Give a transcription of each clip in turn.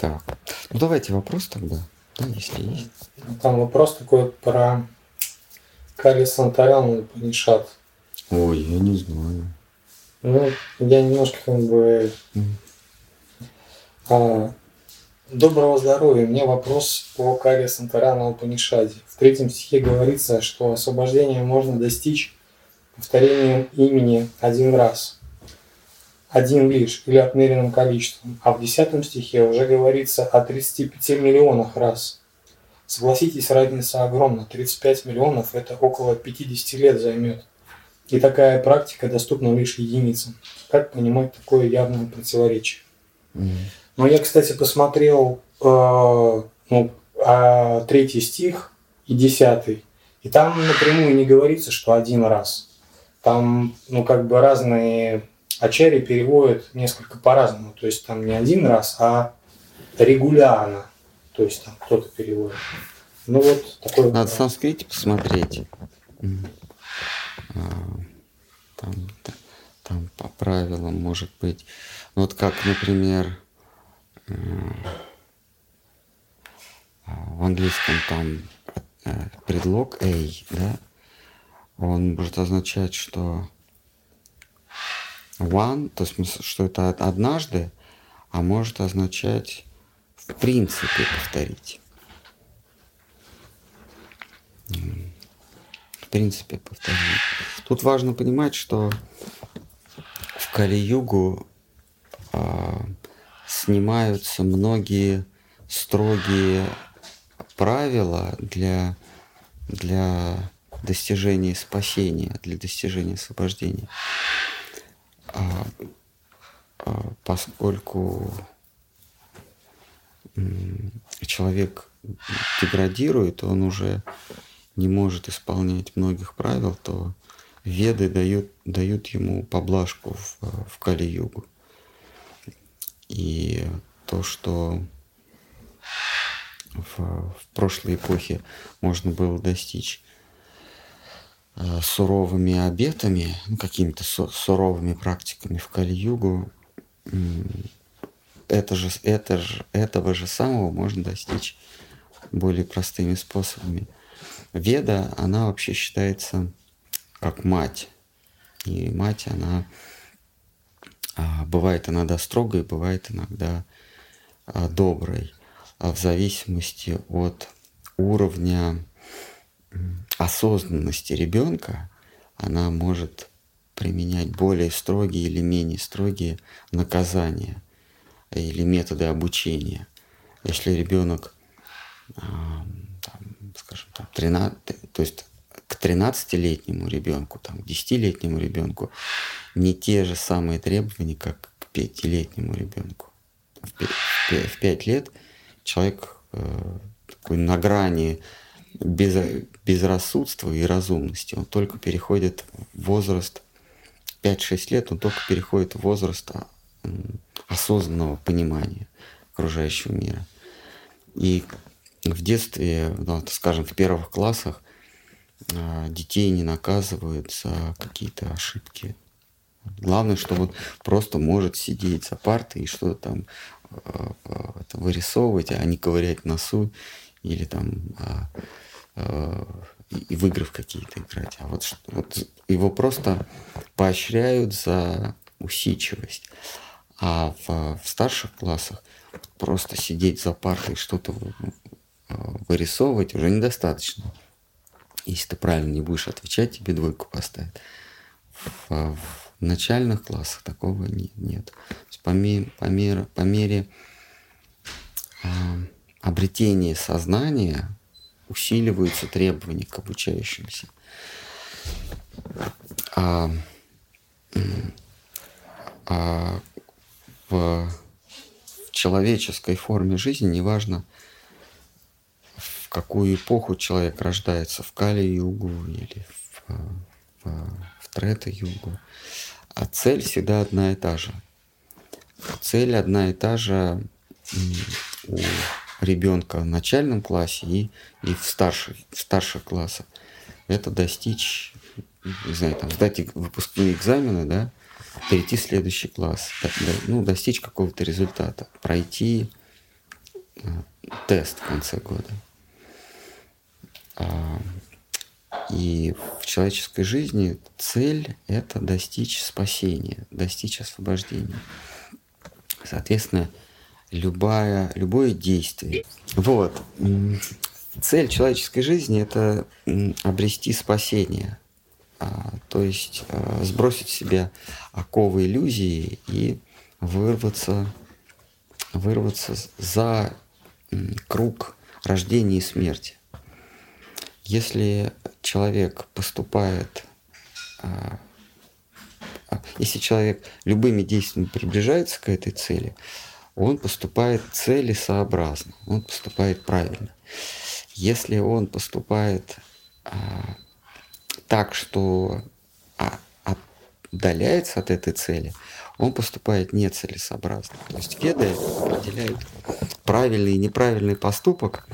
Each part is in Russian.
Так. Ну давайте вопрос тогда, да, если есть. Там вопрос такой про Кали Сантарян Панишат. Ой, я не знаю. Ну, я немножко как бы... А, доброго здоровья. Меня вопрос по Кали Сантаряну Панишаде. В третьем стихе говорится, что освобождение можно достичь повторением имени один раз. Один лишь или отмеренным количеством. А в десятом стихе уже говорится о 35 миллионах раз. Согласитесь, разница огромна. 35 миллионов – это около 50 лет займет. И такая практика доступна лишь единицам. Как понимать такое явное противоречие? Ну, я, кстати, посмотрел э, ну, э, третий стих и десятый. И там напрямую не говорится, что один раз. Там, ну, как бы разные ачари переводят несколько по-разному. То есть там не один раз, а регулярно. То есть там кто-то переводит. Ну вот такой. Надо в санскрите посмотреть. А, там, там по правилам может быть. Ну, вот как, например, а, в английском там э, предлог a, да, он может означать, что one, то есть что это однажды, а может означать в принципе повторить. В принципе повторить. Тут важно понимать, что в Кали-Югу э, снимаются многие строгие правила для, для достижения спасения, для достижения освобождения. А, а, поскольку человек деградирует, он уже не может исполнять многих правил, то веды дают, дают ему поблажку в, в Кали-югу. И то, что в, в прошлой эпохе можно было достичь суровыми обетами, ну, какими-то су- суровыми практиками в Кали-югу, это же, это же, этого же самого можно достичь более простыми способами. Веда, она вообще считается как мать. И мать, она а, бывает иногда строгой, бывает иногда а, доброй. А в зависимости от уровня осознанности ребенка, она может применять более строгие или менее строгие наказания или методы обучения. Если ребенок, там, скажем, там, 13, то есть к 13-летнему ребенку, там, к 10-летнему ребенку не те же самые требования, как к 5-летнему ребенку. В 5 лет человек э, такой на грани без, безрассудства и разумности. Он только переходит в возраст 5-6 лет, он только переходит в возраст осознанного понимания окружающего мира. И в детстве, ну, скажем, в первых классах а, детей не наказывают за какие-то ошибки. Главное, что вот просто может сидеть за партой и что-то там э, вырисовывать, а не ковырять носу или там э, и в игры какие-то играть. А вот, вот его просто поощряют за усидчивость. А в, в старших классах просто сидеть за партой и что-то э, вырисовывать уже недостаточно. Если ты правильно не будешь отвечать, тебе двойку поставят. В, в начальных классах такого не, нет. по, мере, по, мере, по мере э, обретения сознания усиливаются требования к обучающимся. А, а в, в человеческой форме жизни, неважно, в какую эпоху человек рождается, в Кали-югу или в, в, в Трета-югу, а цель всегда одна и та же. Цель одна и та же у ребенка в начальном классе и, и в, старших, в старших классах. Это достичь, не знаю, там, сдать выпускные экзамены, да, перейти в следующий класс, ну, достичь какого-то результата, пройти тест в конце года. А, и в человеческой жизни цель – это достичь спасения, достичь освобождения. Соответственно, любая, любое действие. Вот. Цель человеческой жизни – это обрести спасение, а, то есть а, сбросить с себя оковы иллюзии и вырваться, вырваться за круг рождения и смерти. Если человек поступает, а, если человек любыми действиями приближается к этой цели, он поступает целесообразно, он поступает правильно. Если он поступает а, так, что а, отдаляется от этой цели, он поступает нецелесообразно. То есть веды определяют правильный и неправильный поступок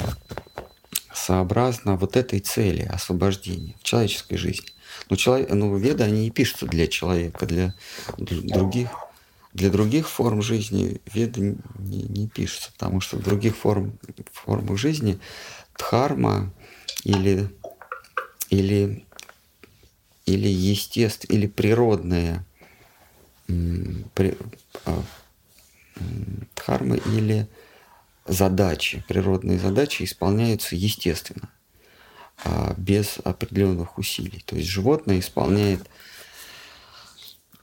сообразно вот этой цели освобождения в человеческой жизни. Но человек, ну, веды, они не пишутся для человека, для других для других форм жизни веды не, не пишутся, потому что в других форм, формах жизни дхарма или, или, или естественно, или природные при, а, дхармы или задачи, природные задачи исполняются естественно, а без определенных усилий. То есть животное исполняет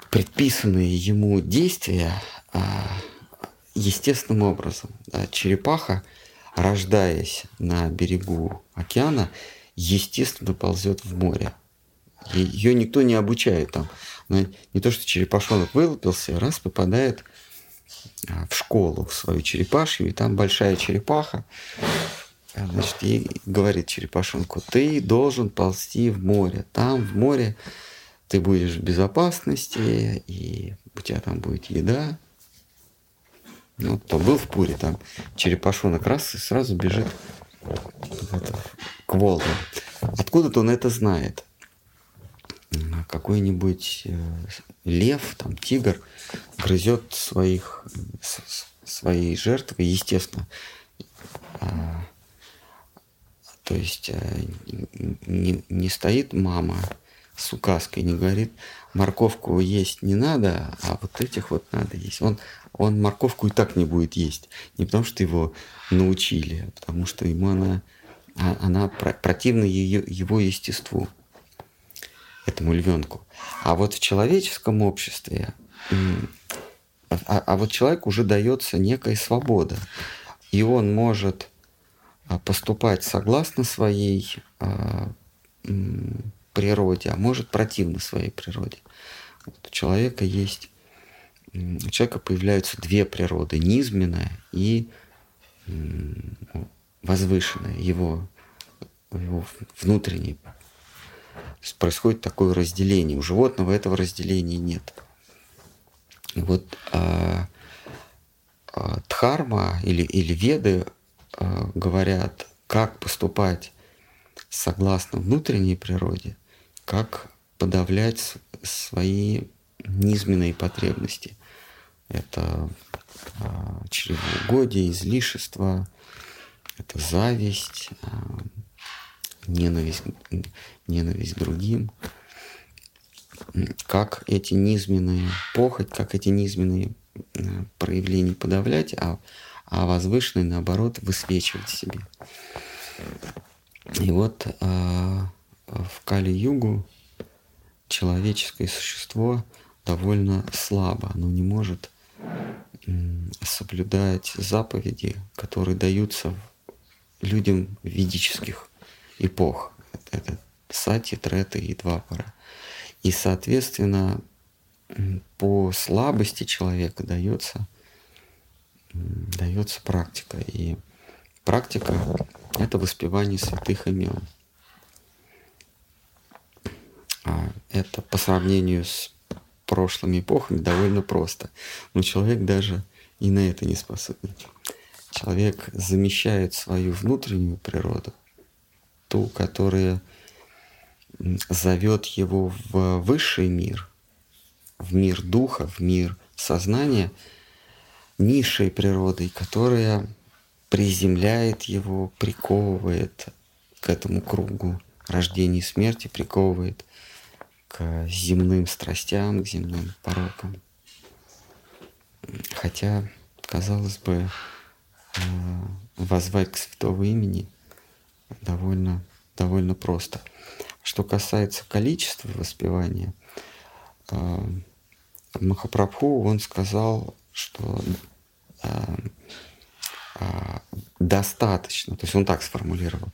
предписанные ему действия а, естественным образом. Черепаха, рождаясь на берегу океана, естественно ползет в море. Ее никто не обучает там. Не то, что черепашонок вылупился, раз попадает а, в школу в свою черепашью, и там большая черепаха, значит, ей говорит черепашонку, ты должен ползти в море. Там в море ты будешь в безопасности, и у тебя там будет еда. Ну, кто был в Пуре, там черепашонок раз и сразу бежит это, к Волге. Откуда-то он это знает. Какой-нибудь э, лев, там, тигр грызет своих, своей жертвы, естественно. А, то есть э, не, не стоит мама с указкой не говорит, морковку есть не надо, а вот этих вот надо есть. Он, он морковку и так не будет есть. Не потому, что его научили, а потому что ему она, а, она противна ее, его естеству, этому львенку. А вот в человеческом обществе, а, а вот человеку уже дается некая свобода, и он может а, поступать согласно своей природе, а может противно своей природе. Вот у человека есть, у человека появляются две природы, низменная и возвышенная, его, его внутренний. Происходит такое разделение. У животного этого разделения нет. Вот а, а, Дхарма или, или Веды а, говорят, как поступать согласно внутренней природе, как подавлять свои низменные потребности. Это а, чревоугодие, излишество, это зависть, а, ненависть, ненависть другим. Как эти низменные похоть, как эти низменные а, проявления подавлять, а, а возвышенные, наоборот, высвечивать себе. И вот в Кали-Югу человеческое существо довольно слабо. Оно не может соблюдать заповеди, которые даются людям ведических эпох. Это сати, треты и двапара. И, соответственно, по слабости человека дается, дается практика. И практика – это воспевание святых имен. А, это по сравнению с прошлыми эпохами довольно просто. Но человек даже и на это не способен. Человек замещает свою внутреннюю природу, ту, которая зовет его в высший мир, в мир духа, в мир сознания, низшей природой, которая приземляет его, приковывает к этому кругу рождения и смерти, приковывает к земным страстям, к земным порокам. Хотя, казалось бы, э, возвать к святого имени довольно, довольно просто. Что касается количества воспевания, э, Махапрабху, он сказал, что э, достаточно, то есть он так сформулировал,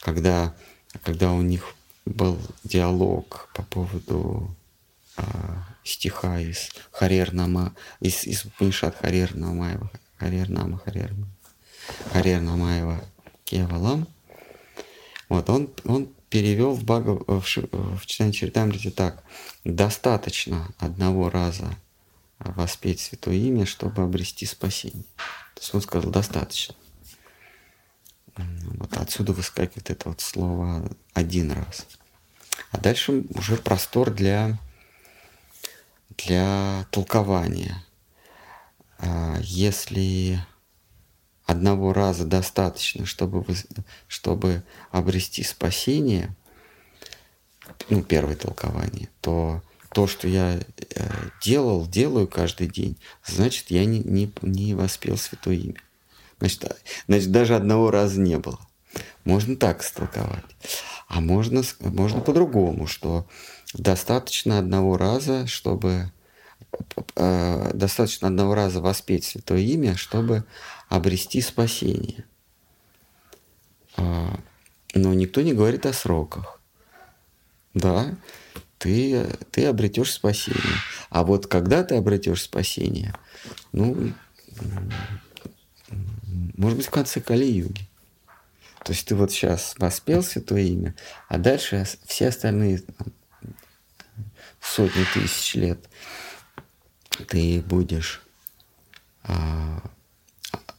когда, когда у них был диалог по поводу а, стиха из Харернама, из, из Панишат Харернамаева, Харернама Харернама, Харернамаева Кевалам, вот он, он перевел в, Бага, в, в читании Чаритамрити так. Достаточно одного раза воспеть Святое Имя, чтобы обрести спасение. Он сказал, достаточно. Вот отсюда выскакивает это вот слово один раз. А дальше уже простор для, для толкования. А если одного раза достаточно, чтобы, чтобы обрести спасение, ну, первое толкование, то то, что я э, делал, делаю каждый день, значит, я не, не, не воспел Святое Имя. Значит, значит, даже одного раза не было. Можно так истолковать. А можно, можно по-другому, что достаточно одного раза, чтобы э, достаточно одного раза воспеть Святое Имя, чтобы обрести спасение. Э, но никто не говорит о сроках. Да, ты, ты обретешь спасение. А вот когда ты обретешь спасение, ну, может быть, в конце Кали-юги. То есть ты вот сейчас воспел Святое Имя, а дальше все остальные сотни тысяч лет ты будешь а,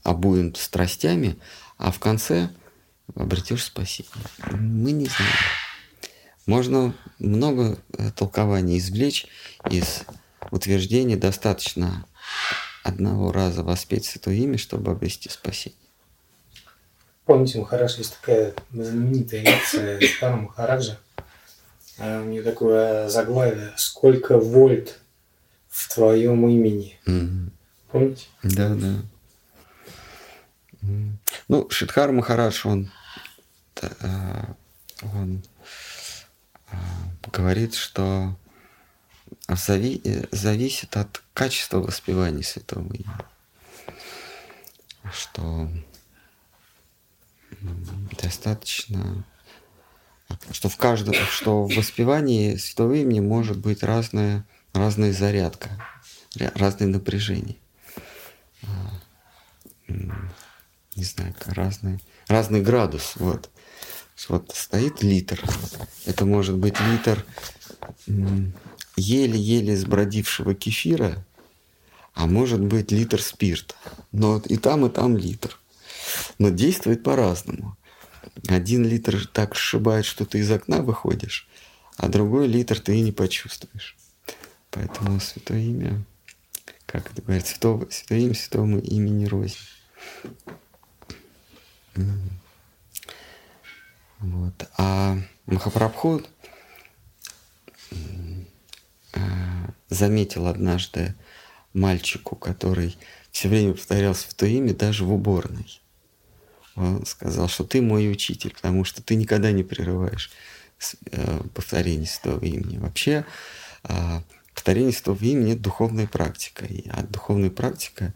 обуем страстями, а в конце обретешь спасение. Мы не знаем. Можно много э, толкований извлечь из утверждения достаточно одного раза воспеть Святое Имя, чтобы обрести спасение. Помните, Махарадж, есть такая знаменитая лекция Стара Махараджа. А у нее такое заглавие «Сколько вольт в твоем имени?» mm-hmm. Помните? Да, да. Ну, Шидхар Махарадж, он, э, он э, говорит, что зави, зависит от качества воспевания святого имени. Что достаточно, что в каждом, что в воспевании святого имени может быть разная, разная зарядка, разное напряжение. А, не знаю, разный, разный градус. Вот. Вот стоит литр. Это может быть литр еле-еле сбродившего кефира, а может быть литр спирта. Но и там, и там литр. Но действует по-разному. Один литр так сшибает, что ты из окна выходишь, а другой литр ты и не почувствуешь. Поэтому Святое Имя, как это говорят, Святое, Святое Имя Святому имени рознь. Вот. А Махапрабху э, заметил однажды мальчику, который все время повторял святое имя даже в уборной. Он сказал, что ты мой учитель, потому что ты никогда не прерываешь э, повторение святого имени. Вообще э, повторение святого имени – это духовная практика, а духовная практика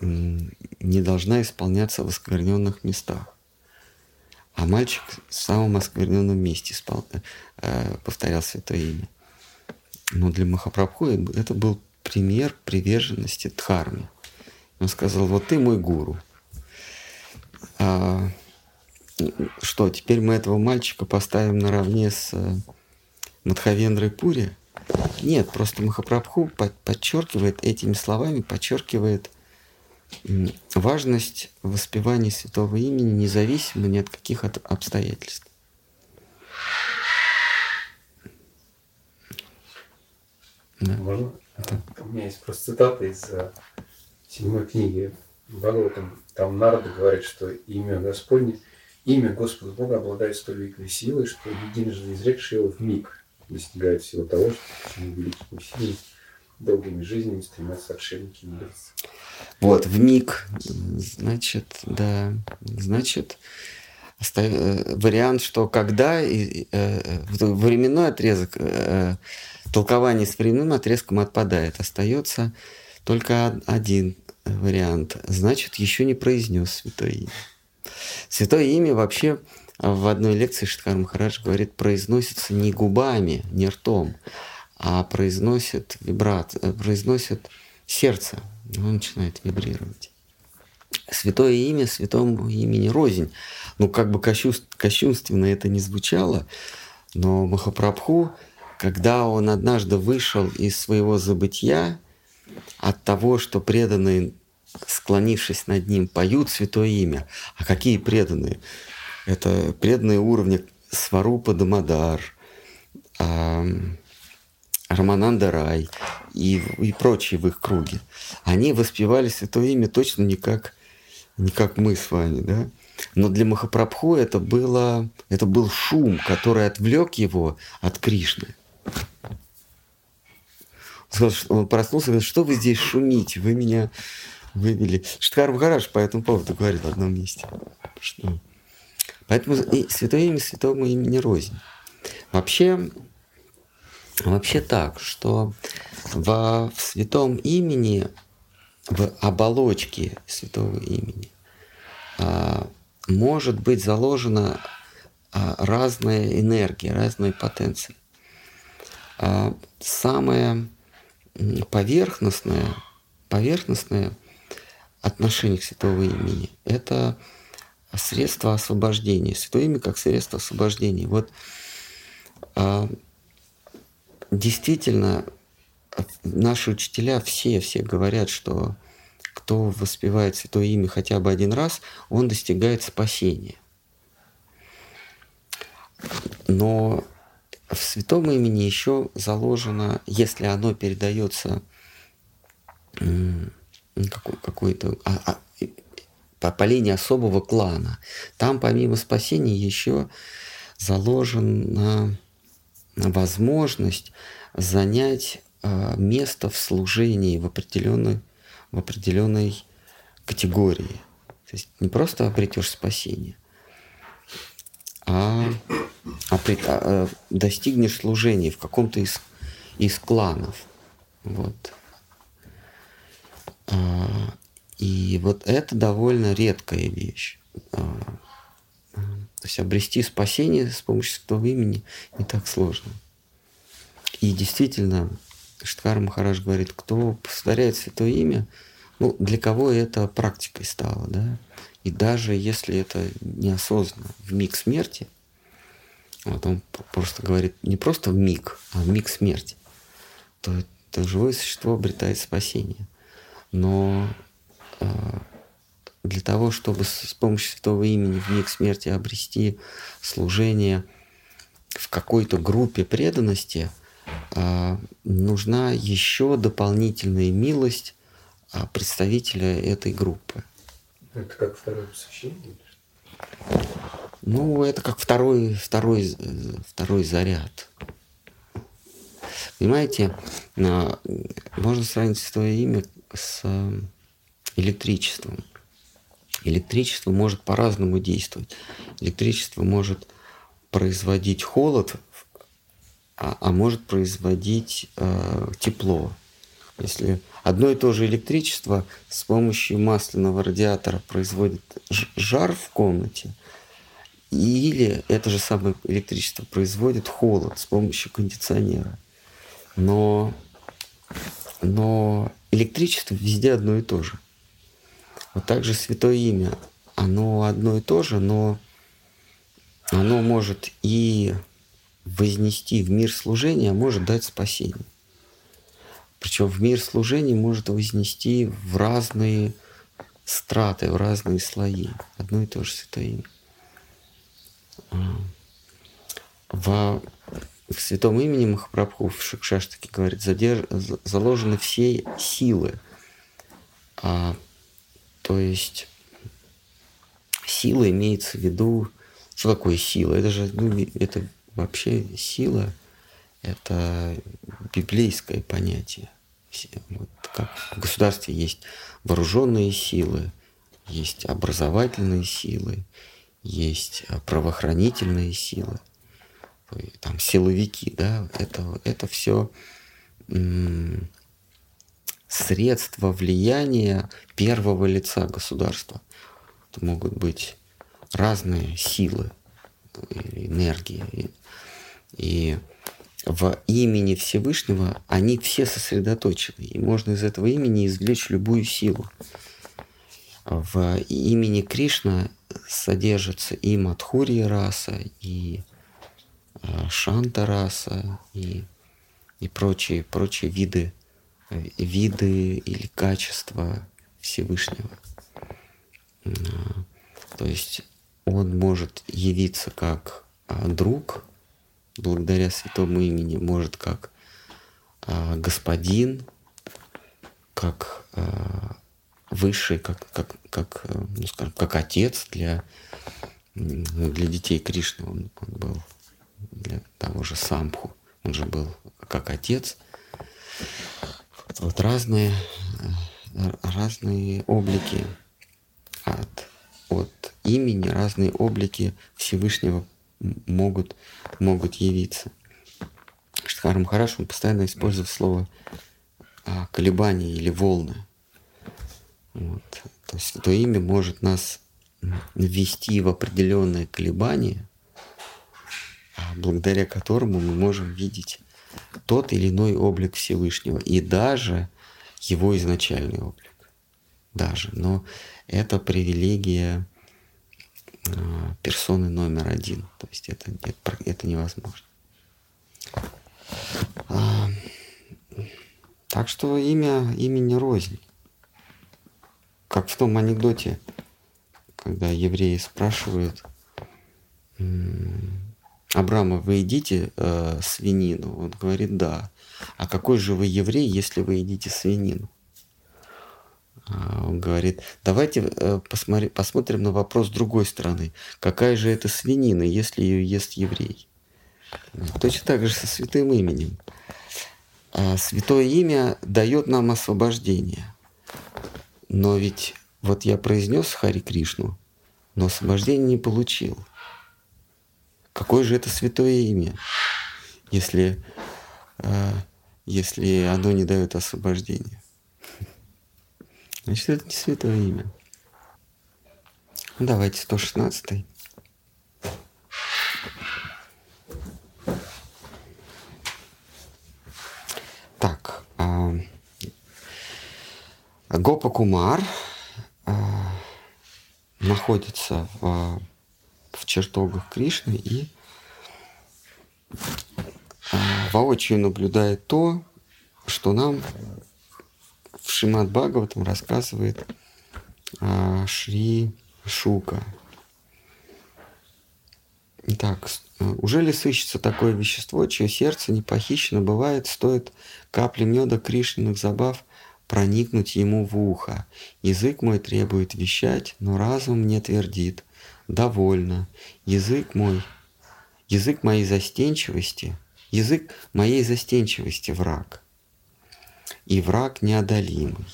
не должна исполняться в оскверненных местах. А мальчик в самом оскверненном месте спал, э, повторял святое имя. Но для Махапрабху это был пример приверженности Дхарме. Он сказал, вот ты мой гуру. А, что, теперь мы этого мальчика поставим наравне с э, Мадхавендрой Пури? Нет, просто Махапрабху подчеркивает этими словами, подчеркивает важность воспевания святого имени независимо ни от каких от обстоятельств. Да. Можно? Это... У меня есть просто цитата из э, седьмой книги Бхагаватам, там Нарда говорит, что имя Господне, имя Господа Бога обладает столь великой силой, что единожды изрекший его в миг достигает всего того, что великим усилием долгими жизнями стремятся отшельники и мудрецы. Вот, в миг, значит, да, значит, э, вариант, что когда э, временной отрезок, э, толкование с временным отрезком отпадает, остается только один вариант. Значит, еще не произнес святое имя. Святое имя вообще в одной лекции Шиткар Махарадж говорит, произносится не губами, не ртом, а произносит вибрат, э, произносит сердце. Он начинает вибрировать. Святое имя святому имени рознь. Ну, как бы кощунственно это не звучало, но Махапрабху, когда он однажды вышел из своего забытия, от того, что преданные, склонившись над ним, поют святое имя. А какие преданные? Это преданные уровня Сварупа Дамадар, Рамананда Рай и, и прочие в их круге. Они воспевали святое имя точно не как, не как мы с вами, да? Но для Махапрабху это, было, это был шум, который отвлек его от Кришны. Он проснулся и говорит, что вы здесь шумите, вы меня вывели. Штхар Махараш по этому поводу говорит в одном месте. Что? Поэтому и святое имя святому имени рознь. Вообще, вообще так, что во, в святом имени, в оболочке святого имени а, может быть заложена а, разная энергия, разные потенции. А, самое поверхностное, поверхностное отношение к святого имени – это средство освобождения. Святое имя как средство освобождения. Вот а, действительно наши учителя все, все говорят, что кто воспевает Святое Имя хотя бы один раз, он достигает спасения. Но в святом имени еще заложено, если оно передается какой-то а, а, по, по линии особого клана, там помимо спасения еще заложена возможность занять а, место в служении в определенной, в определенной категории. То есть не просто обретешь спасение, а, а, при, а достигнешь служения в каком-то из, из кланов. Вот. А, и вот это довольно редкая вещь. А, то есть обрести спасение с помощью святого имени не так сложно. И действительно, Штхар Махараш говорит, кто повторяет святое имя, ну, для кого это практикой стало, да? И даже если это неосознанно, в миг смерти, вот он просто говорит не просто в миг, а в миг смерти, то это живое существо обретает спасение. Но э, для того, чтобы с помощью святого имени в миг смерти обрести служение в какой-то группе преданности, э, нужна еще дополнительная милость э, представителя этой группы. Это как второе посвящение? Ну, это как второй, второй, второй заряд. Понимаете, можно сравнить свое имя с электричеством. Электричество может по-разному действовать. Электричество может производить холод, а, а может производить э, тепло. Если одно и то же электричество с помощью масляного радиатора производит жар в комнате, или это же самое электричество производит холод с помощью кондиционера. Но, но электричество везде одно и то же. Вот так же Святое Имя, оно одно и то же, но оно может и вознести в мир служения, а может дать спасение. Причем в мир служения может вознести в разные страты, в разные слои. Одно и то же святое имя. А, в, в святом имени Махапрабху в Шикшаштаке говорит, задерж, заложены все силы. А то есть сила имеется в виду, что такое сила? Это же, ну, это вообще сила, это библейское понятие. Вот как в государстве есть вооруженные силы, есть образовательные силы, есть правоохранительные силы, там силовики, да, это, это все средства влияния первого лица государства. Это могут быть разные силы, энергии. И в имени Всевышнего они все сосредоточены. И можно из этого имени извлечь любую силу. В имени Кришна содержится и Мадхурья раса, и э, Шанта раса, и, и прочие, прочие виды виды или качества Всевышнего. То есть он может явиться как а, друг, благодаря святому имени, может как а, господин, как а, высший, как, как, как, ну, скажем, как отец для, для детей Кришны. Он, он был для того же Самху. Он же был как отец вот разные, э, разные облики от, от имени, разные облики Всевышнего могут, могут явиться. Штхар Махараш, он постоянно использует слово а, колебания или волны. Вот. То есть то имя может нас ввести в определенное колебание, а, благодаря которому мы можем видеть тот или иной облик Всевышнего и даже его изначальный облик. Даже. Но это привилегия а, персоны номер один. То есть это, это, это невозможно. А, так что имя, имя не рознь. Как в том анекдоте, когда евреи спрашивают, Абрама, вы едите э, свинину? Он говорит, да. А какой же вы еврей, если вы едите свинину? А он говорит, давайте э, посмотри, посмотрим на вопрос с другой стороны. Какая же это свинина, если ее ест еврей? Точно так же со святым именем. А святое имя дает нам освобождение. Но ведь вот я произнес Хари Кришну, но освобождение не получил – Какое же это святое имя, если, э, если оно не дает освобождения? Значит, это не святое имя. Ну, давайте 116. Так, э, Гопа Кумар э, находится в чертогах Кришны и а, воочию наблюдает то, что нам в Шимат Бхагаватам рассказывает а, Шри Шука. Итак, уже ли сыщется такое вещество, чье сердце не похищено бывает, стоит капли меда Кришниных забав проникнуть ему в ухо. Язык мой требует вещать, но разум мне твердит довольно. Язык мой, язык моей застенчивости, язык моей застенчивости враг. И враг неодолимый.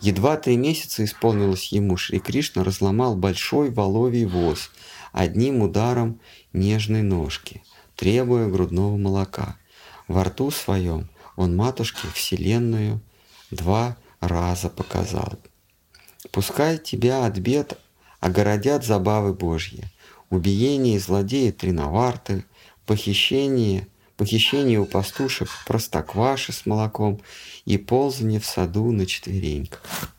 Едва три месяца исполнилось ему, Шри Кришна разломал большой воловий воз одним ударом нежной ножки, требуя грудного молока. Во рту своем он матушке Вселенную два раза показал. Пускай тебя от бед огородят забавы Божьи, убиение и злодеи триноварты, похищение, похищение у пастушек простокваши с молоком и ползание в саду на четвереньках.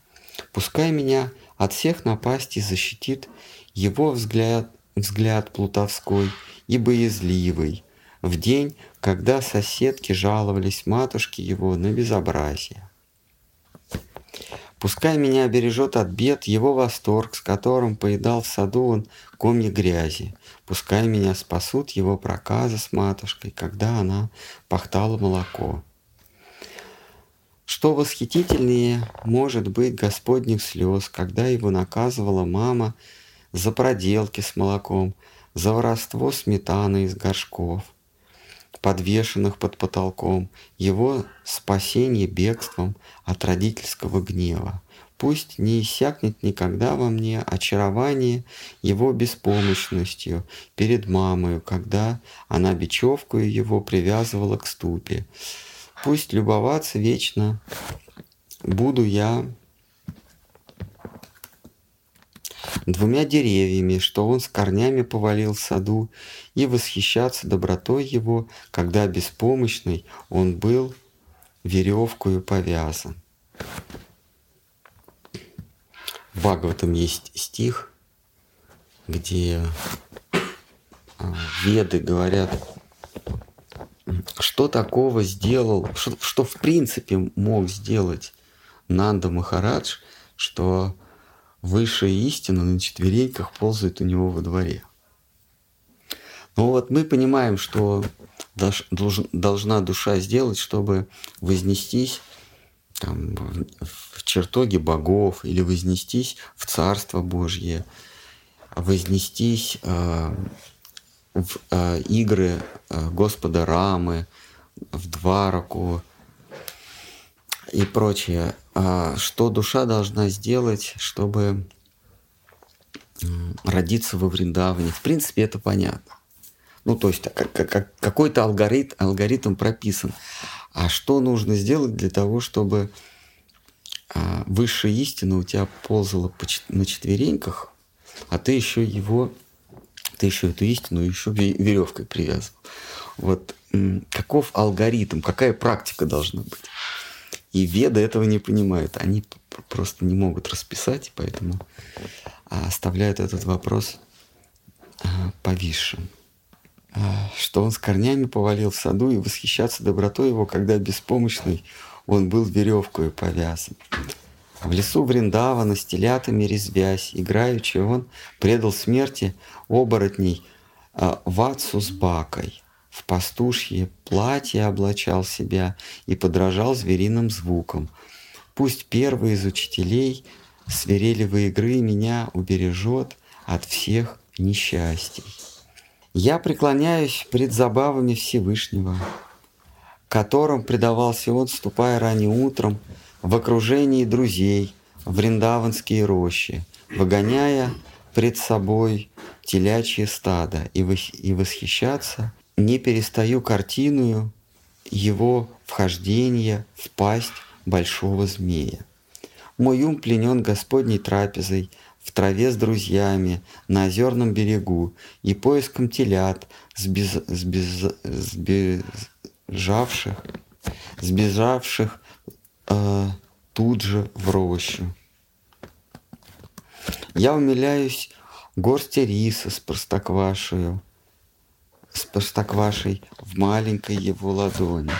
Пускай меня от всех напастей защитит его взгляд, взгляд плутовской и боязливый, в день, когда соседки жаловались матушке его на безобразие. Пускай меня бережет от бед его восторг, с которым поедал в саду он комья грязи. Пускай меня спасут его проказы с матушкой, когда она пахтала молоко. Что восхитительнее может быть Господних слез, когда его наказывала мама за проделки с молоком, за воровство сметаны из горшков, подвешенных под потолком, его спасение бегством от родительского гнева. Пусть не иссякнет никогда во мне очарование его беспомощностью перед мамою, когда она бечевку его привязывала к ступе. Пусть любоваться вечно буду я двумя деревьями, что он с корнями повалил в саду, и восхищаться добротой его, когда беспомощный он был веревкою повязан. В Бхагаватам есть стих, где а, веды говорят, что такого сделал, что, что в принципе мог сделать Нанда Махарадж, что высшая истина на четвереньках ползает у него во дворе. Ну вот мы понимаем, что должна душа сделать, чтобы вознестись там, в чертоги богов или вознестись в Царство Божье, вознестись э, в э, игры э, Господа Рамы, в Двараку и прочее. А что душа должна сделать, чтобы родиться во Вриндаване? В принципе, это понятно. Ну, то есть какой-то алгоритм, алгоритм прописан. А что нужно сделать для того, чтобы а, высшая истина у тебя ползала на четвереньках, а ты еще его ты еще эту истину еще веревкой привязывал. Вот каков алгоритм, какая практика должна быть? И веды этого не понимают. Они просто не могут расписать, поэтому а, оставляют этот вопрос а, повисшим. А, что он с корнями повалил в саду и восхищаться добротой его, когда беспомощный он был веревкой повязан. В лесу Вриндавана с телятами резвясь, играючи, он предал смерти оборотней Ватсу с Бакой. В пастушье платье облачал себя и подражал звериным звукам. Пусть первый из учителей свирелевой игры меня убережет от всех несчастий. Я преклоняюсь пред забавами Всевышнего, которым предавался он, ступая ранним утром, в окружении друзей в риндаванские рощи, выгоняя пред собой телячье стадо и, восхищаться, не перестаю картиную его вхождения в пасть большого змея. Мой ум пленен Господней трапезой, в траве с друзьями, на озерном берегу и поиском телят, сбез, сбез, сбежавших, сбежавших э, тут же в рощу. Я умиляюсь горсти риса с простоквашею, с простоквашей в маленькой его ладони.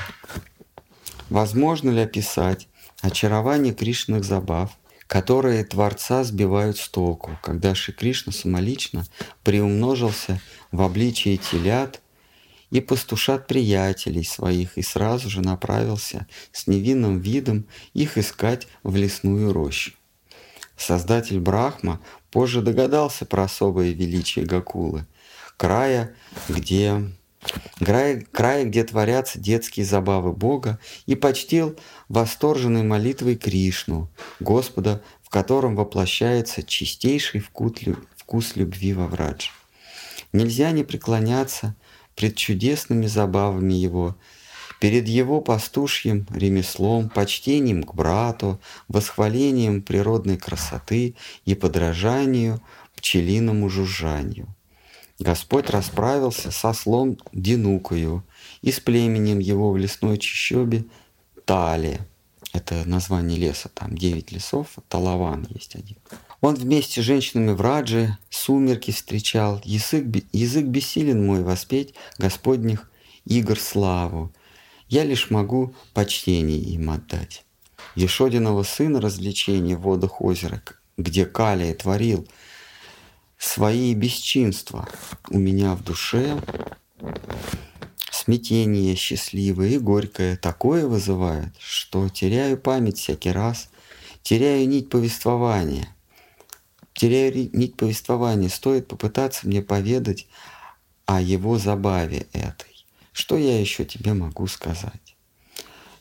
Возможно ли описать очарование Кришных забав, которые Творца сбивают с толку, когда Шри Кришна самолично приумножился в обличии телят – и пастушат приятелей своих, и сразу же направился с невинным видом их искать в лесную рощу. Создатель Брахма позже догадался про особое величие Гакулы, края, где края, края, где творятся детские забавы Бога, и почтил восторженной молитвой Кришну, Господа, в котором воплощается чистейший вкус любви во врадж. Нельзя не преклоняться пред чудесными забавами его, перед его пастушьим ремеслом, почтением к брату, восхвалением природной красоты и подражанию пчелиному жужжанию. Господь расправился со слом Динукою и с племенем его в лесной чащобе Талия. Это название леса, там девять лесов, Талаван есть один. Он вместе с женщинами в Раджи сумерки встречал. Язык, язык бессилен мой воспеть Господних игр славу. Я лишь могу почтение им отдать. Ешодиного сына развлечения в водах озера, где Калия творил свои бесчинства у меня в душе, Смятение счастливое и горькое такое вызывает, что теряю память всякий раз, теряю нить повествования. Теряю нить повествования. Стоит попытаться мне поведать о его забаве этой. Что я еще тебе могу сказать?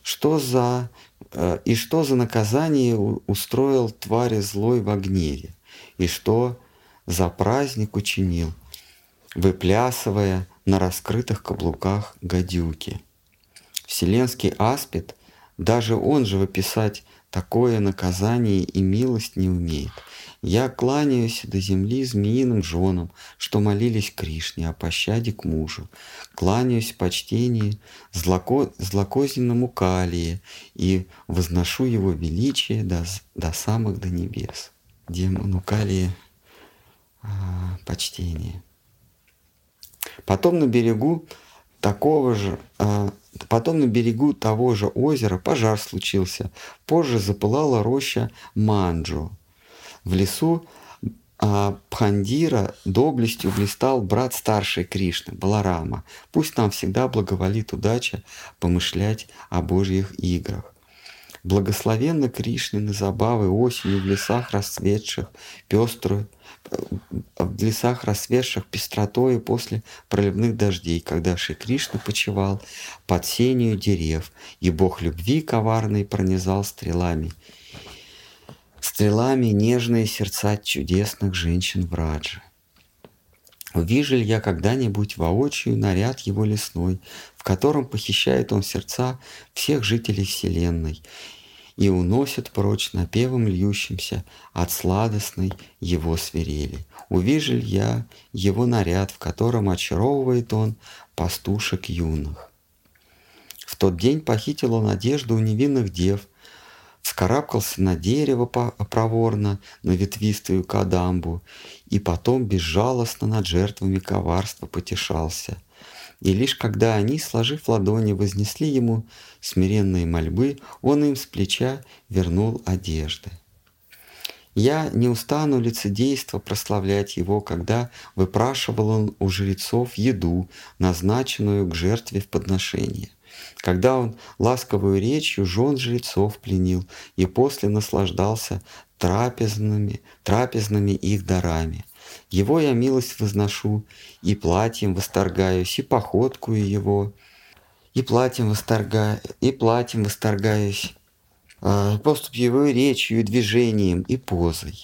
Что за э, и что за наказание устроил твари злой в гневе? И что за праздник учинил, выплясывая на раскрытых каблуках гадюки. Вселенский аспид, даже он же выписать такое наказание и милость не умеет. Я кланяюсь до земли змеиным женам, что молились Кришне о пощаде к мужу. Кланяюсь в почтении злоко, злокозненному Калии и возношу его величие до, до самых до небес. Демону Калии почтение. Потом на берегу такого же, а, потом на берегу того же озера пожар случился. Позже запылала роща Манджу. В лесу а Пхандира доблестью блистал брат старший Кришны, Баларама. Пусть нам всегда благоволит удача помышлять о Божьих играх. Благословенно Кришнины забавы осенью в лесах расцветших, пеструю, в лесах рассветших пестротой после проливных дождей, когда Шри Кришна почевал под сенью дерев, и Бог любви коварный пронизал стрелами. Стрелами нежные сердца чудесных женщин в Раджи. Увижу ли я когда-нибудь воочию наряд его лесной, в котором похищает он сердца всех жителей Вселенной и уносит прочь напевом льющимся от сладостной его свирели. Увижу я его наряд, в котором очаровывает он пастушек юных. В тот день похитил он одежду у невинных дев, вскарабкался на дерево проворно, на ветвистую кадамбу, и потом безжалостно над жертвами коварства потешался – и лишь когда они, сложив ладони, вознесли ему смиренные мольбы, он им с плеча вернул одежды. Я не устану лицедейство прославлять его, когда выпрашивал он у жрецов еду, назначенную к жертве в подношение. Когда он ласковую речью жен жрецов пленил и после наслаждался трапезными, трапезными их дарами. Его я милость возношу, и платьем восторгаюсь, и походкую его, и платьем восторгаю, и платьем восторгаюсь, э, поступ его речью, и движением, и позой.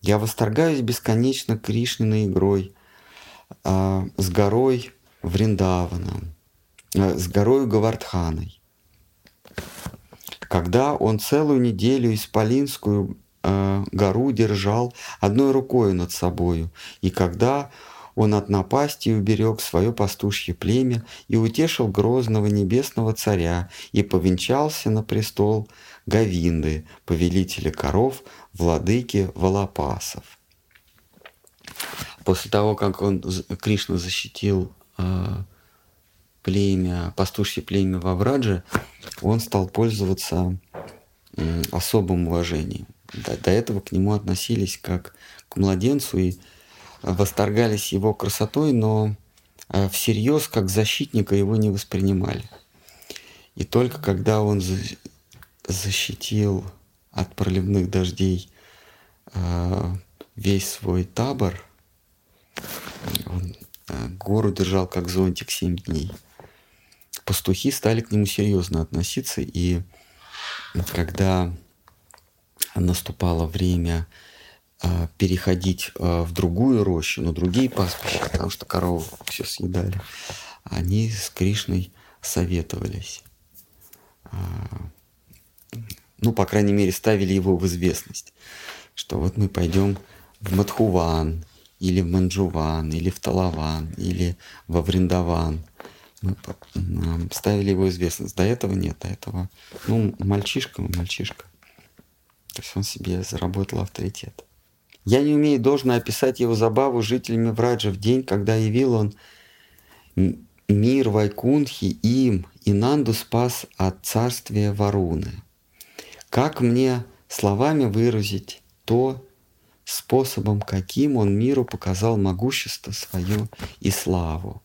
Я восторгаюсь бесконечно Кришниной игрой, э, с горой Вриндаваном, э, с горой Гавардханой. Когда он целую неделю исполинскую э, гору держал одной рукой над собою, и когда он от напасти уберег свое пастушье племя и утешил грозного небесного царя и повенчался на престол Гавинды, повелителя коров, владыки Волопасов. После того, как он, Кришна защитил э, племя, пастушье племя Вавраджи, он стал пользоваться э, особым уважением. До, до этого к нему относились как к младенцу и восторгались его красотой, но э, всерьез как защитника его не воспринимали. И только когда он защитил от проливных дождей э, весь свой табор, он э, гору держал как зонтик семь дней. Пастухи стали к нему серьезно относиться, и когда наступало время а, переходить а, в другую рощу, на другие пастбища, потому что коровы все съедали, они с Кришной советовались. А, ну, по крайней мере, ставили его в известность, что вот мы пойдем в Мадхуван, или в Манджуван, или в Талаван, или во Вриндаван. Мы ставили его известность. До этого нет, до этого, ну, мальчишка, мальчишка. То есть он себе заработал авторитет. Я не умею должно описать его забаву жителями Враджа в день, когда явил он мир Вайкунхи им, и Нанду спас от царствия Варуны. Как мне словами выразить то способом, каким он миру показал могущество свое и славу?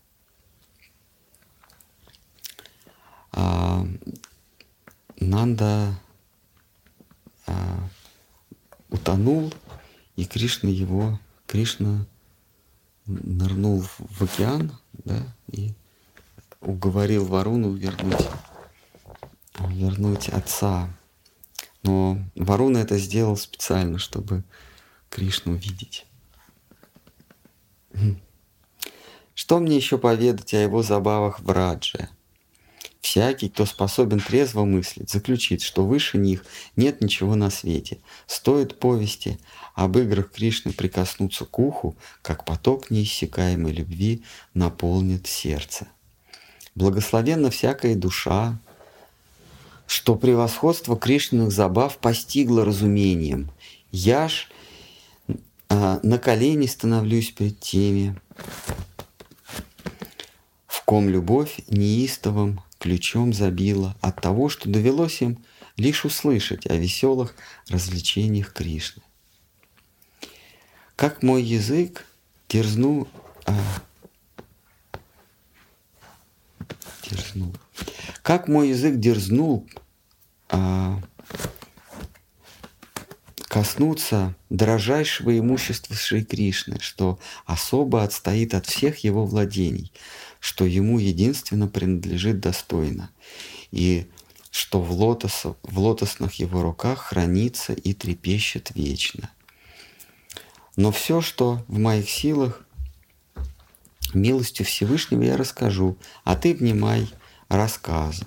а, Нанда а, утонул, и Кришна его, Кришна нырнул в океан, да, и уговорил Варуну вернуть, вернуть отца. Но Варуна это сделал специально, чтобы Кришну видеть. Что мне еще поведать о его забавах в Радже? Всякий, кто способен трезво мыслить, заключит, что выше них нет ничего на свете. Стоит повести об играх Кришны прикоснуться к уху, как поток неиссякаемой любви наполнит сердце. Благословенна всякая душа, что превосходство Кришниных забав постигло разумением. Я ж а, на колени становлюсь перед теми, в ком любовь неистовым ключом забила от того, что довелось им лишь услышать о веселых развлечениях Кришны. Как мой язык дерзну, а, дерзнул, как мой язык дерзнул а, коснуться дрожайшего имущества Шри Кришны, что особо отстоит от всех его владений, что ему единственно принадлежит достойно, и что в, лотос, в лотосных его руках хранится и трепещет вечно. Но все, что в моих силах, милостью Всевышнего я расскажу, а ты внимай рассказу.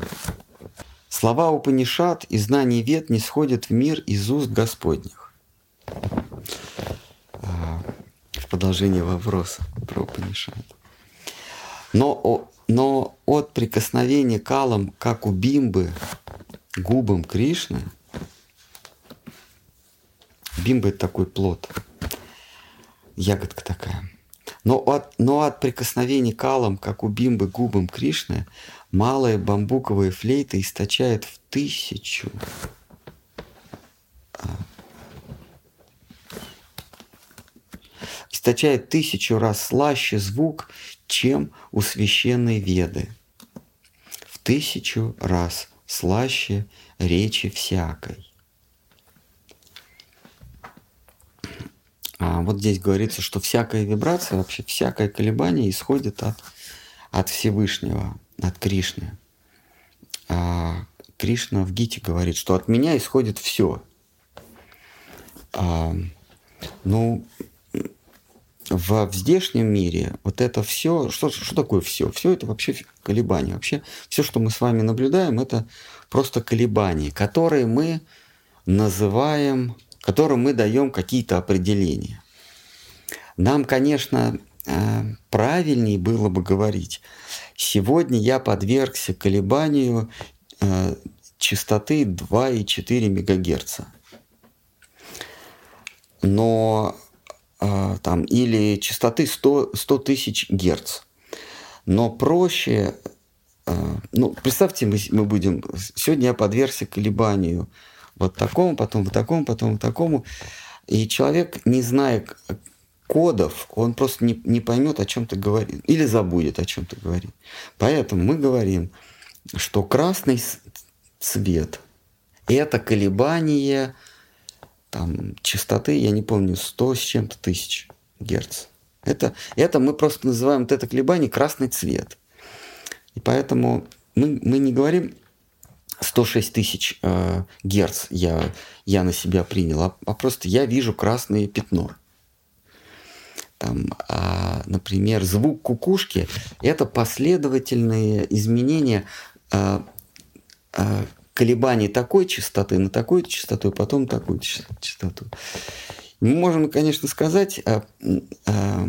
Слова Упанишат и знания вет не сходят в мир из уст Господних. А, в продолжение вопроса про Упанишат. Но, но от прикосновения калом, как у бимбы, губам Кришны, бимба – это такой плод, ягодка такая. Но от, но от прикосновения калом, как у бимбы, губам Кришны, Малая бамбуковая флейта источает в тысячу а, источает тысячу раз слаще звук, чем у священной веды. В тысячу раз слаще речи всякой. А вот здесь говорится, что всякая вибрация, вообще всякое колебание исходит от, от Всевышнего от Кришны. А Кришна в Гите говорит, что от меня исходит все. А, ну, в, в здешнем мире вот это все, что, что такое все? Все это вообще колебания. Вообще все, что мы с вами наблюдаем, это просто колебания, которые мы называем, которым мы даем какие-то определения. Нам, конечно, э, правильнее было бы говорить, Сегодня я подвергся колебанию э, частоты 2,4 МГц. Но там, или частоты 100, 100 тысяч Герц. Но проще, э, ну, представьте, мы, мы будем, сегодня я подвергся колебанию вот такому, потом вот такому, потом вот такому. И человек, не зная, кодов, он просто не, не поймет, о чем ты говоришь, или забудет, о чем ты говоришь. Поэтому мы говорим, что красный цвет – это колебание там, частоты, я не помню, 100 с чем-то тысяч герц. Это, это мы просто называем вот это колебание красный цвет. И поэтому мы, мы не говорим 106 тысяч э, герц я, я на себя принял, а, а просто я вижу красное пятно там, а, например, звук кукушки – это последовательные изменения а, а, колебаний такой частоты на такую частоту, и потом такую частоту. Мы можем, конечно, сказать, а, а,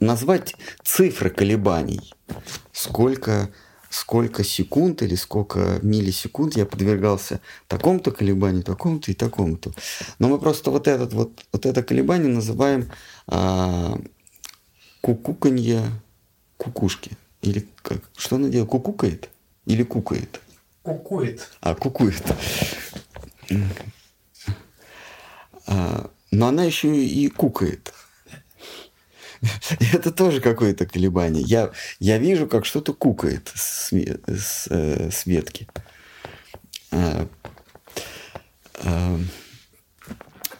назвать цифры колебаний, сколько сколько секунд или сколько миллисекунд я подвергался такому-то колебанию, такому-то и такому-то. Но мы просто вот, этот, вот, вот это колебание называем а, кукуканье кукушки. Или как? Что она делает? Кукукает? Или кукает? Кукует. А, кукует. А, но она еще и кукает. Это тоже какое-то колебание. Я, я вижу, как что-то кукает с, с, э, с ветки. А, а,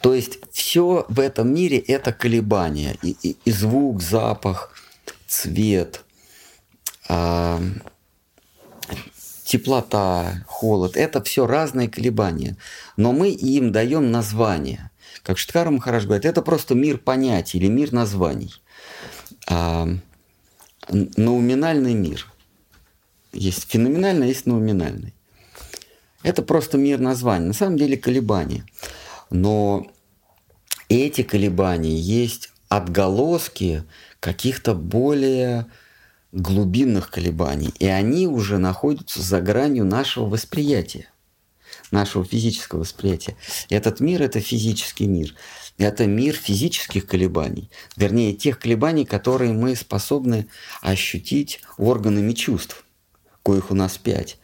то есть все в этом мире это колебания. И, и, и звук, запах, цвет, а, теплота, холод. Это все разные колебания. Но мы им даем название. Как Штхар Махараш говорит, это просто мир понятий или мир названий. А, науминальный мир. Есть феноменальный, есть науминальный. Это просто мир названий. На самом деле колебания. Но эти колебания есть отголоски каких-то более глубинных колебаний. И они уже находятся за гранью нашего восприятия, нашего физического восприятия. Этот мир – это физический мир. Это мир физических колебаний. Вернее, тех колебаний, которые мы способны ощутить органами чувств, коих у нас пять.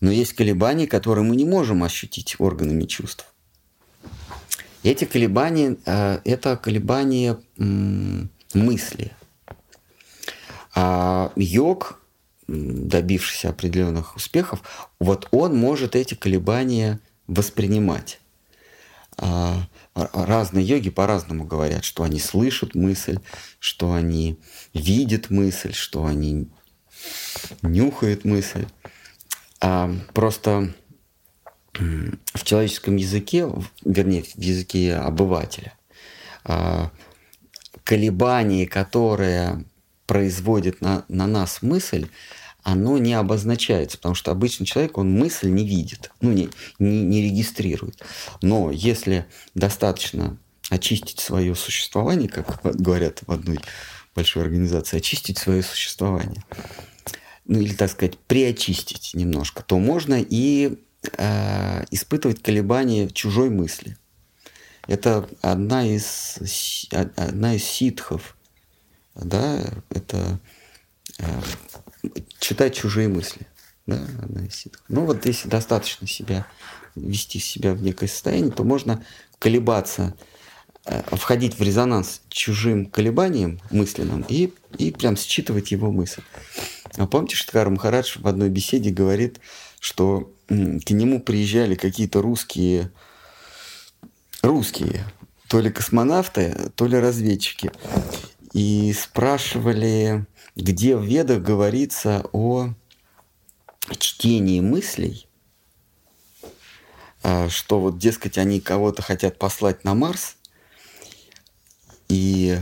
Но есть колебания, которые мы не можем ощутить органами чувств. Эти колебания э, – это колебания мысли. А йог, добившийся определенных успехов, вот он может эти колебания воспринимать. А, разные йоги по-разному говорят, что они слышат мысль, что они видят мысль, что они нюхают мысль. А просто в человеческом языке, вернее, в языке обывателя, а, колебание, которое производит на, на нас мысль, оно не обозначается, потому что обычный человек, он мысль не видит, ну, не, не, не регистрирует. Но если достаточно очистить свое существование, как говорят в одной большой организации, очистить свое существование, ну или, так сказать, приочистить немножко, то можно и э, испытывать колебания чужой мысли. Это одна из, одна из ситхов, да, это э, читать чужие мысли. Да, одна из. Ну вот если достаточно себя вести себя в некое состояние, то можно колебаться, э, входить в резонанс чужим колебанием мысленным и, и прям считывать его мысль. А помните, Штхар Махарадж в одной беседе говорит, что к нему приезжали какие-то русские, русские, то ли космонавты, то ли разведчики, и спрашивали, где в ведах говорится о чтении мыслей, а, что вот, дескать, они кого-то хотят послать на Марс, и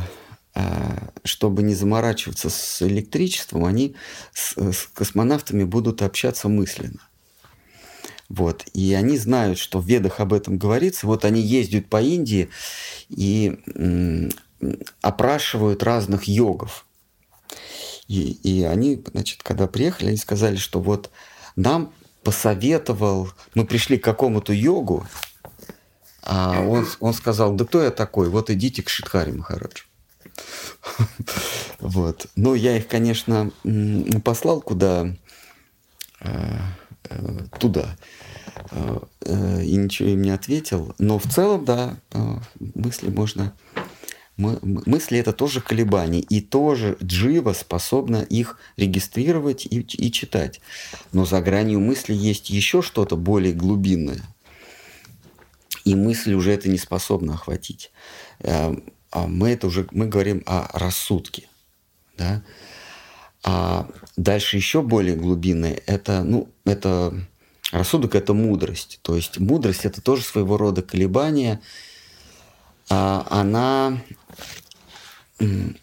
а, чтобы не заморачиваться с электричеством, они с, с космонавтами будут общаться мысленно. Вот. И они знают, что в ведах об этом говорится. Вот они ездят по Индии и опрашивают разных йогов. И, и они, значит, когда приехали, они сказали, что вот нам посоветовал, мы пришли к какому-то йогу, а он, он сказал, да кто я такой, вот идите к Шидхари Махараджу. Вот. Но я их, конечно, послал куда э, э, туда э, и ничего им не ответил. Но в целом, да, мысли можно... Мысли это тоже колебания, и тоже джива способна их регистрировать и, и читать. Но за гранью мысли есть еще что-то более глубинное. И мысль уже это не способна охватить а мы это уже мы говорим о рассудке. Да? А дальше еще более глубинное это, ну, это рассудок это мудрость. То есть мудрость это тоже своего рода колебание. А она,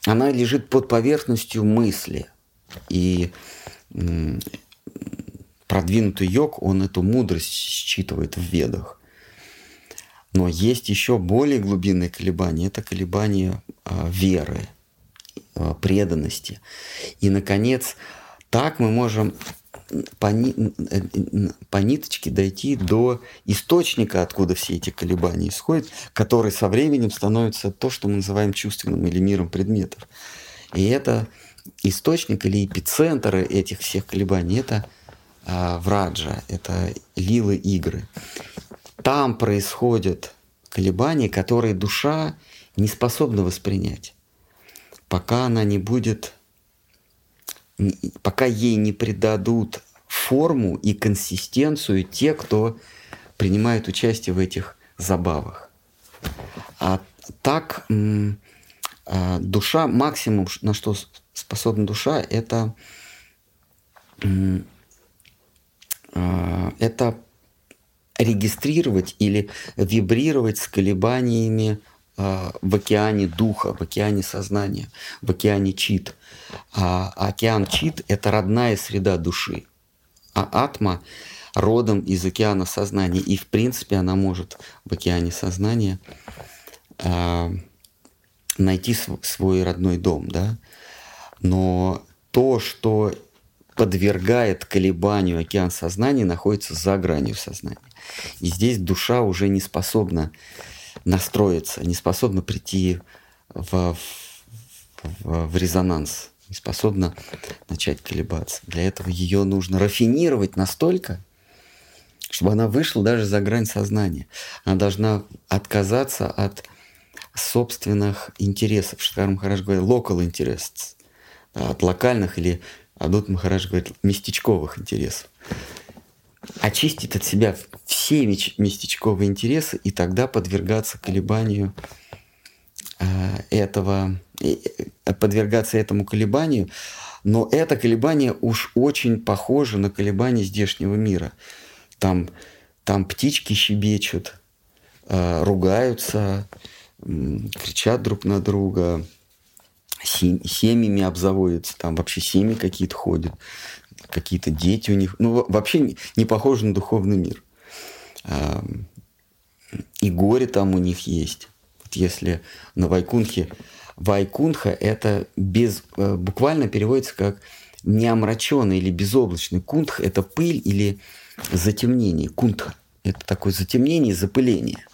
она лежит под поверхностью мысли. И продвинутый йог, он эту мудрость считывает в ведах. Но есть еще более глубинные колебания. Это колебания э, веры, э, преданности. И, наконец, так мы можем по, ни, по ниточке дойти до источника, откуда все эти колебания исходят, который со временем становится то, что мы называем чувственным или миром предметов. И это источник или эпицентр этих всех колебаний – это а, враджа, это лилы игры там происходят колебания, которые душа не способна воспринять. пока она не будет, пока ей не придадут форму и консистенцию те, кто принимает участие в этих забавах. А так а, душа, максимум, на что способна душа, это, а, это регистрировать или вибрировать с колебаниями в океане духа, в океане сознания, в океане чит. А океан чит – это родная среда души. А атма родом из океана сознания. И, в принципе, она может в океане сознания э, найти свой родной дом. Да? Но то, что подвергает колебанию океан сознания, находится за гранью сознания. И здесь душа уже не способна настроиться, не способна прийти в, в, в резонанс, не способна начать колебаться. Для этого ее нужно рафинировать настолько, чтобы она вышла даже за грань сознания. Она должна отказаться от собственных интересов. Шкар Махарадж говорит local interests, от локальных или Адут Махарадж говорит местечковых интересов очистит от себя все местечковые интересы и тогда подвергаться колебанию э, этого, э, подвергаться этому колебанию, но это колебание уж очень похоже на колебания здешнего мира. Там, там птички щебечут, э, ругаются, кричат друг на друга, семьями обзаводятся, там вообще семьи какие-то ходят какие-то дети у них. Ну, вообще не похоже на духовный мир. И горе там у них есть. Вот если на Вайкунхе... Вайкунха – это без, э, буквально переводится как неомраченный или безоблачный. Кунтх – это пыль или затемнение. Кунтха – это такое затемнение, запыление.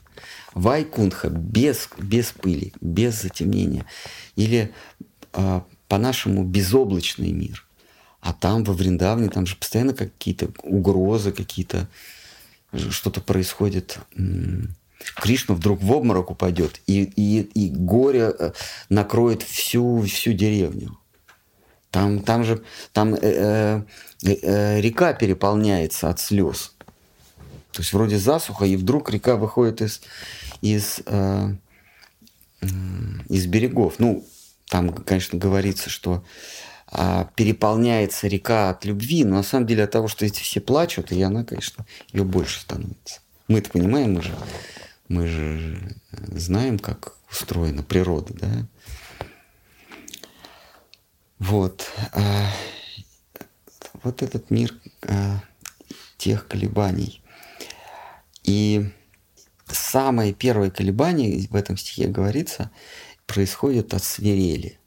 Вайкунха – без, без пыли, без затемнения. Или а, по-нашему безоблачный мир. А там, во Вриндавне, там же постоянно какие-то угрозы, какие-то что-то происходит. Кришна вдруг в обморок упадет, и, и, и горе э, накроет всю, всю деревню. Там, там же там, э, э, э, река переполняется от слез. То есть вроде засуха, и вдруг река выходит из, из, э, из берегов. Ну, там, конечно, говорится, что переполняется река от любви, но на самом деле от того, что эти все плачут, и она, конечно, ее больше становится. Мы это понимаем, мы же, мы же знаем, как устроена природа, да? Вот. А, вот этот мир а, тех колебаний. И самое первое колебание в этом стихе говорится, происходит от свирели –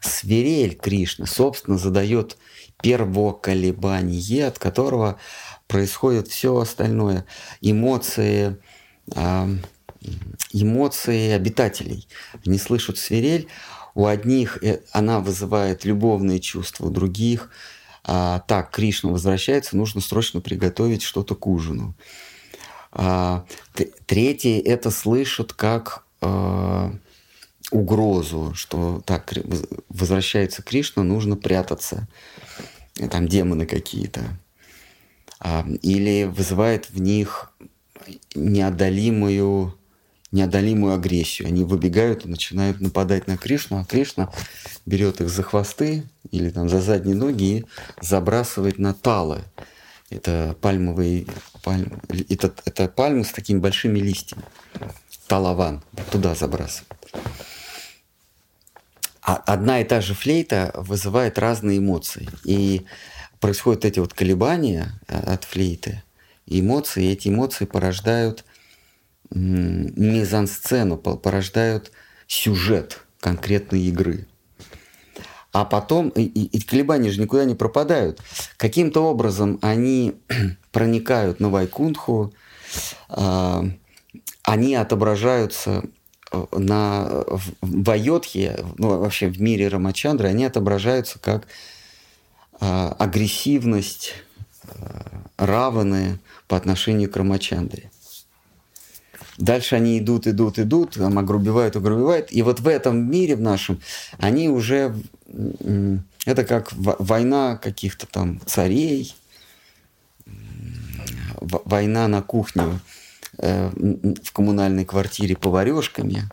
свирель Кришны, собственно, задает первоколебание, от которого происходит все остальное. Эмоции, э, эмоции обитателей. Они слышат свирель, у одних э, она вызывает любовные чувства, у других а, так, Кришна возвращается, нужно срочно приготовить что-то к ужину. А, третьи это слышат как а, угрозу, что так, возвращается Кришна, нужно прятаться, там демоны какие-то. А, или вызывает в них неодолимую, неодолимую агрессию. Они выбегают и начинают нападать на Кришну, а Кришна берет их за хвосты или там за задние ноги и забрасывает на талы. Это пальмовые пальм, это, это пальмы с такими большими листьями. Талаван. Туда забрасывает. А одна и та же флейта вызывает разные эмоции. И происходят эти вот колебания э, от флейты, эмоции, и эти эмоции порождают мизансцену, порождают сюжет конкретной игры. А потом, и, и колебания же никуда не пропадают. Каким-то образом они проникают на Вайкунху, э, они отображаются на, в Айодхе, ну, вообще в мире Рамачандры, они отображаются как э, агрессивность э, Раваны по отношению к Рамачандре. Дальше они идут, идут, идут, там огрубевают, огрубевают. И вот в этом мире в нашем они уже... Это как война каких-то там царей, война на кухне э, в коммунальной квартире поварешками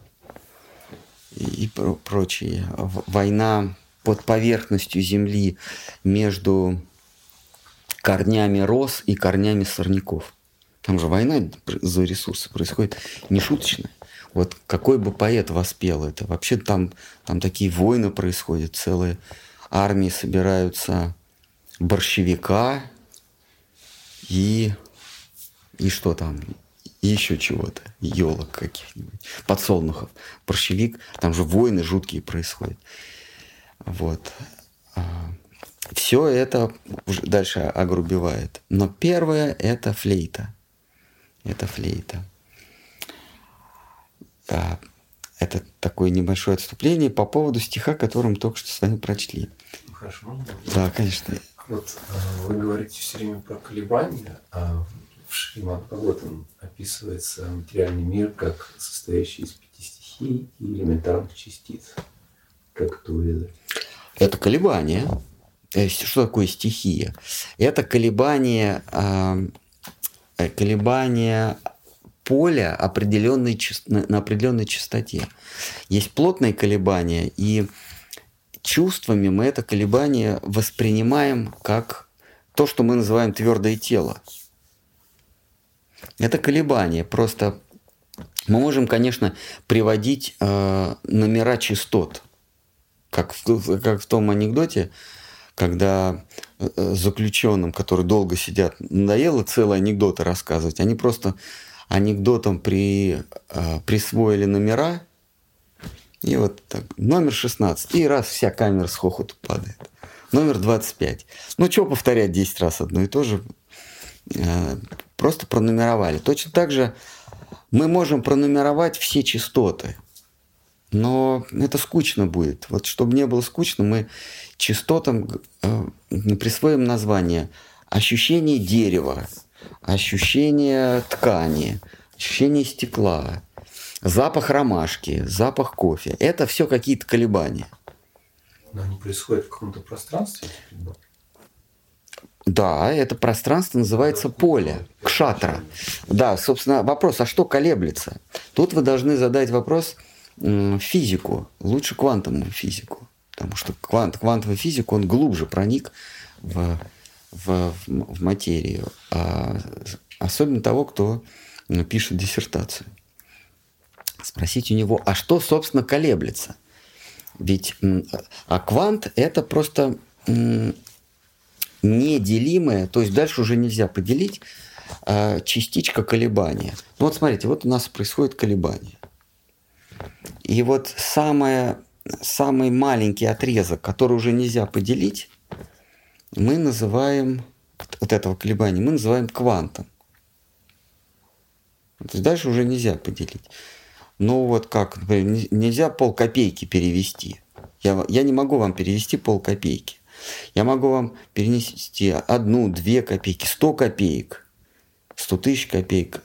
и прочее. Война под поверхностью земли между корнями роз и корнями сорняков. Там же война за ресурсы происходит нешуточная. Вот какой бы поэт воспел это? Вообще там, там такие войны происходят, целые армии собираются борщевика и, и что там, и еще чего-то, елок каких-нибудь, подсолнухов. Борщевик, там же войны жуткие происходят. Вот. А, Все это дальше огрубевает. Но первое – это флейта. Это флейта. Это такое небольшое отступление по поводу стиха, который мы только что с вами прочли. Хорошо. Да, конечно. Вот а, вы говорите все время про колебания, а в Шримад Бхагаватам описывается материальный мир как состоящий из пяти стихий и элементарных частиц. Как это увидеть? Это колебания. Э, что такое стихия? Это колебание, э, колебание поля определенной, на определенной частоте. Есть плотные колебания, и чувствами мы это колебание воспринимаем как то, что мы называем твердое тело. Это колебание. Просто мы можем, конечно, приводить э, номера частот – как в, как в том анекдоте, когда э, заключенным, которые долго сидят, надоело целые анекдоты рассказывать, они просто анекдотом при, э, присвоили номера, и вот так, номер 16, и раз вся камера с хохоту падает. Номер 25. Ну, что повторять 10 раз одно и то же? Э, просто пронумеровали. Точно так же мы можем пронумеровать все частоты – но это скучно будет. Вот чтобы не было скучно, мы частотам э, присвоим название ощущение дерева, ощущение ткани, ощущение стекла, запах ромашки, запах кофе. Это все какие-то колебания. Но они происходят в каком-то пространстве? Да, это пространство называется поле, кшатра. Да, собственно, вопрос, а что колеблется? Тут вы должны задать вопрос – физику, лучше квантовую физику. Потому что квант, квантовая физика, он глубже проник в, в, в материю. А особенно того, кто пишет диссертацию. Спросить у него, а что, собственно, колеблется? Ведь а квант – это просто неделимое, то есть дальше уже нельзя поделить, а частичка колебания. Ну вот смотрите, вот у нас происходит колебание. И вот самое, самый маленький отрезок, который уже нельзя поделить, мы называем, вот этого колебания, мы называем квантом. То есть дальше уже нельзя поделить. Ну вот как, например, нельзя пол копейки перевести. Я, я не могу вам перевести пол копейки. Я могу вам перенести одну, две копейки, сто копеек, сто тысяч копеек.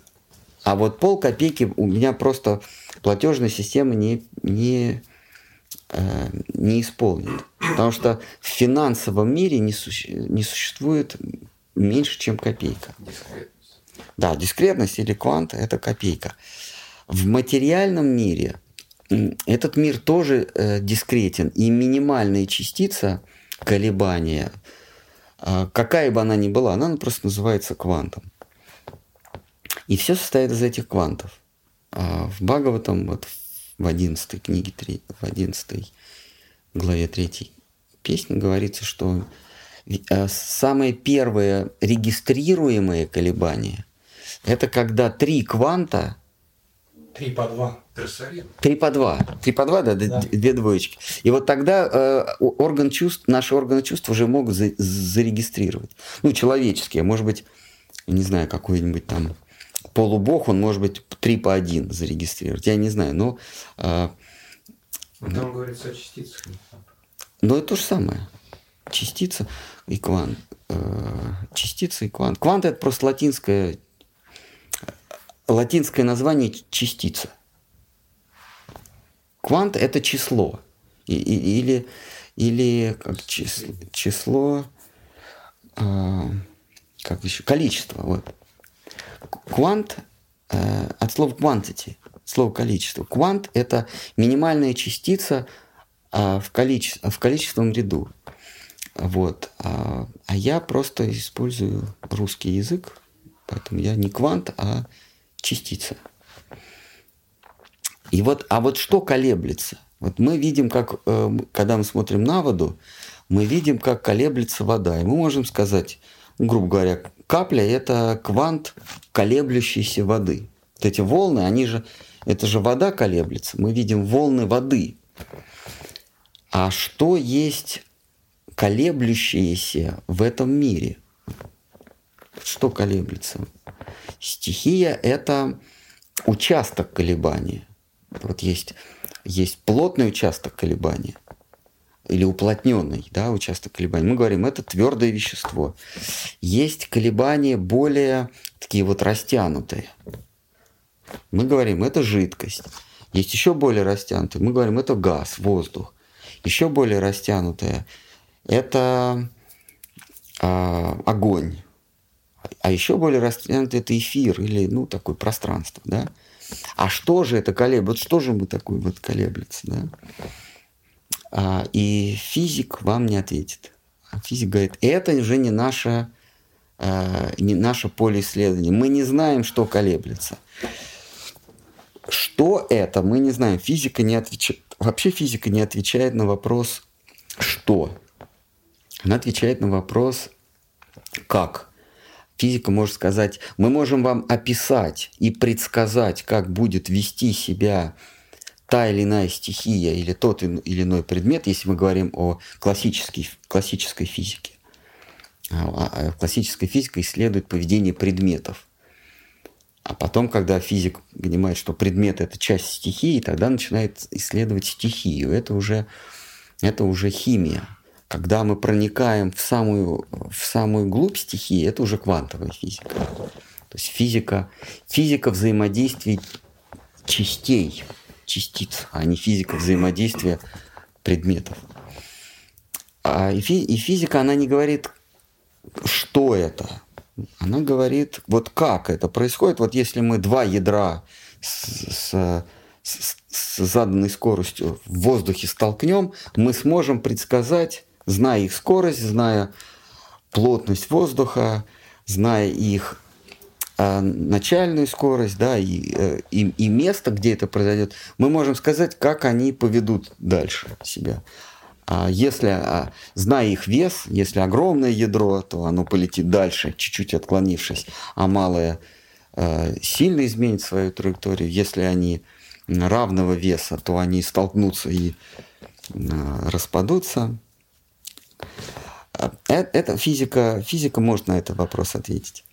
А вот пол копейки у меня просто платежная система не, не, э, не исполнит. Потому что в финансовом мире не, суще, не существует меньше, чем копейка. Дискретность. Да, дискретность или квант – это копейка. В материальном мире этот мир тоже э, дискретен, и минимальная частица колебания, э, какая бы она ни была, она просто называется квантом. И все состоит из этих квантов. А в Бхагаватам, вот в 11 книге, в 11 главе 3 песни говорится, что э, самые первые регистрируемые колебания – это когда три кванта Три по два. Три по два. Три по два, да, да. две двоечки. И вот тогда э, орган чувств, наши органы чувств уже могут за, зарегистрировать. Ну, человеческие, может быть, не знаю, какой-нибудь там полубог, он может быть 3 по 1 зарегистрировать. Я не знаю, но... Но там говорится о частицах. Но это то же самое. Частица и квант. Э, частица и квант. Квант это просто латинское латинское название частица. Квант – это число. И, и, или, или как число, число э, как еще, количество. Вот. Квант э, от слова quantity, слово количество. Квант – это минимальная частица э, в, количе, в количественном ряду. Вот. А, а я просто использую русский язык, поэтому я не квант, а частица. И вот, а вот что колеблется? Вот мы видим, как, э, когда мы смотрим на воду, мы видим, как колеблется вода. И мы можем сказать, грубо говоря, капля – это квант колеблющейся воды. Вот эти волны, они же, это же вода колеблется. Мы видим волны воды. А что есть колеблющееся в этом мире? Что колеблется? Стихия – это участок колебания. Вот есть, есть плотный участок колебания или уплотненный да, участок колебания. Мы говорим, это твердое вещество. Есть колебания более такие вот растянутые. Мы говорим, это жидкость. Есть еще более растянутые. Мы говорим, это газ, воздух. Еще более растянутые – это а, огонь. А еще более растянутый – это эфир или ну, такое пространство. Да? А что же это колеблется? Вот что же мы такое вот колеблется? Да? А, и физик вам не ответит. А физик говорит, это уже не наше, а, не наше поле исследования. Мы не знаем, что колеблется. Что это, мы не знаем. Физика не отвечает. Вообще физика не отвечает на вопрос «что?». Она отвечает на вопрос «как?». Физика может сказать, мы можем вам описать и предсказать, как будет вести себя та или иная стихия или тот или иной предмет, если мы говорим о классической, классической физике. А, а, классическая физика исследует поведение предметов. А потом, когда физик понимает, что предмет – это часть стихии, тогда начинает исследовать стихию. Это уже, это уже химия. Когда мы проникаем в самую, в самую глубь стихии, это уже квантовая физика. То есть физика, физика взаимодействия частей, частиц, а не физика взаимодействия предметов. А и, фи, и физика, она не говорит, что это. Она говорит, вот как это происходит. Вот если мы два ядра с, с, с, с заданной скоростью в воздухе столкнем, мы сможем предсказать зная их скорость, зная плотность воздуха, зная их э, начальную скорость, да, и, э, и, и место, где это произойдет, мы можем сказать, как они поведут дальше себя. А если, а, зная их вес, если огромное ядро, то оно полетит дальше, чуть-чуть отклонившись, а малое э, сильно изменит свою траекторию. Если они равного веса, то они столкнутся и распадутся. Э, это физика, физика может на этот вопрос ответить.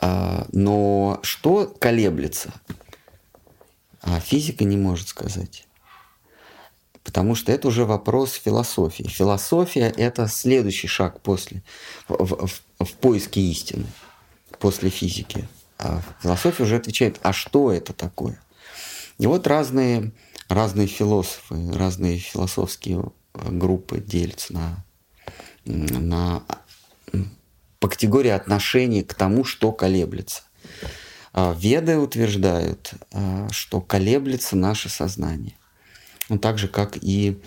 А, но что колеблется, а физика не может сказать. Потому что это уже вопрос философии. Философия – это следующий шаг после, в, в, в поиске истины, после физики. А философия уже отвечает, а что это такое? И вот разные разные философы, разные философские э, группы делятся на, на, по категории отношений к тому, что колеблется. А веды утверждают, э, что колеблется наше сознание. Ну, так же, как и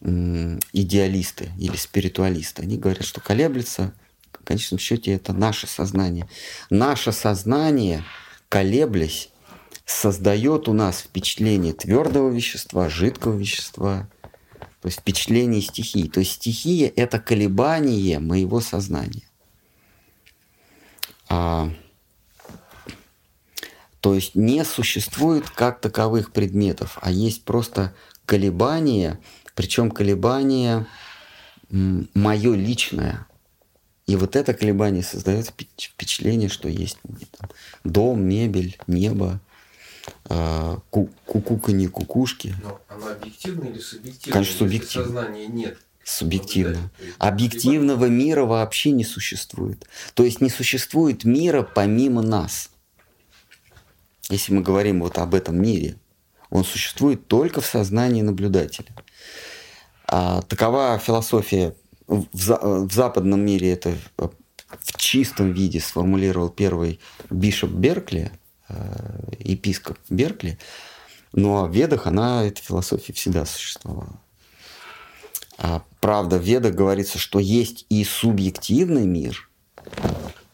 идеалисты или спиритуалисты. Они говорят, что колеблется, в конечном счете, это наше сознание. Наше сознание, колеблясь, создает у нас впечатление твердого вещества, жидкого вещества, то есть впечатление стихии. То есть стихия – это колебание моего сознания. А, то есть не существует как таковых предметов, а есть просто колебания, причем колебание мое личное. И вот это колебание создает впечатление, что есть дом, мебель, небо, а, ку кукуканье кукушки. Но оно объективно или субъективно? Конечно, субъективно. Сознания нет. субъективно. Объективного мира вообще не существует. То есть не существует мира помимо нас. Если мы говорим вот об этом мире, он существует только в сознании наблюдателя. А такова философия в, за, в западном мире это в чистом виде сформулировал первый бишоп Беркли, э, епископ Беркли, но в Ведах она, эта философия всегда существовала. А, правда, в Ведах говорится, что есть и субъективный мир,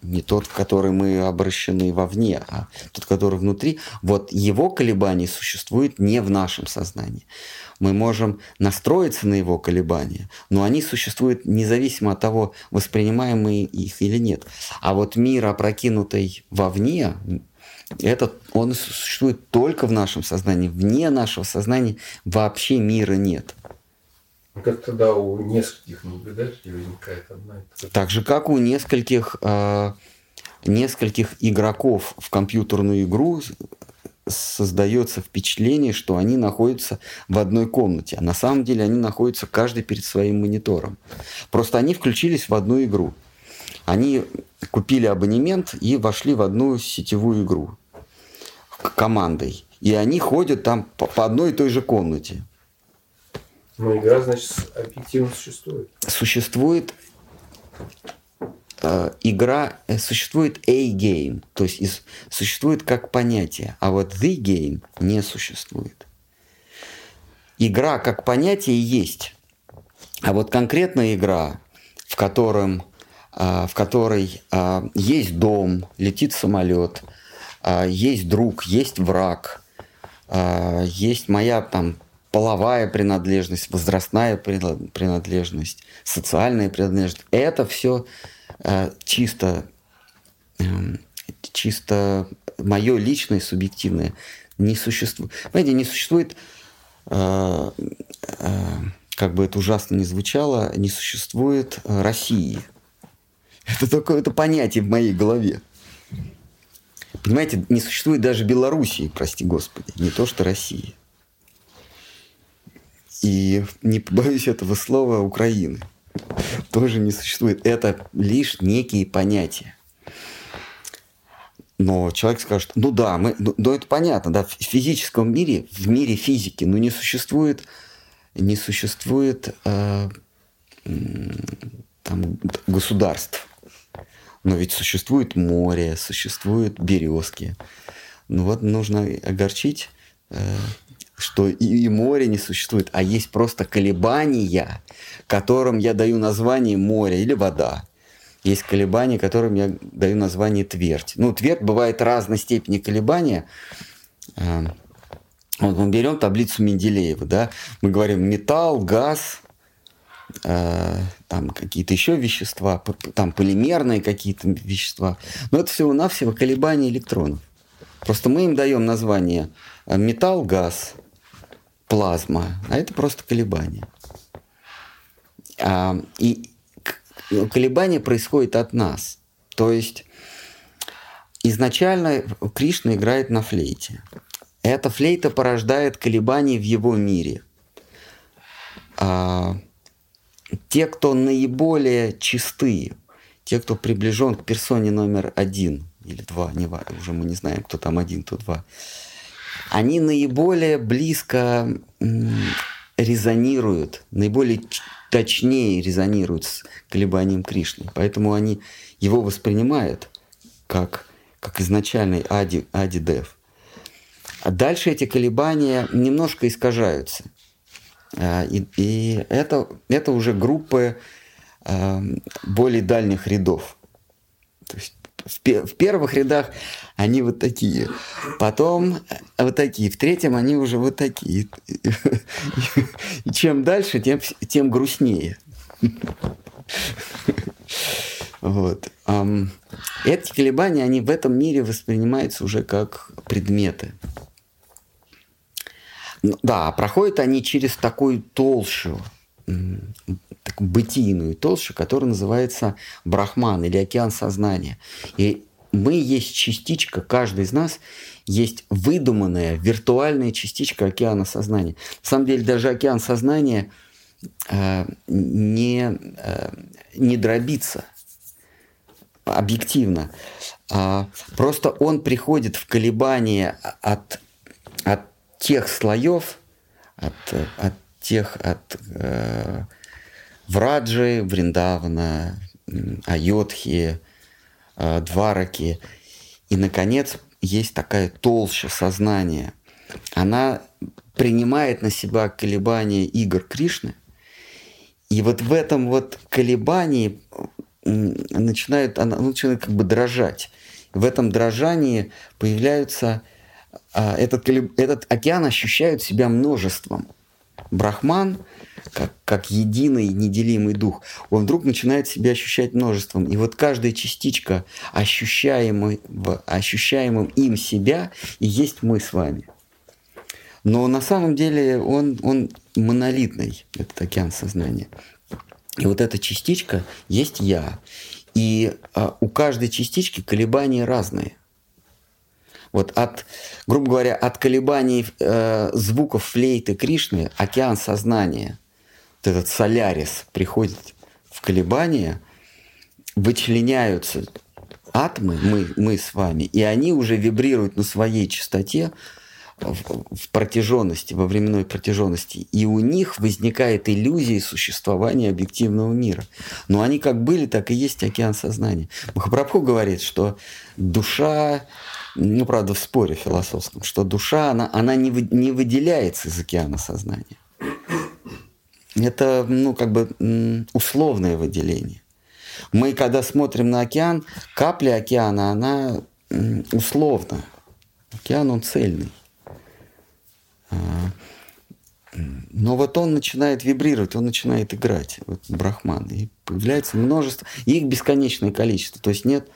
не тот, в который мы обращены вовне, а тот, который внутри. Вот его колебания существуют не в нашем сознании. Мы можем настроиться на его колебания, но они существуют независимо от того, воспринимаем мы их или нет. А вот мир, опрокинутый вовне, этот, он существует только в нашем сознании. Вне нашего сознания вообще мира нет. Ну, как тогда у нескольких наблюдателей возникает одна и Так же, как у нескольких, э, нескольких игроков в компьютерную игру создается впечатление, что они находятся в одной комнате, а на самом деле они находятся каждый перед своим монитором. Просто они включились в одну игру. Они купили абонемент и вошли в одну сетевую игру командой. И они ходят там по, по одной и той же комнате. Но игра, значит, объективно существует. Существует э, игра, э, существует A-game, то есть из, существует как понятие, а вот the game не существует. Игра как понятие есть, а вот конкретная игра, в котором э, в которой э, есть дом, летит самолет, есть друг, есть враг, э, есть моя там половая принадлежность, возрастная принадлежность, социальная принадлежность. Это все э, чисто, э, чисто мое личное, субъективное. Не существует. Понимаете, не существует, как бы это ужасно не звучало, не существует России. Это только это понятие в моей голове. Понимаете, не существует даже Белоруссии, прости господи, не то что России и, не побоюсь этого слова, Украины тоже не существует. Это лишь некие понятия. Но человек скажет, ну да, мы, ну, ну это понятно, да, в физическом мире, в мире физики, ну не существует, не существует э, там, государств. Но ведь существует море, существуют березки. Ну вот нужно огорчить э, что и, море не существует, а есть просто колебания, которым я даю название море или вода. Есть колебания, которым я даю название твердь. Ну, твердь бывает разной степени колебания. А, вот мы берем таблицу Менделеева, да, мы говорим металл, газ, э, там какие-то еще вещества, там полимерные какие-то вещества. Но это всего-навсего колебания электронов. Просто мы им даем название металл, газ, плазма, а это просто колебания. А, и колебания происходят от нас. То есть изначально Кришна играет на флейте. Эта флейта порождает колебания в его мире. А, те, кто наиболее чистые, те, кто приближен к персоне номер один или два, не, уже мы не знаем, кто там один, кто два, они наиболее близко резонируют, наиболее точнее резонируют с колебанием Кришны. Поэтому они его воспринимают как, как изначальный ади, ади дев. А дальше эти колебания немножко искажаются. А, и, и это, это уже группы э, более дальних рядов. То есть в, в первых рядах они вот такие. Потом вот такие. В третьем они уже вот такие. И чем дальше, тем, тем грустнее. Вот. Эти колебания, они в этом мире воспринимаются уже как предметы. Ну да, проходят они через такую толщу, такую бытийную толщу, которая называется брахман или океан сознания. И мы есть частичка, каждый из нас есть выдуманная виртуальная частичка океана сознания. На самом деле даже океан сознания э, не, э, не дробится объективно. А, просто он приходит в колебания от, от тех слоев, от, от тех, от э, Враджи, Вриндавана, Айодхи, э, Двараки. И, наконец, есть такая толща сознания. Она принимает на себя колебания игр Кришны. И вот в этом вот колебании начинает, она начинает как бы дрожать. В этом дрожании появляются этот, этот океан ощущает себя множеством. Брахман, как, как единый неделимый дух, он вдруг начинает себя ощущать множеством. И вот каждая частичка ощущаемый, ощущаемым им себя и есть мы с вами. Но на самом деле он, он монолитный, этот океан сознания. И вот эта частичка есть я. И а, у каждой частички колебания разные. Вот от, грубо говоря, от колебаний э, звуков флейты Кришны, океан сознания, вот этот солярис приходит в колебания, вычленяются атомы, мы, мы с вами, и они уже вибрируют на своей частоте в, в протяженности, во временной протяженности, и у них возникает иллюзия существования объективного мира. Но они как были, так и есть океан сознания. Махапрабху говорит, что душа ну, правда, в споре философском, что душа, она, она не, вы, не выделяется из океана сознания. Это, ну, как бы условное выделение. Мы, когда смотрим на океан, капля океана, она условна. Океан, он цельный. А, но вот он начинает вибрировать, он начинает играть, вот брахман, и появляется множество, их бесконечное количество. То есть нет,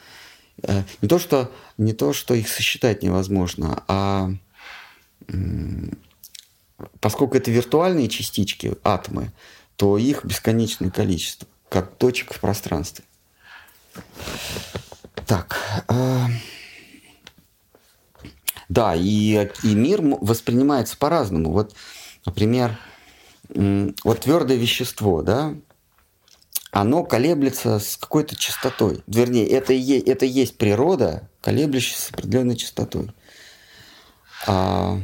не то, что, не то, что их сосчитать невозможно, а поскольку это виртуальные частички, атомы, то их бесконечное количество, как точек в пространстве. Так. Э, да, и, и мир воспринимается по-разному. Вот, например, вот твердое вещество, да, оно колеблется с какой-то частотой. Вернее, это и, есть, это есть природа, колеблющаяся с определенной частотой. А,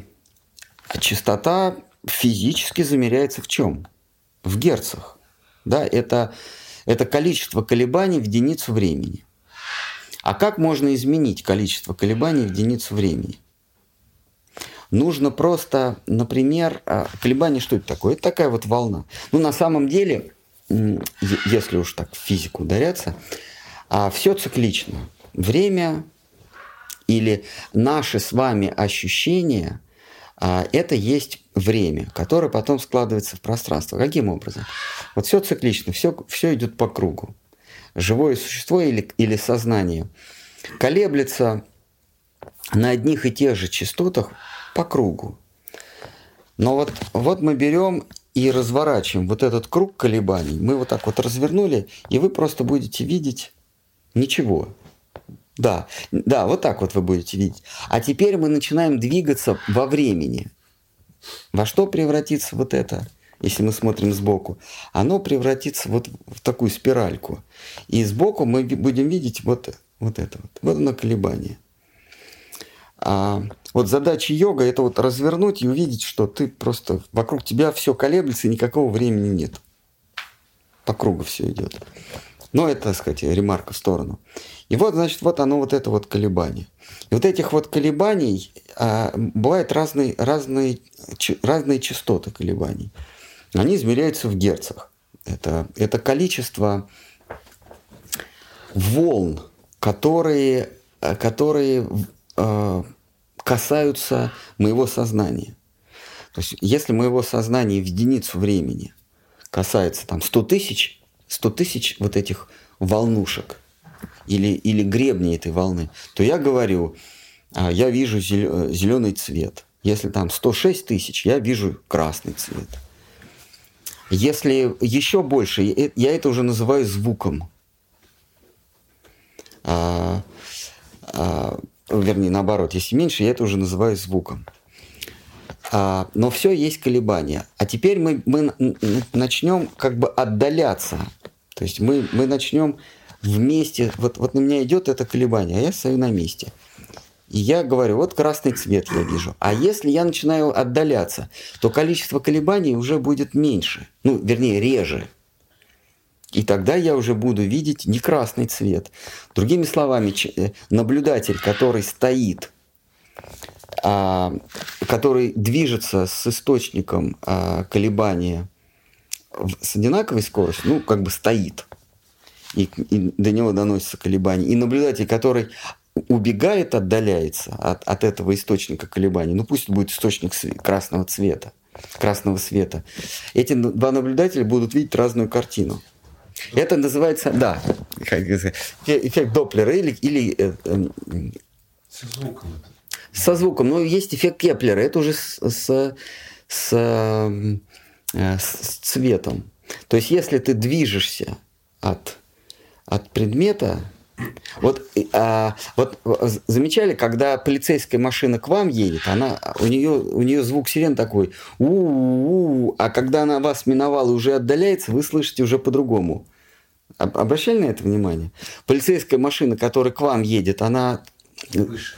а частота физически замеряется в чем? В герцах. Да, это, это количество колебаний в единицу времени. А как можно изменить количество колебаний в единицу времени? Нужно просто, например, а, колебания, что это такое? Это такая вот волна. Ну, на самом деле, если уж так в физику ударяться, а все циклично. Время или наши с вами ощущения а, это есть время, которое потом складывается в пространство. Каким образом? Вот все циклично, все, все идет по кругу. Живое существо или, или сознание колеблется на одних и тех же частотах по кругу. Но вот, вот мы берем и разворачиваем вот этот круг колебаний, мы вот так вот развернули, и вы просто будете видеть ничего. Да, да, вот так вот вы будете видеть. А теперь мы начинаем двигаться во времени. Во что превратится вот это, если мы смотрим сбоку? Оно превратится вот в такую спиральку. И сбоку мы будем видеть вот, вот это вот. Вот оно колебание. А вот задача йога это вот развернуть и увидеть, что ты просто вокруг тебя все колеблется и никакого времени нет. По кругу все идет. Но это, так сказать, ремарка в сторону. И вот, значит, вот оно, вот это вот колебание. И вот этих вот колебаний а, бывают разные, разные, ч, разные частоты колебаний. Они измеряются в герцах. Это, это количество волн, которые, которые Э, касаются моего сознания. То есть, если моего сознания в единицу времени касается там 100 тысяч, 100 тысяч вот этих волнушек или, или гребней этой волны, то я говорю, а, я вижу зеленый цвет. Если там 106 тысяч, я вижу красный цвет. Если еще больше, я это уже называю звуком. Вернее, наоборот, если меньше, я это уже называю звуком. А, но все есть колебания. А теперь мы, мы начнем как бы отдаляться. То есть мы, мы начнем вместе, вот, вот на меня идет это колебание, а я стою на месте. И я говорю, вот красный цвет я вижу. А если я начинаю отдаляться, то количество колебаний уже будет меньше. Ну, вернее, реже. И тогда я уже буду видеть не красный цвет. Другими словами, э, наблюдатель, который стоит, а, который движется с источником а, колебания с одинаковой скоростью, ну, как бы стоит, и, и до него доносятся колебания. И наблюдатель, который убегает, отдаляется от, от этого источника колебаний, ну пусть будет источник красного цвета, красного света, эти два наблюдателя будут видеть разную картину. Это называется, да, эффект Доплера или... или э, э, со звуком. Со звуком. Но есть эффект Кеплера, это уже с, с, с, э, с цветом. То есть если ты движешься от, от предмета, вот, а, вот замечали, когда полицейская машина к вам едет, она, у, нее, у нее звук сирен такой, у, -у, -у а когда она вас миновала и уже отдаляется, вы слышите уже по-другому. Обращали на это внимание? Полицейская машина, которая к вам едет, она... Выше.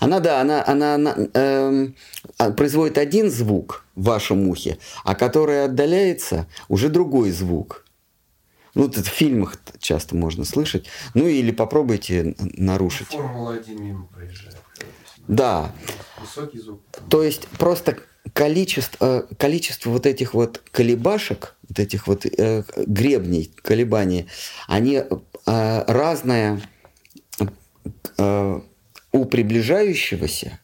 Она, да, она, она, она эм, а, производит один звук в вашем ухе, а которая отдаляется, уже другой звук. Ну, это в фильмах часто можно слышать. Ну, или попробуйте нарушить. Ну, Формула-1 мимо проезжает. Да. Высокий звук. То есть просто количество, э, количество вот этих вот колебашек, вот этих вот э, гребней, колебаний, они э, разное э, у приближающегося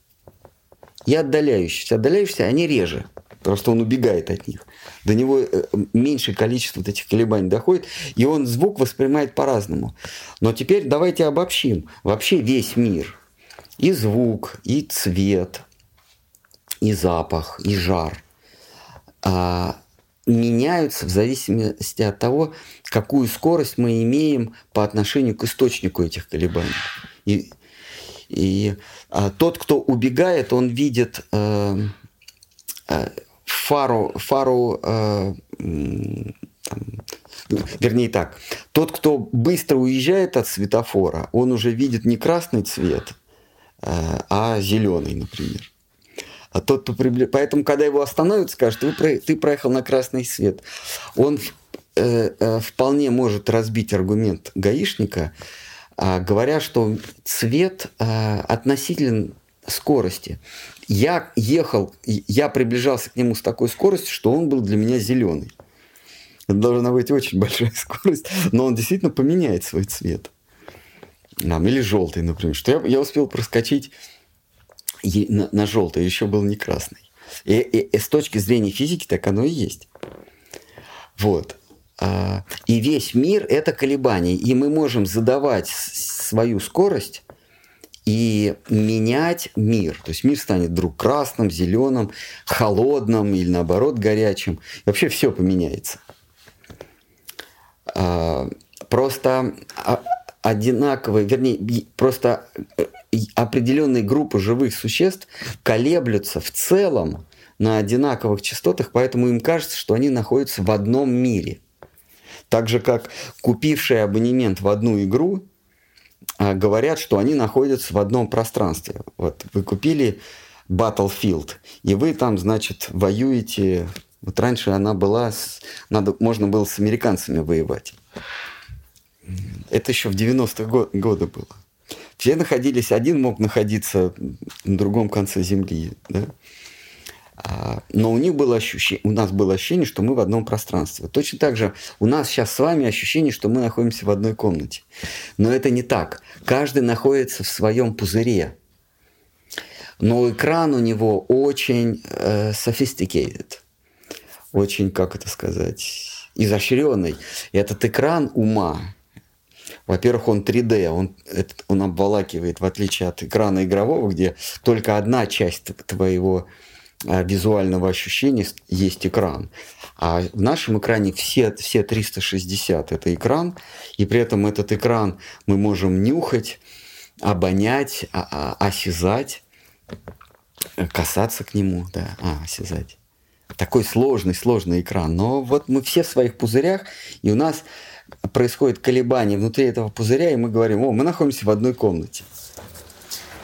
и отдаляющегося. Отдаляющиеся они реже. Просто он убегает от них. До него э, меньшее количество вот этих колебаний доходит, и он звук воспринимает по-разному. Но теперь давайте обобщим. Вообще весь мир. И звук, и цвет, и запах, и жар а, меняются в зависимости от того, какую скорость мы имеем по отношению к источнику этих колебаний. И, и а, тот, кто убегает, он видит э, фару, фару э, там, вернее так, тот, кто быстро уезжает от светофора, он уже видит не красный цвет, э, а зеленый, например. А тот, кто прибли... Поэтому, когда его остановят, скажут, ты, про... ты проехал на красный свет. Он э, э, вполне может разбить аргумент гаишника, э, говоря, что цвет э, относителен скорости. Я ехал, я приближался к нему с такой скоростью, что он был для меня зеленый. Это должна быть очень большая скорость, но он действительно поменяет свой цвет. Там, или желтый, например. Что я, я успел проскочить на, на желтый, еще был не красный. И, и, и с точки зрения физики так оно и есть. Вот. А, и весь мир это колебания. И мы можем задавать свою скорость и менять мир. То есть мир станет вдруг красным, зеленым, холодным или наоборот горячим. И вообще все поменяется. А, просто одинаковые, вернее, просто э, определенные группы живых существ колеблются в целом на одинаковых частотах, поэтому им кажется, что они находятся в одном мире. Так же, как купивший абонемент в одну игру а, говорят, что они находятся в одном пространстве. Вот вы купили Battlefield, и вы там, значит, воюете. Вот раньше она была, надо, можно было с американцами воевать. Это еще в 90-е го- годы было. Все находились, один мог находиться на другом конце Земли. Да? А, но у них было ощущение, у нас было ощущение, что мы в одном пространстве. Точно так же у нас сейчас с вами ощущение, что мы находимся в одной комнате. Но это не так. Каждый находится в своем пузыре. Но экран у него очень э, sophisticated, очень, как это сказать, изощренный. И этот экран ума, во-первых, он 3D, он, он обволакивает, в отличие от экрана игрового, где только одна часть твоего визуального ощущения есть экран. А в нашем экране все, все 360 это экран, и при этом этот экран мы можем нюхать, обонять, а, а, осязать. Касаться к нему, да. А, осязать. Такой сложный, сложный экран. Но вот мы все в своих пузырях, и у нас происходит колебание внутри этого пузыря, и мы говорим, о, мы находимся в одной комнате.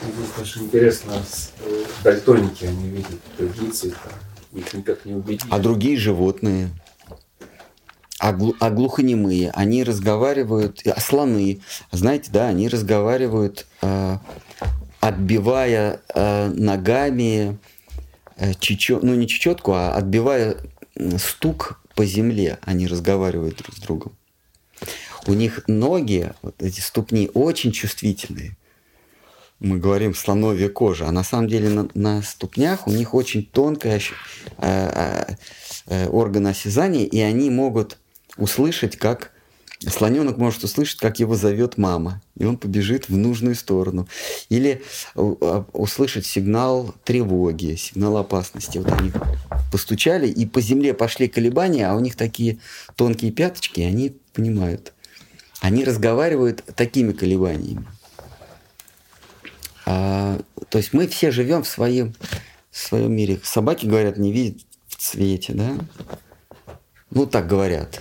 Здесь очень интересно, э, дальтоники, они видят другие цвета, их никак не убедить. А другие животные, а, глу, а глухонемые, они разговаривают, а слоны, знаете, да, они разговаривают, э, отбивая э, ногами э, ну не чечетку, а отбивая стук по земле, они разговаривают друг с другом. У них ноги, вот эти ступни, очень чувствительные мы говорим слоновья кожа, а на самом деле на, на ступнях у них очень тонкая э, э, э, орган осязания, и они могут услышать, как слоненок может услышать, как его зовет мама, и он побежит в нужную сторону. Или э, услышать сигнал тревоги, сигнал опасности. Вот они постучали, и по земле пошли колебания, а у них такие тонкие пяточки, и они понимают. Они разговаривают такими колебаниями. А, то есть мы все живем в своем, в своем мире. Собаки, говорят, не видят в цвете, да? Ну, так говорят.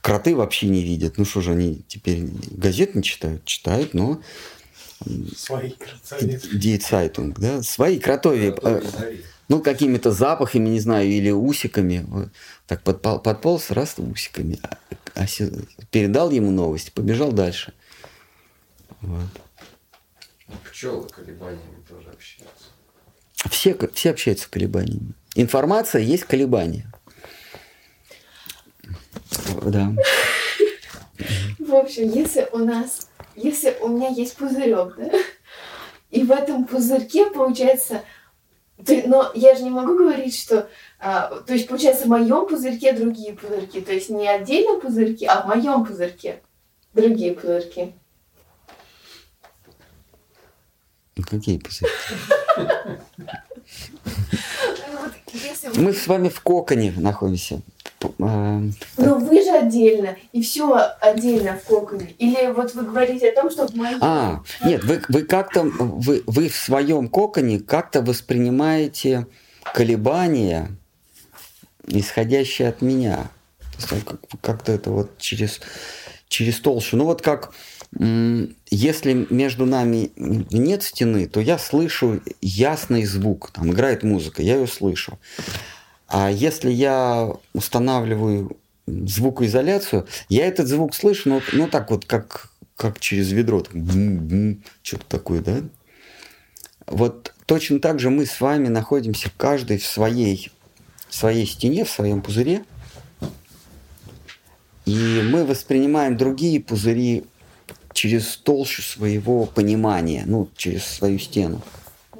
Кроты вообще не видят. Ну что же, они теперь газет не читают? Читают, но... Свои кротовьи. Дейцайтунг, да? Свои кротовьи. Э, ну, какими-то запахами, не знаю, или усиками. Так подпол, подполз, раз усиками. А, а, передал ему новость, побежал дальше. Вот. Пчелы колебаниями тоже общаются. Все, все общаются колебаниями. Информация есть колебания. Да. В общем, если у нас, если у меня есть пузырек, да, и в этом пузырьке получается, но я же не могу говорить, что, а, то есть получается в моем пузырьке другие пузырьки, то есть не отдельно пузырьки, а в моем пузырьке другие пузырьки. Ну какие пузыри? Мы с вами в коконе находимся. А, Но вы же отдельно, и все отдельно в коконе. Или вот вы говорите о том, что в моем... А, нет, вы, вы как-то, вы, вы в своем коконе как-то воспринимаете колебания, исходящие от меня. Как-то это вот через, через толщу. Ну вот как если между нами нет стены, то я слышу ясный звук, там играет музыка, я ее слышу. А если я устанавливаю звукоизоляцию, я этот звук слышу, ну, ну так вот, как, как через ведро, что-то такое, да? Вот точно так же мы с вами находимся каждый в своей, в своей стене, в своем пузыре, и мы воспринимаем другие пузыри через толщу своего понимания, ну, через свою стену.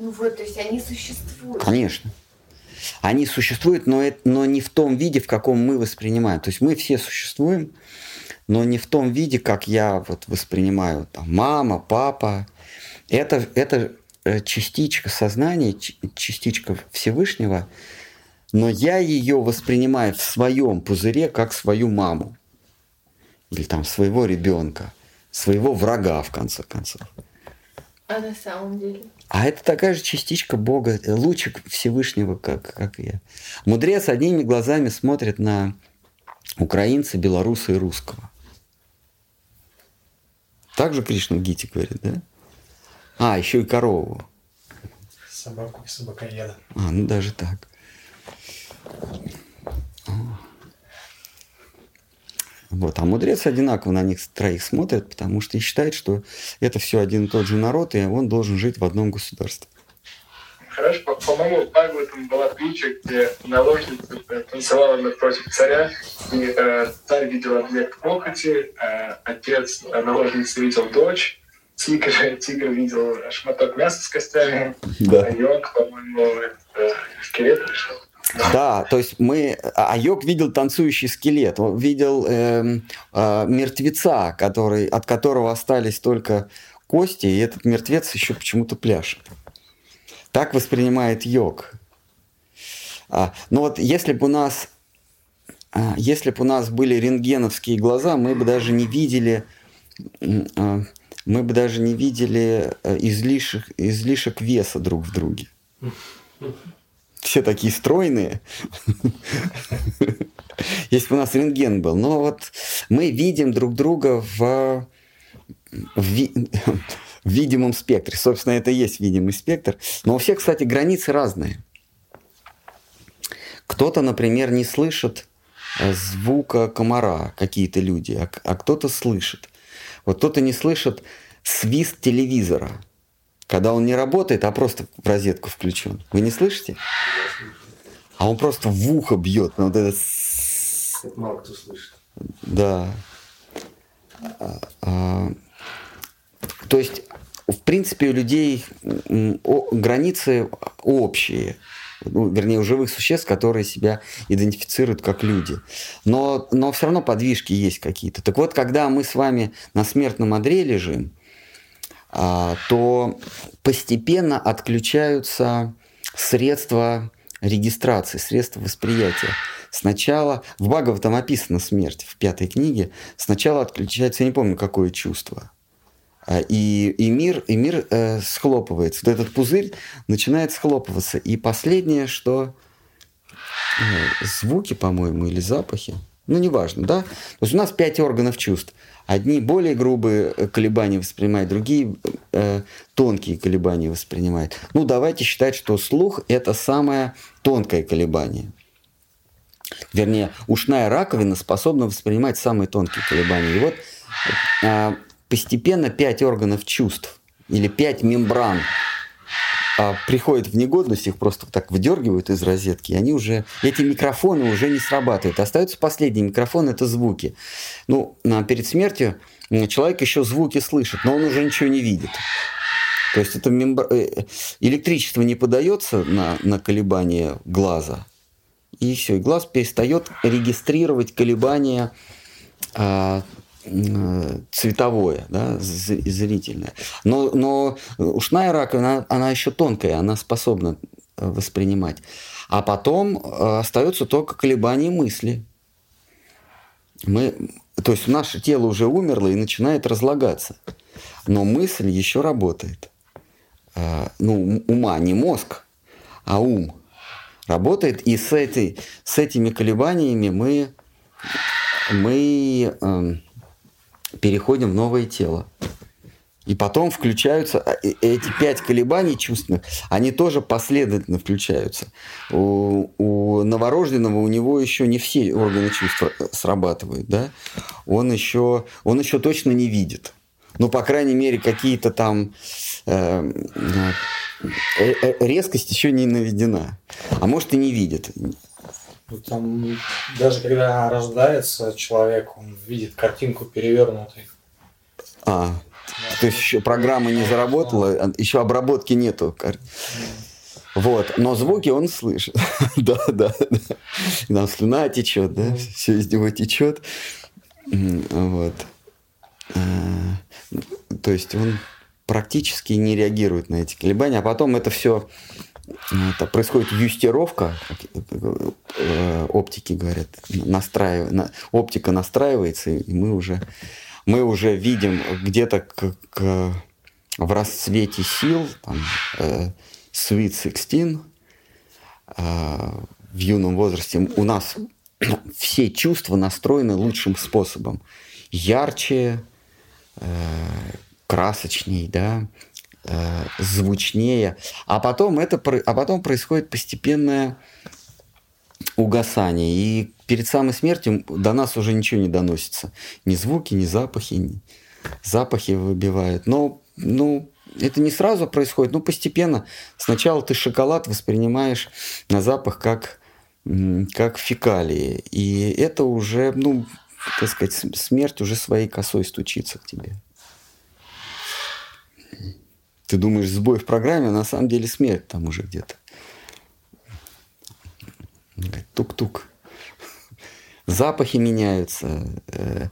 Ну вот, то есть они существуют. Конечно. Они существуют, но, это, но не в том виде, в каком мы воспринимаем. То есть мы все существуем, но не в том виде, как я вот воспринимаю там, мама, папа. Это, это э, частичка сознания, частичка Всевышнего, но я ее воспринимаю в своем пузыре как свою маму или там своего ребенка своего врага, в конце концов. А на самом деле? А это такая же частичка Бога, лучик Всевышнего, как, как я. Мудрец одними глазами смотрит на украинца, белоруса и русского. Так же Кришна в Гите говорит, да? А, еще и корову. Собаку и собакоеда. А, ну даже так. Вот. А мудрец одинаково на них троих смотрит, потому что и считает, что это все один и тот же народ, и он должен жить в одном государстве. Хорошо, по-моему, по там была притча, где наложница танцевала напротив царя, и э, царь видел объект похоти, э, отец э, наложницы видел дочь, тигр, тигр видел шматок мяса с костями, да. а йог, по-моему, это, скелет решил. Да, то есть мы... А Йог видел танцующий скелет, он видел э, э, мертвеца, который, от которого остались только кости, и этот мертвец еще почему-то пляшет. Так воспринимает Йог. А, но вот если бы у нас... А, если бы у нас были рентгеновские глаза, мы бы даже не видели... А, мы бы даже не видели э, излишек, излишек веса друг в друге. Все такие стройные. Если бы у нас рентген был. Но вот мы видим друг друга в, в, видимом спектре. Собственно, это и есть видимый спектр. Но у всех, кстати, границы разные. Кто-то, например, не слышит э, звука комара, какие-то люди, а, а кто-то слышит. Вот кто-то не слышит свист телевизора, когда он не работает, а просто в розетку включен. Вы не слышите? А он просто в ухо бьет. Ну, вот это... Это мало кто слышит. Да. А, а, то есть, в принципе, у людей границы общие ну, вернее, у живых существ, которые себя идентифицируют как люди. Но, но все равно подвижки есть какие-то. Так вот, когда мы с вами на смертном одре лежим, то постепенно отключаются средства регистрации, средства восприятия. Сначала, в Багов там описана смерть в пятой книге, сначала отключается, я не помню, какое чувство – а, и, и мир, и мир э, схлопывается. Вот этот пузырь начинает схлопываться. И последнее, что э, звуки, по-моему, или запахи, ну, неважно, да? То есть у нас пять органов чувств. Одни более грубые э, колебания воспринимают, другие э, тонкие колебания воспринимают. Ну, давайте считать, что слух – это самое тонкое колебание. Вернее, ушная раковина способна воспринимать самые тонкие колебания. И вот э, постепенно пять органов чувств или пять мембран а, приходят в негодность, их просто так выдергивают из розетки, и они уже, эти микрофоны уже не срабатывают. Остаются последние микрофоны, это звуки. Ну, перед смертью человек еще звуки слышит, но он уже ничего не видит. То есть это мембр... Э, электричество не подается на, на колебания глаза, и все, и глаз перестает регистрировать колебания а, цветовое, да, зрительное. Но, но ушная раковина, она, она еще тонкая, она способна э, воспринимать. А потом э, остается только колебание мысли. Мы, то есть наше тело уже умерло и начинает разлагаться. Но мысль еще работает. Э, ну, ума, не мозг, а ум работает. И с, этой, с этими колебаниями мы, мы эм, переходим в новое тело. И потом включаются а, эти пять колебаний чувственных, они тоже последовательно включаются. У, у новорожденного у него еще не все органы чувства э, срабатывают, да? Он еще, он еще точно не видит. Ну, по крайней мере, какие-то там э, э, э резкость еще не наведена. А может и не видит. Там, даже когда рождается человек, он видит картинку перевернутой. А, да, то есть еще программа не заработала, а еще обработки нету. Вот, но звуки он слышит. да, да, да. Нам слюна течет, да, все из него течет. Вот. А, то есть он практически не реагирует на эти колебания, а потом это все это происходит юстировка, э, оптики говорят, настраив... оптика настраивается, и мы уже, мы уже видим где-то к, к, в расцвете сил, там, э, Sweet 16, э, в юном возрасте у нас все чувства настроены лучшим способом. Ярче, э, красочней, да, э, звучнее, а потом, это, а потом происходит постепенное угасание. И перед самой смертью до нас уже ничего не доносится. Ни звуки, ни запахи. Ни... Запахи выбивают. Но ну, это не сразу происходит, но постепенно. Сначала ты шоколад воспринимаешь на запах как, как фекалии. И это уже, ну, так сказать, смерть уже своей косой стучится к тебе. Ты думаешь, сбой в программе, а на самом деле смерть там уже где-то. Тук-тук. Запахи меняются. Э,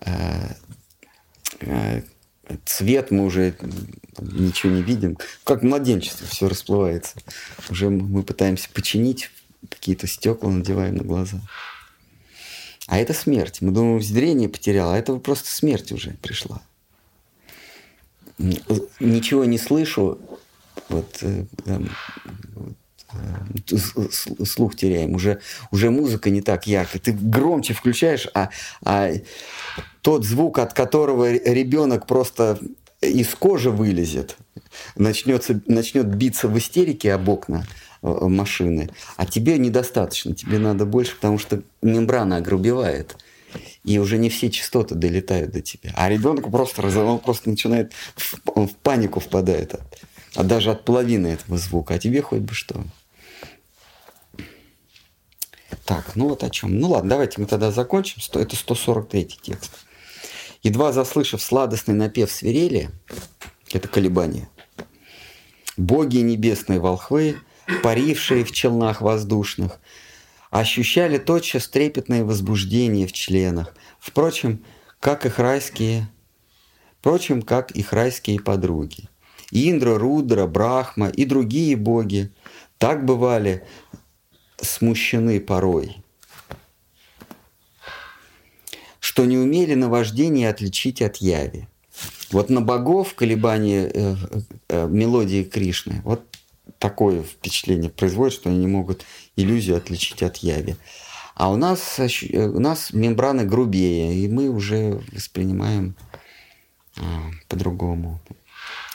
э, э, цвет мы уже ничего не видим. Как в младенчестве все расплывается. Уже мы пытаемся починить, какие-то стекла надеваем на глаза. А это смерть. Мы думаем, зрение потерял, а это просто смерть уже пришла ничего не слышу, вот, э, э, слух теряем, уже, уже музыка не так яркая. Ты громче включаешь, а, а тот звук, от которого ребенок просто из кожи вылезет, начнется, начнет биться в истерике об окна э, машины, а тебе недостаточно, тебе надо больше, потому что мембрана огрубевает и уже не все частоты долетают до тебя. А ребенок просто, он просто начинает в, в панику впадает, от, а даже от половины этого звука, а тебе хоть бы что. Так, ну вот о чем. Ну ладно, давайте мы тогда закончим. Это 143 текст. Едва заслышав сладостный напев свирели, это колебание, боги небесные волхвы, парившие в челнах воздушных, ощущали тотчас трепетное возбуждение в членах, впрочем, как их райские, впрочем, как их райские подруги. Индра, Рудра, Брахма и другие боги так бывали смущены порой, что не умели наваждение отличить от яви. Вот на богов колебания э, э, мелодии Кришны, вот такое впечатление производит, что они не могут иллюзию отличить от яви. А у нас, у нас мембраны грубее, и мы уже воспринимаем а, по-другому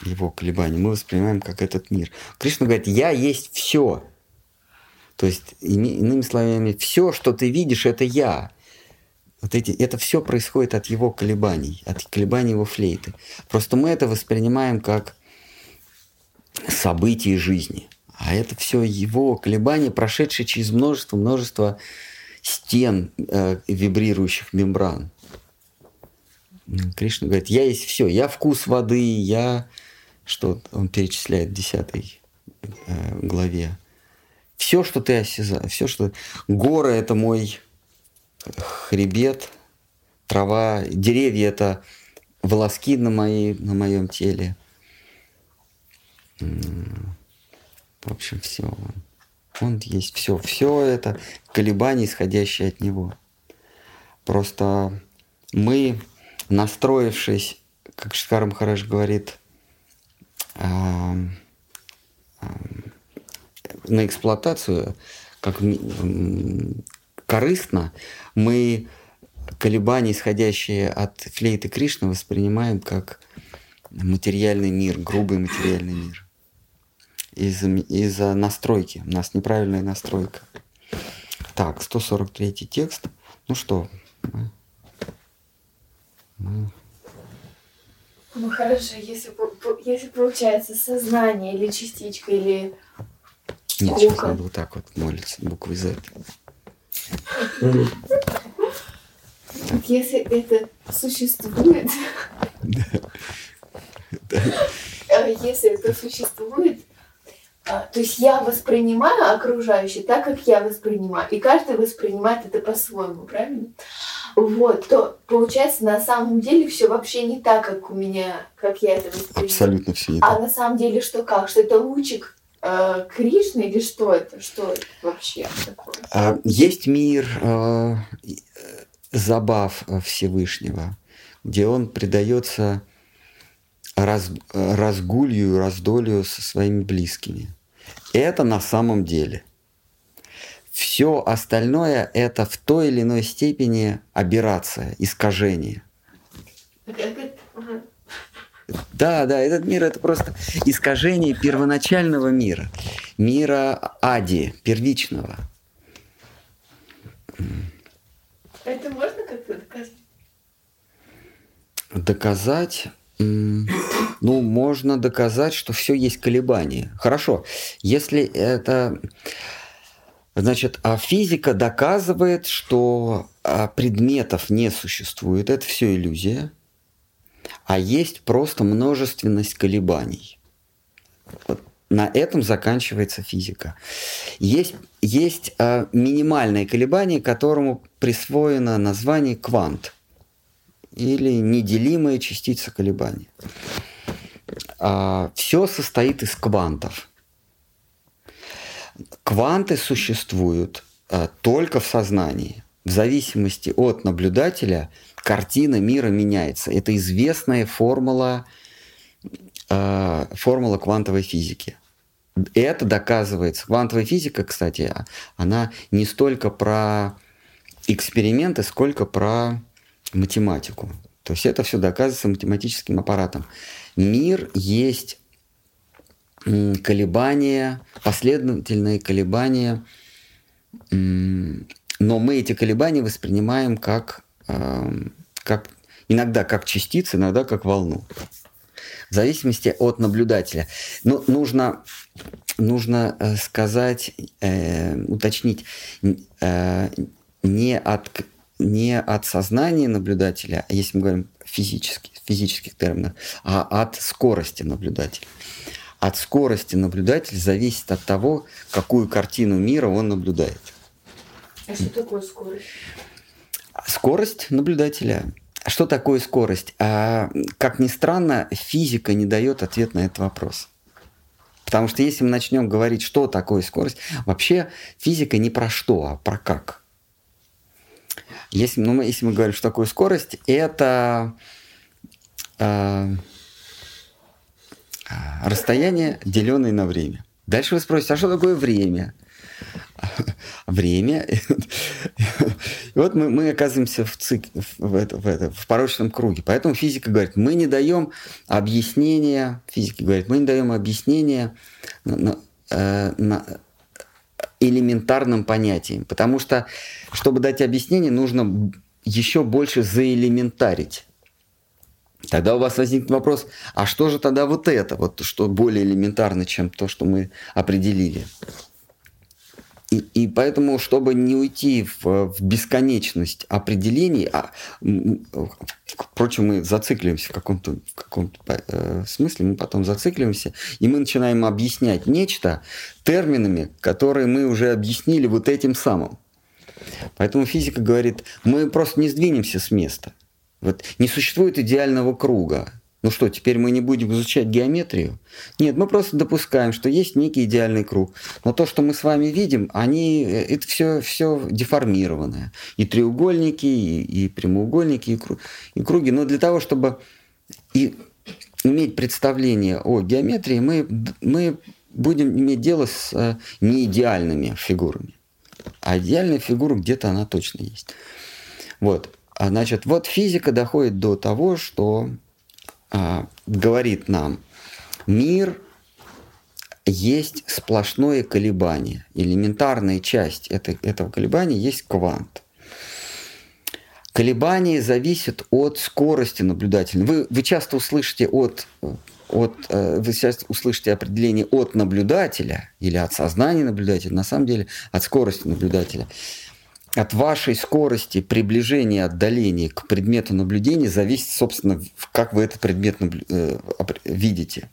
его колебания. Мы воспринимаем как этот мир. Кришна говорит, я есть все. То есть, иными словами, все, что ты видишь, это я. Вот эти, это все происходит от его колебаний, от колебаний его флейты. Просто мы это воспринимаем как события жизни. А это все его колебания, прошедшие через множество, множество стен э, вибрирующих мембран. Кришна говорит, я есть все, я вкус воды, я, что он перечисляет в 10 э, главе. Все, что ты осязаешь, все, что... Горы — это мой хребет, трава, деревья — это волоски на, моей, на моем теле. В общем, все. Он есть все. Все это колебания, исходящие от него. Просто мы, настроившись, как Шкар Махараш говорит, э, э, на эксплуатацию, как корыстно, мы колебания, исходящие от флейты Кришны, воспринимаем как материальный мир, грубый материальный мир из-за из настройки. У нас неправильная настройка. Так, 143 текст. Ну что? Мы, мы... Ну хорошо, если, если получается сознание или частичка, или Нет, сейчас надо вот так вот молиться, буквы Z. Так если это существует, а если это существует, то есть я воспринимаю окружающее так, как я воспринимаю. И каждый воспринимает это по-своему, правильно? Вот, то получается на самом деле все вообще не так, как у меня, как я это воспринимаю. Абсолютно все не а так. А на самом деле что как? Что это лучик э, Кришны или что это? Что это вообще такое? А, есть мир э, забав Всевышнего, где он предается раз, разгулью, раздолью со своими близкими. Это на самом деле. Все остальное это в той или иной степени аберрация, искажение. Да, да, этот мир это просто искажение первоначального мира, мира Ади, первичного. Это можно как-то доказать? Доказать? Ну, можно доказать, что все есть колебания. Хорошо, если это... Значит, а физика доказывает, что а, предметов не существует, это все иллюзия, а есть просто множественность колебаний. Вот на этом заканчивается физика. Есть, есть а, минимальное колебание, которому присвоено название квант – или неделимая частица колебания. А, все состоит из квантов. Кванты существуют а, только в сознании. В зависимости от наблюдателя картина мира меняется. Это известная формула, а, формула квантовой физики. это доказывается. Квантовая физика, кстати, она не столько про эксперименты, сколько про математику. То есть это все доказывается математическим аппаратом. Мир есть колебания, последовательные колебания, но мы эти колебания воспринимаем как, эм, как иногда как частицы, иногда как волну. В зависимости от наблюдателя. Но нужно, нужно э, сказать, э, уточнить, э, не от, не от сознания наблюдателя, а если мы говорим физически, в физических терминах, а от скорости наблюдателя. От скорости наблюдателя зависит от того, какую картину мира он наблюдает. А что такое скорость? Скорость наблюдателя. Что такое скорость? А, как ни странно, физика не дает ответ на этот вопрос. Потому что если мы начнем говорить, что такое скорость, вообще физика не про что, а про как. Если, ну, если мы говорим, что такое скорость, это э, расстояние, деленное на время. Дальше вы спросите, а что такое время? Время. И вот мы, мы оказываемся в, цик, в, это, в, это, в порочном круге. Поэтому физика говорит, мы не даем объяснения, физики говорят, мы не даем объяснения на, на, э, элементарным понятиям. Потому что, чтобы дать объяснение, нужно еще больше заэлементарить. Тогда у вас возникнет вопрос, а что же тогда вот это, вот что более элементарно, чем то, что мы определили? И, поэтому, чтобы не уйти в, в бесконечность определений, а, впрочем, мы зацикливаемся в каком-то, каком э, смысле, мы потом зацикливаемся, и мы начинаем объяснять нечто терминами, которые мы уже объяснили вот этим самым. Поэтому физика говорит, мы просто не сдвинемся с места. Вот не существует идеального круга. Ну что, теперь мы не будем изучать геометрию? Нет, мы просто допускаем, что есть некий идеальный круг. Но то, что мы с вами видим, они, э, это все, все деформированное. И треугольники, и, и прямоугольники, и, круг, и круги. Но для того, чтобы и иметь представление о геометрии, мы, мы будем иметь дело с э, неидеальными фигурами. А идеальная фигура где-то она точно есть. Вот. А значит, вот физика доходит до того, что а, говорит нам, мир есть сплошное колебание. Элементарная часть это, этого колебания есть квант. Колебание зависит от скорости наблюдателя. Вы, вы часто услышите от, от, э, вы часто услышите определение от наблюдателя или от сознания наблюдателя, на самом деле от скорости наблюдателя от вашей скорости приближения, отдаления к предмету наблюдения зависит, собственно, как вы этот предмет наблю... Э, видите.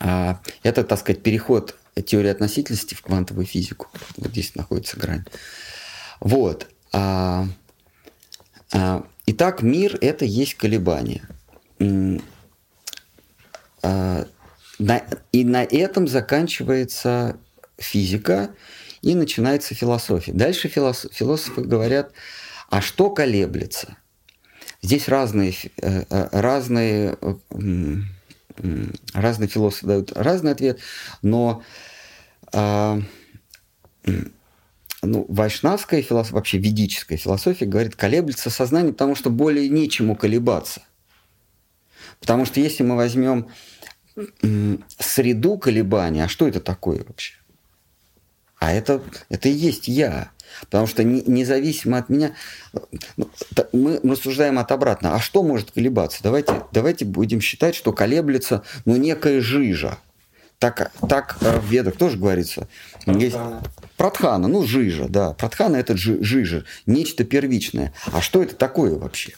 А, это, так сказать, переход теории относительности в квантовую физику. Вот здесь находится грань. Вот. А, а, итак, мир – это есть колебания. И на этом заканчивается физика – и начинается философия. Дальше философы говорят, а что колеблется? Здесь разные, э, э, разные, разные философы дают разный ответ, но а, ну, вайшнавская философия, вообще ведическая философия говорит, колеблется сознание, потому что более нечему колебаться. Потому что если мы возьмем среду колебания, а что это такое вообще? А это, это и есть я. Потому что не, независимо от меня, ну, мы рассуждаем от обратно. А что может колебаться? Давайте, давайте будем считать, что колеблется ну, некая жижа. Так, так э, в ведах тоже говорится. Пратхана. Есть, Пратхана, ну жижа, да. Пратхана это жижа, нечто первичное. А что это такое вообще?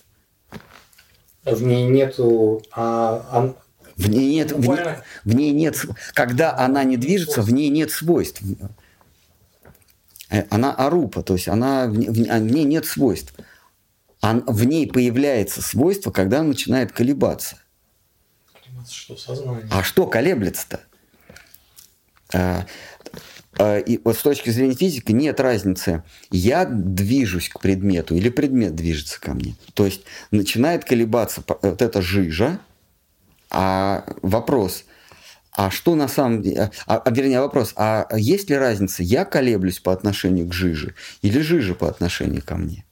В ней нету а, а... В ней нет, в ней, в ней нет, когда она не движется, в ней нет свойств. Э, она арупа, то есть она, в, в, в ней нет свойств. А в ней появляется свойство, когда она начинает колебаться. Что сознание? А что колеблется-то? А, а, и вот с точки зрения физики нет разницы, я движусь к предмету или предмет движется ко мне. То есть начинает колебаться вот эта жижа, а вопрос, а что на самом деле, а, а, вернее вопрос, а есть ли разница, я колеблюсь по отношению к жиже или жижа по отношению ко мне?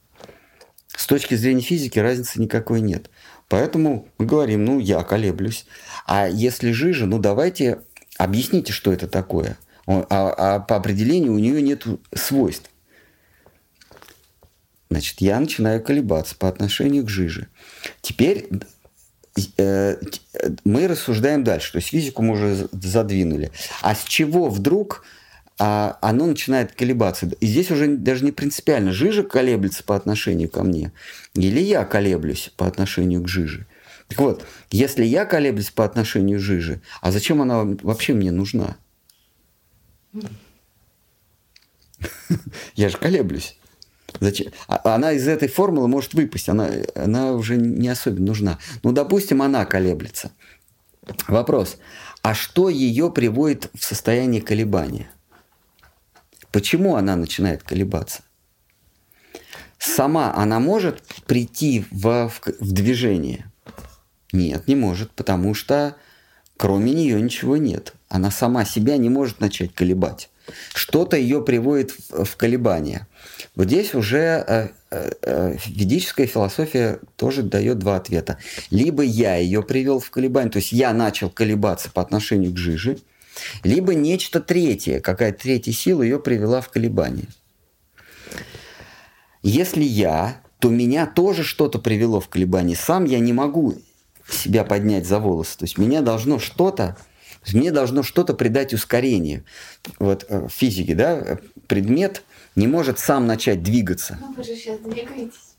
С точки зрения физики разницы никакой нет. Поэтому мы говорим, ну, я колеблюсь. А если жижа, ну, давайте объясните, что это такое. А, а по определению у нее нет свойств. Значит, я начинаю колебаться по отношению к жиже. Теперь мы рассуждаем дальше. То есть физику мы уже задвинули. А с чего вдруг а, оно начинает колебаться? И здесь уже даже не принципиально. Жижа колеблется по отношению ко мне. Или я колеблюсь по отношению к жиже. Так вот, если я колеблюсь по отношению к жиже, а зачем она вообще мне нужна? Я же колеблюсь. Зачем? А, она из этой формулы может выпасть, она, она уже не особенно нужна. Ну, допустим, она колеблется. Вопрос, а что ее приводит в состояние колебания? Почему она начинает колебаться? Сама она может прийти в, в, в движение? Нет, не может, потому что кроме нее ничего нет. Она сама себя не может начать колебать. Что-то ее приводит в, в колебания. Вот здесь уже э, э, э, ведическая философия тоже дает два ответа. Либо я ее привел в колебание, то есть я начал колебаться по отношению к жиже, либо нечто третье, какая-то третья сила ее привела в колебание. Если я, то меня тоже что-то привело в колебание. Сам я не могу себя поднять за волосы. То есть меня должно что-то, мне должно что-то придать ускорение. Вот в физике, да, предмет – не может сам начать двигаться. Ну, вы же сейчас двигаетесь.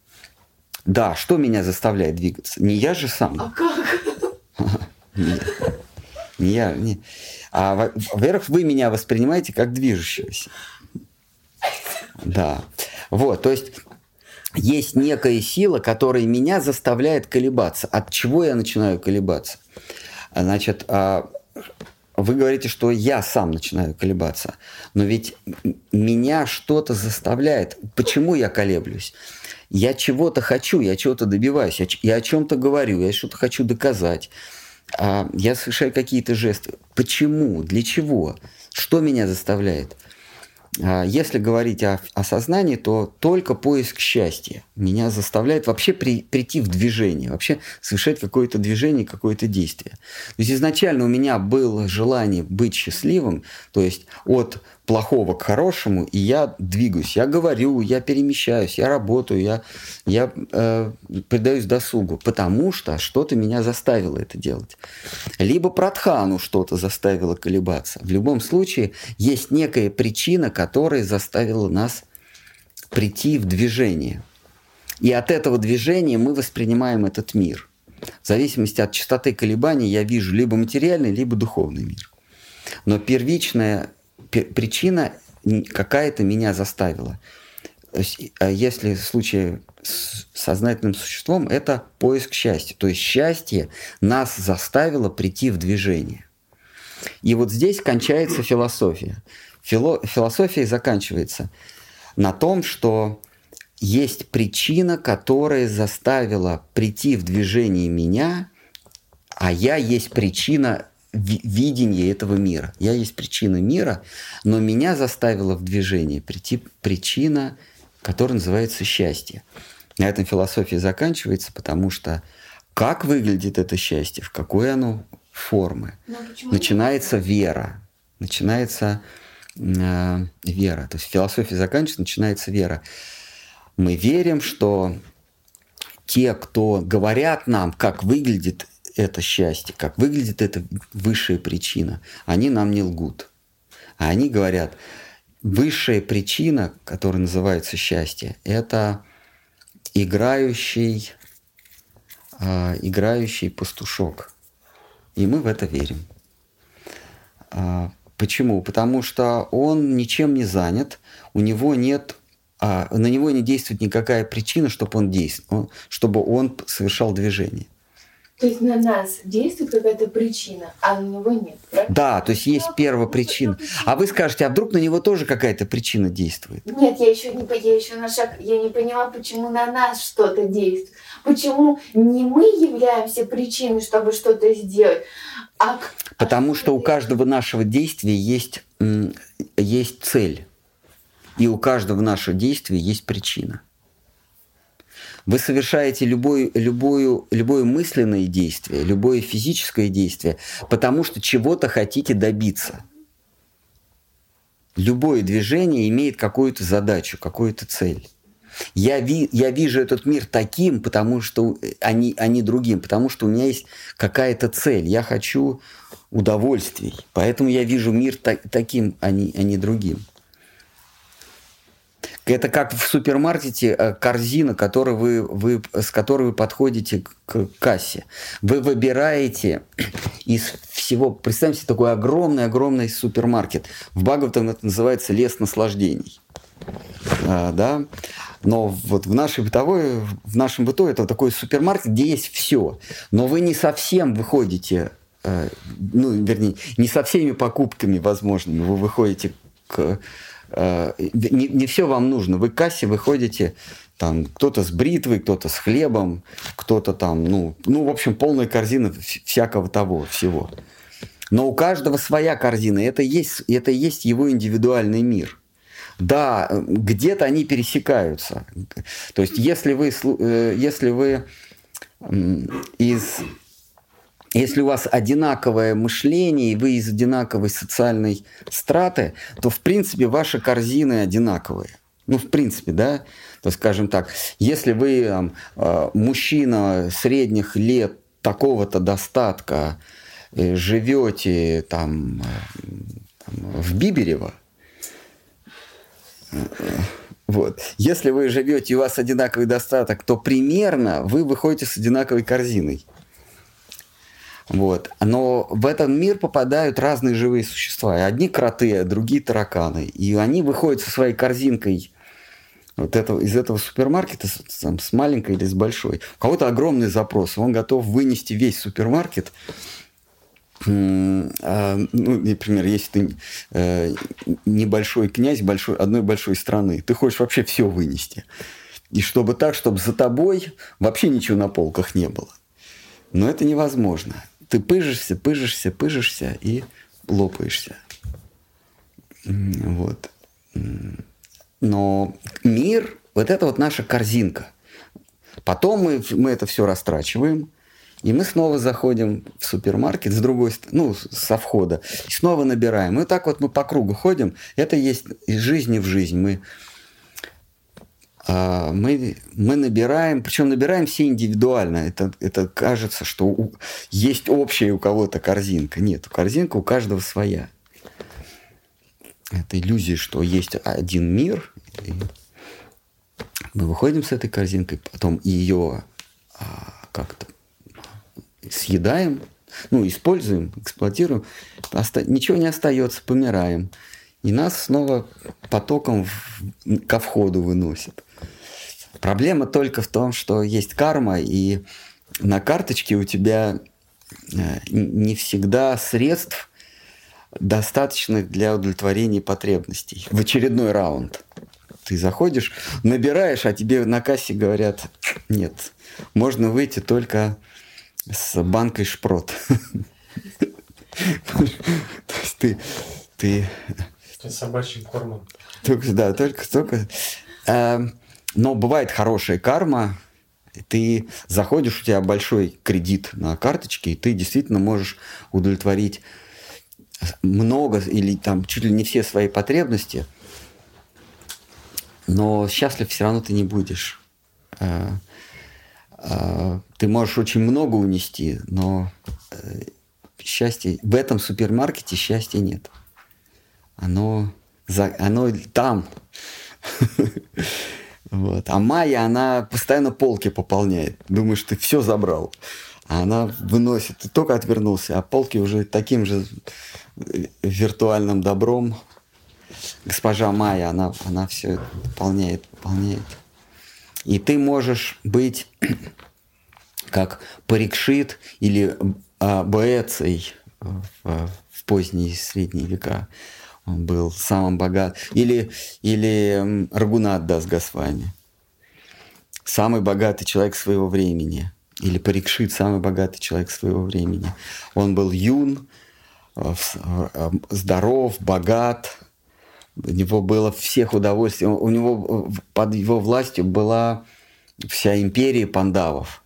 Да, что меня заставляет двигаться? Не я же сам. А как? Не я. Не. А, во-первых, вы меня воспринимаете как движущегося. Да. Вот, то есть есть некая сила, которая меня заставляет колебаться. От чего я начинаю колебаться? Значит, а, вы говорите, что я сам начинаю колебаться, но ведь меня что-то заставляет. Почему я колеблюсь? Я чего-то хочу, я чего-то добиваюсь, я, я о чем-то говорю, я что-то хочу доказать. А, я совершаю какие-то жесты. Почему? Для чего? Что меня заставляет? А, если говорить о, о сознании, то только поиск счастья меня заставляет вообще при, прийти в движение, вообще совершать какое-то движение, какое-то действие. То есть изначально у меня было желание быть счастливым, то есть от плохого к хорошему, и я двигаюсь, я говорю, я перемещаюсь, я работаю, я, я э, предаюсь досугу, потому что что-то меня заставило это делать. Либо Пратхану что-то заставило колебаться. В любом случае есть некая причина, которая заставила нас прийти в движение. И от этого движения мы воспринимаем этот мир. В зависимости от частоты колебаний я вижу либо материальный, либо духовный мир. Но первичная причина какая-то меня заставила. То есть, а если в случае с сознательным существом, это поиск счастья. То есть счастье нас заставило прийти в движение. И вот здесь кончается философия. Фило, философия заканчивается на том, что есть причина, которая заставила прийти в движение меня, а я есть причина видение этого мира. Я есть причина мира, но меня заставила в движение прийти причина, которая называется счастье. На этом философия заканчивается, потому что как выглядит это счастье, в какой оно формы, начинается вера, начинается э, вера. То есть философия заканчивается, начинается вера. Мы верим, что те, кто говорят нам, как выглядит это счастье, как выглядит эта высшая причина, они нам не лгут. А они говорят, высшая причина, которая называется счастье, это играющий, э, играющий пастушок. И мы в это верим. Э, почему? Потому что он ничем не занят, у него нет а, на него не действует никакая причина, чтобы он действовал, чтобы он совершал движение. То есть на нас действует какая-то причина, а на него нет, правильно? Да, то есть есть первая причина. А вы скажете, а вдруг на него тоже какая-то причина действует? Нет, я еще не, я еще на шаг, я не поняла, почему на нас что-то действует. Почему не мы являемся причиной, чтобы что-то сделать, А, Потому что у каждого нашего действия есть, есть цель. И у каждого нашего действия есть причина. Вы совершаете любое, любое, любое мысленное действие, любое физическое действие, потому что чего-то хотите добиться. Любое движение имеет какую-то задачу, какую-то цель. Я, ви, я вижу этот мир таким, потому что они, они другим, потому что у меня есть какая-то цель. Я хочу удовольствий. Поэтому я вижу мир та, таким, а не, а не другим. Это как в супермаркете э, корзина, которую вы, вы, с которой вы подходите к кассе. Вы выбираете из всего... Представьте такой огромный-огромный супермаркет. В Баговтом это называется лес наслаждений. А, да? Но вот в нашей бытовой, в нашем быту это такой супермаркет, где есть все. Но вы не совсем выходите, э, ну, вернее, не со всеми покупками возможными вы выходите к... Э, не, не все вам нужно. Вы к кассе выходите, там, кто-то с бритвой, кто-то с хлебом, кто-то там, ну, ну, в общем, полная корзина всякого того, всего. Но у каждого своя корзина, это есть, это есть его индивидуальный мир – да, где-то они пересекаются. То есть если вы, э, если вы из если у вас одинаковое мышление, и вы из одинаковой социальной страты, то, в принципе, ваши корзины одинаковые. Ну, в принципе, да, то скажем так, если вы там, э, мужчина средних лет такого-то достатка, э, живете там, там в Биберево, вот. Если вы живете и у вас одинаковый достаток, то примерно вы выходите с одинаковой корзиной. Вот. Но в этот мир попадают разные живые существа. Одни кроты, а другие тараканы. И они выходят со своей корзинкой вот этого, из этого супермаркета там, с маленькой или с большой. У кого-то огромный запрос. Он готов вынести весь супермаркет а, ну, например, если ты э, небольшой князь большой, одной большой страны, ты хочешь вообще все вынести. И чтобы так, чтобы за тобой вообще ничего на полках не было. Но это невозможно. Ты пыжишься, пыжишься, пыжишься и лопаешься. Вот. Но мир, вот это вот наша корзинка. Потом мы, мы это все растрачиваем, и мы снова заходим в супермаркет с другой ну, со входа, и снова набираем. И так вот мы по кругу ходим. Это есть из жизни в жизнь. Мы, мы, мы набираем, причем набираем все индивидуально. Это, это кажется, что у, есть общая у кого-то корзинка. Нет, корзинка у каждого своя. Это иллюзия, что есть один мир. И мы выходим с этой корзинкой, потом ее а, как-то съедаем, ну, используем, эксплуатируем, оста- ничего не остается, помираем. И нас снова потоком в, ко входу выносят. Проблема только в том, что есть карма, и на карточке у тебя э, не всегда средств достаточных для удовлетворения потребностей. В очередной раунд. Ты заходишь, набираешь, а тебе на кассе говорят, нет, можно выйти только с банкой шпрот. То есть ты... ты собачьим кормом. Только, да, только, только... Но бывает хорошая карма, ты заходишь, у тебя большой кредит на карточке, и ты действительно можешь удовлетворить много или там чуть ли не все свои потребности, но счастлив все равно ты не будешь. Э, а, ты можешь очень много унести, но э, счастья в этом супермаркете счастья нет. Оно, за, оно там. Вот. А Майя, она постоянно полки пополняет. Думаешь, ты все забрал. А она выносит. Ты только отвернулся, а полки уже таким же виртуальным добром. Госпожа Майя, она, она все пополняет, пополняет. И ты можешь быть как Парикшит или а, Боэций в, в поздние средние века. Был самым богат. Или, или Рагунат Дас Госвами. Самый богатый человек своего времени. или Парикшит, самый богатый человек своего времени. Он был юн, э, э, здоров, богат, у него было всех удовольствий. У него под его властью была вся империя пандавов.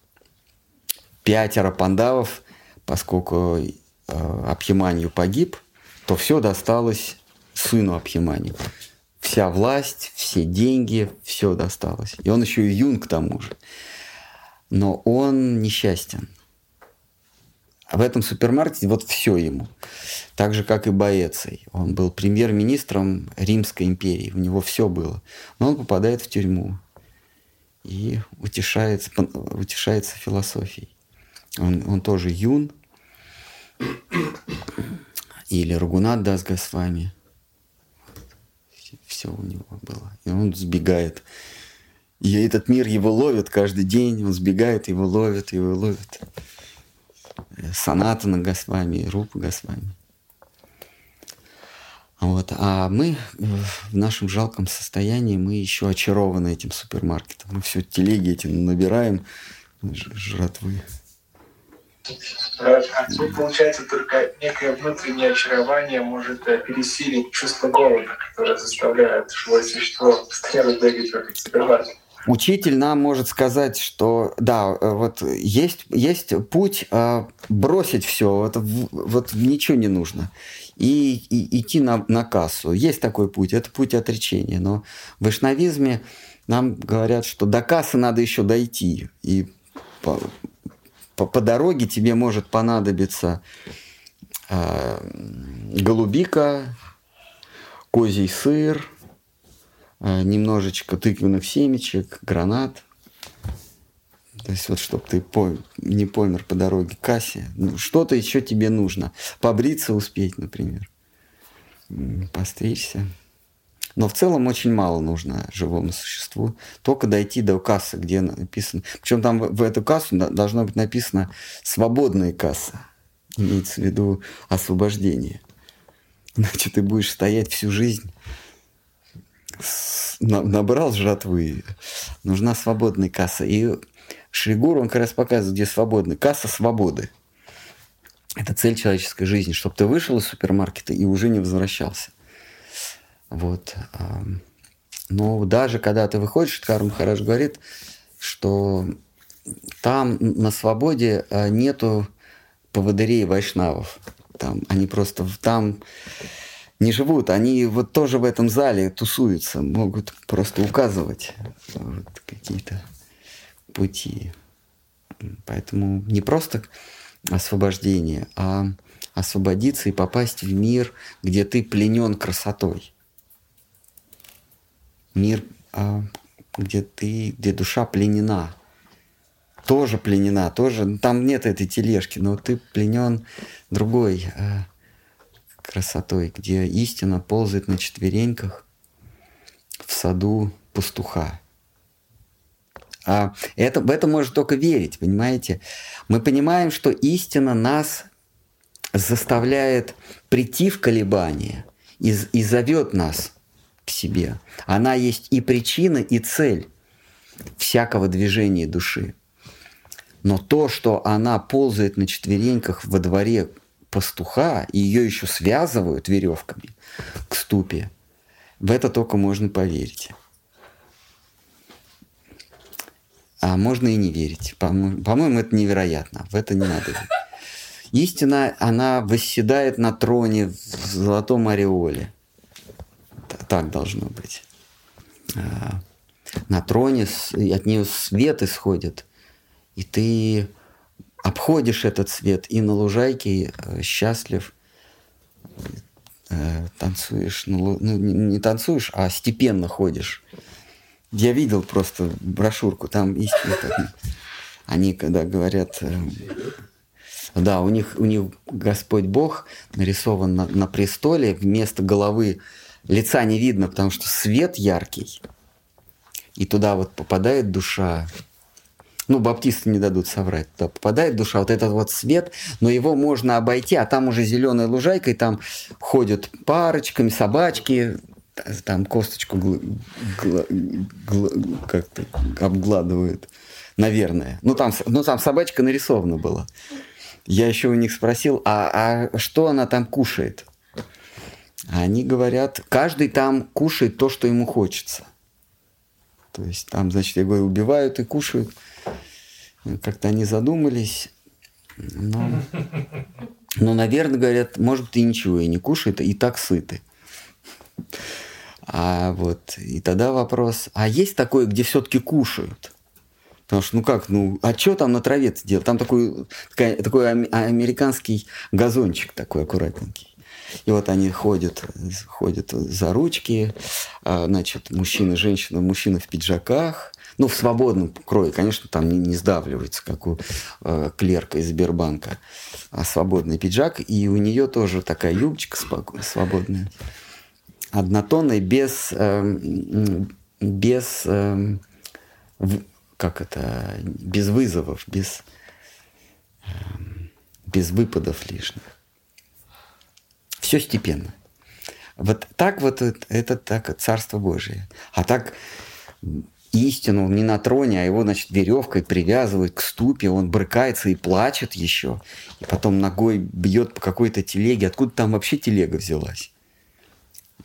Пятеро пандавов, поскольку э, Абхиманью погиб, то все досталось сыну Абхимани. Вся власть, все деньги, все досталось. И он еще и юн к тому же. Но он несчастен. А в этом супермаркете вот все ему. Так же, как и Боэций. Он был премьер-министром Римской империи. У него все было. Но он попадает в тюрьму и утешается, утешается философией. Он, он тоже юн. Или Ругунат Дас Госвами. Все у него было. И он сбегает. И этот мир его ловит каждый день. Он сбегает, его ловит, его ловит. Санатана Госвами, Рупа Госвами. Вот. А мы в нашем жалком состоянии, мы еще очарованы этим супермаркетом. Мы все телеги эти набираем жратвы. А получается, только некое внутреннее очарование может э, пересилить чувство голода, которое заставляет живое существо постоянно бегать вокруг супермаркета. Учитель нам может сказать, что да, э, вот есть, есть путь э, бросить все, вот, вот ничего не нужно, и, и идти на, на кассу. Есть такой путь, это путь отречения. Но в вайшнавизме нам говорят, что до кассы надо еще дойти. И по, по, дороге тебе может понадобиться э, голубика, козий сыр, Э, немножечко тыквенных семечек, гранат. То есть вот, чтобы ты по, не помер по дороге к кассе. Ну, что-то еще тебе нужно. Побриться успеть, например. Постричься. Но в целом очень мало нужно живому существу. Только дойти до кассы, где написано... Причем там в, эту кассу должно быть написано «свободная касса». Имеется в виду освобождение. Иначе ты будешь стоять всю жизнь набрал жратвы, нужна свободная касса. И Шригур, он как раз показывает, где свободная. Касса свободы. Это цель человеческой жизни, чтобы ты вышел из супермаркета и уже не возвращался. Вот. Но даже когда ты выходишь, Карм Хараш говорит, что там на свободе а, нету поводырей вайшнавов. Там они просто там не живут, они вот тоже в этом зале тусуются, могут просто указывать вот, какие-то пути. Поэтому не просто освобождение, а освободиться и попасть в мир, где ты пленен красотой. Мир, а, где ты, где душа пленена. Тоже пленена, тоже. Там нет этой тележки, но ты пленен другой а, красотой, где истина ползает на четвереньках в саду пастуха. А это, в это можно только верить, понимаете? Мы понимаем, что истина нас заставляет прийти в колебания и, и зовет нас себе. Она есть и причина, и цель всякого движения души. Но то, что она ползает на четвереньках во дворе пастуха, и ее еще связывают веревками к ступе, в это только можно поверить. А можно и не верить. По-моему, это невероятно. В это не надо верить. Истина, она восседает на троне в золотом ореоле. Так должно быть. А, на троне от нее свет исходит, и ты обходишь этот свет и на лужайке э, счастлив э, танцуешь, ну, ну не танцуешь, а степенно ходишь. Я видел просто брошюрку, там истинно так, они когда говорят, э, да, у них, у них Господь Бог нарисован на, на престоле, вместо головы лица не видно, потому что свет яркий, и туда вот попадает душа, ну, баптисты не дадут соврать, туда попадает душа, вот этот вот свет, но его можно обойти, а там уже зеленая лужайка, и там ходят парочками собачки, там косточку гл, гл, гл, как-то обгладывают. наверное. Ну там, ну, там собачка нарисована была. Я еще у них спросил, а, а что она там кушает? Они говорят, каждый там кушает то, что ему хочется. То есть там, значит, я говорю, убивают и кушают. Как-то они задумались. Но, но, наверное, говорят, может быть, и ничего и не кушает, и так сыты. А вот, и тогда вопрос, а есть такое, где все-таки кушают? Потому что, ну как, ну, а что там на траве делать? Там такой, такой американский газончик такой аккуратненький. И вот они ходят, ходят за ручки, а, значит, мужчина, женщина, мужчина в пиджаках, ну, в свободном крое, конечно, там не, не сдавливается, как у э, клерка из Сбербанка, а свободный пиджак, и у нее тоже такая юбочка свободная, однотонная, без, э, без, э, как это, без вызовов, без, э, без выпадов лишних. Все степенно. Вот так вот это так Царство Божие. А так истину не на троне, а его, значит, веревкой привязывают к ступе, он брыкается и плачет еще, и потом ногой бьет по какой-то телеге. Откуда там вообще телега взялась?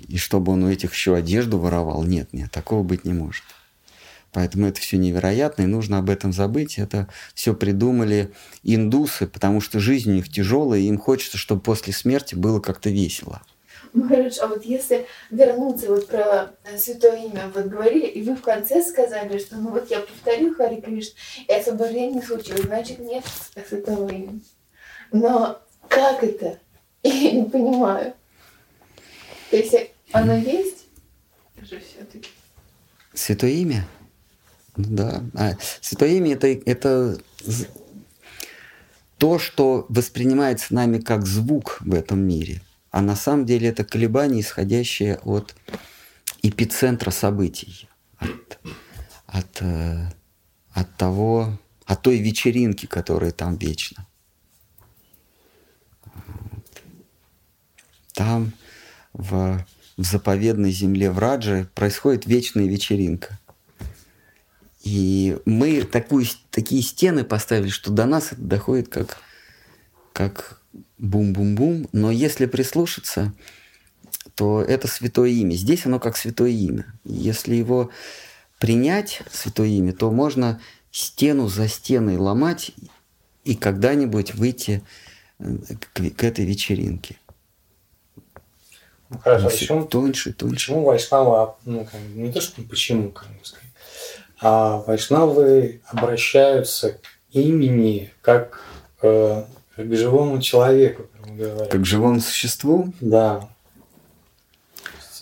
И чтобы он у этих еще одежду воровал? Нет, нет, такого быть не может. Поэтому это все невероятно, и нужно об этом забыть. Это все придумали индусы, потому что жизнь у них тяжелая, и им хочется, чтобы после смерти было как-то весело. Махарадж, а вот если вернуться вот про э, Святое Имя, вот говорили, и вы в конце сказали, что ну вот я повторю Хари Кришна, и освобождение не случилось, значит нет Святого Имени. Но как это? Я не понимаю. То есть оно есть? Же все-таки. Святое Имя? Да. А, святое Имя это, это то, что воспринимается нами как звук в этом мире – а на самом деле это колебания, исходящие от эпицентра событий, от, от, э, от того, от той вечеринки, которая там вечно. Там, в, в заповедной земле в Радже, происходит вечная вечеринка. И мы такую, такие стены поставили, что до нас это доходит как, как бум-бум-бум, но если прислушаться, то это святое имя. Здесь оно как святое имя. Если его принять, святое имя, то можно стену за стеной ломать и когда-нибудь выйти э, к, к этой вечеринке. Ну, хорошо, почему, тоньше, тоньше. Почему вайшнавы, ну, как, не то, что почему, как бы сказать, а вайшнавы обращаются к имени как э, как к живому человеку, грубо говоря. Как к живому существу? Да.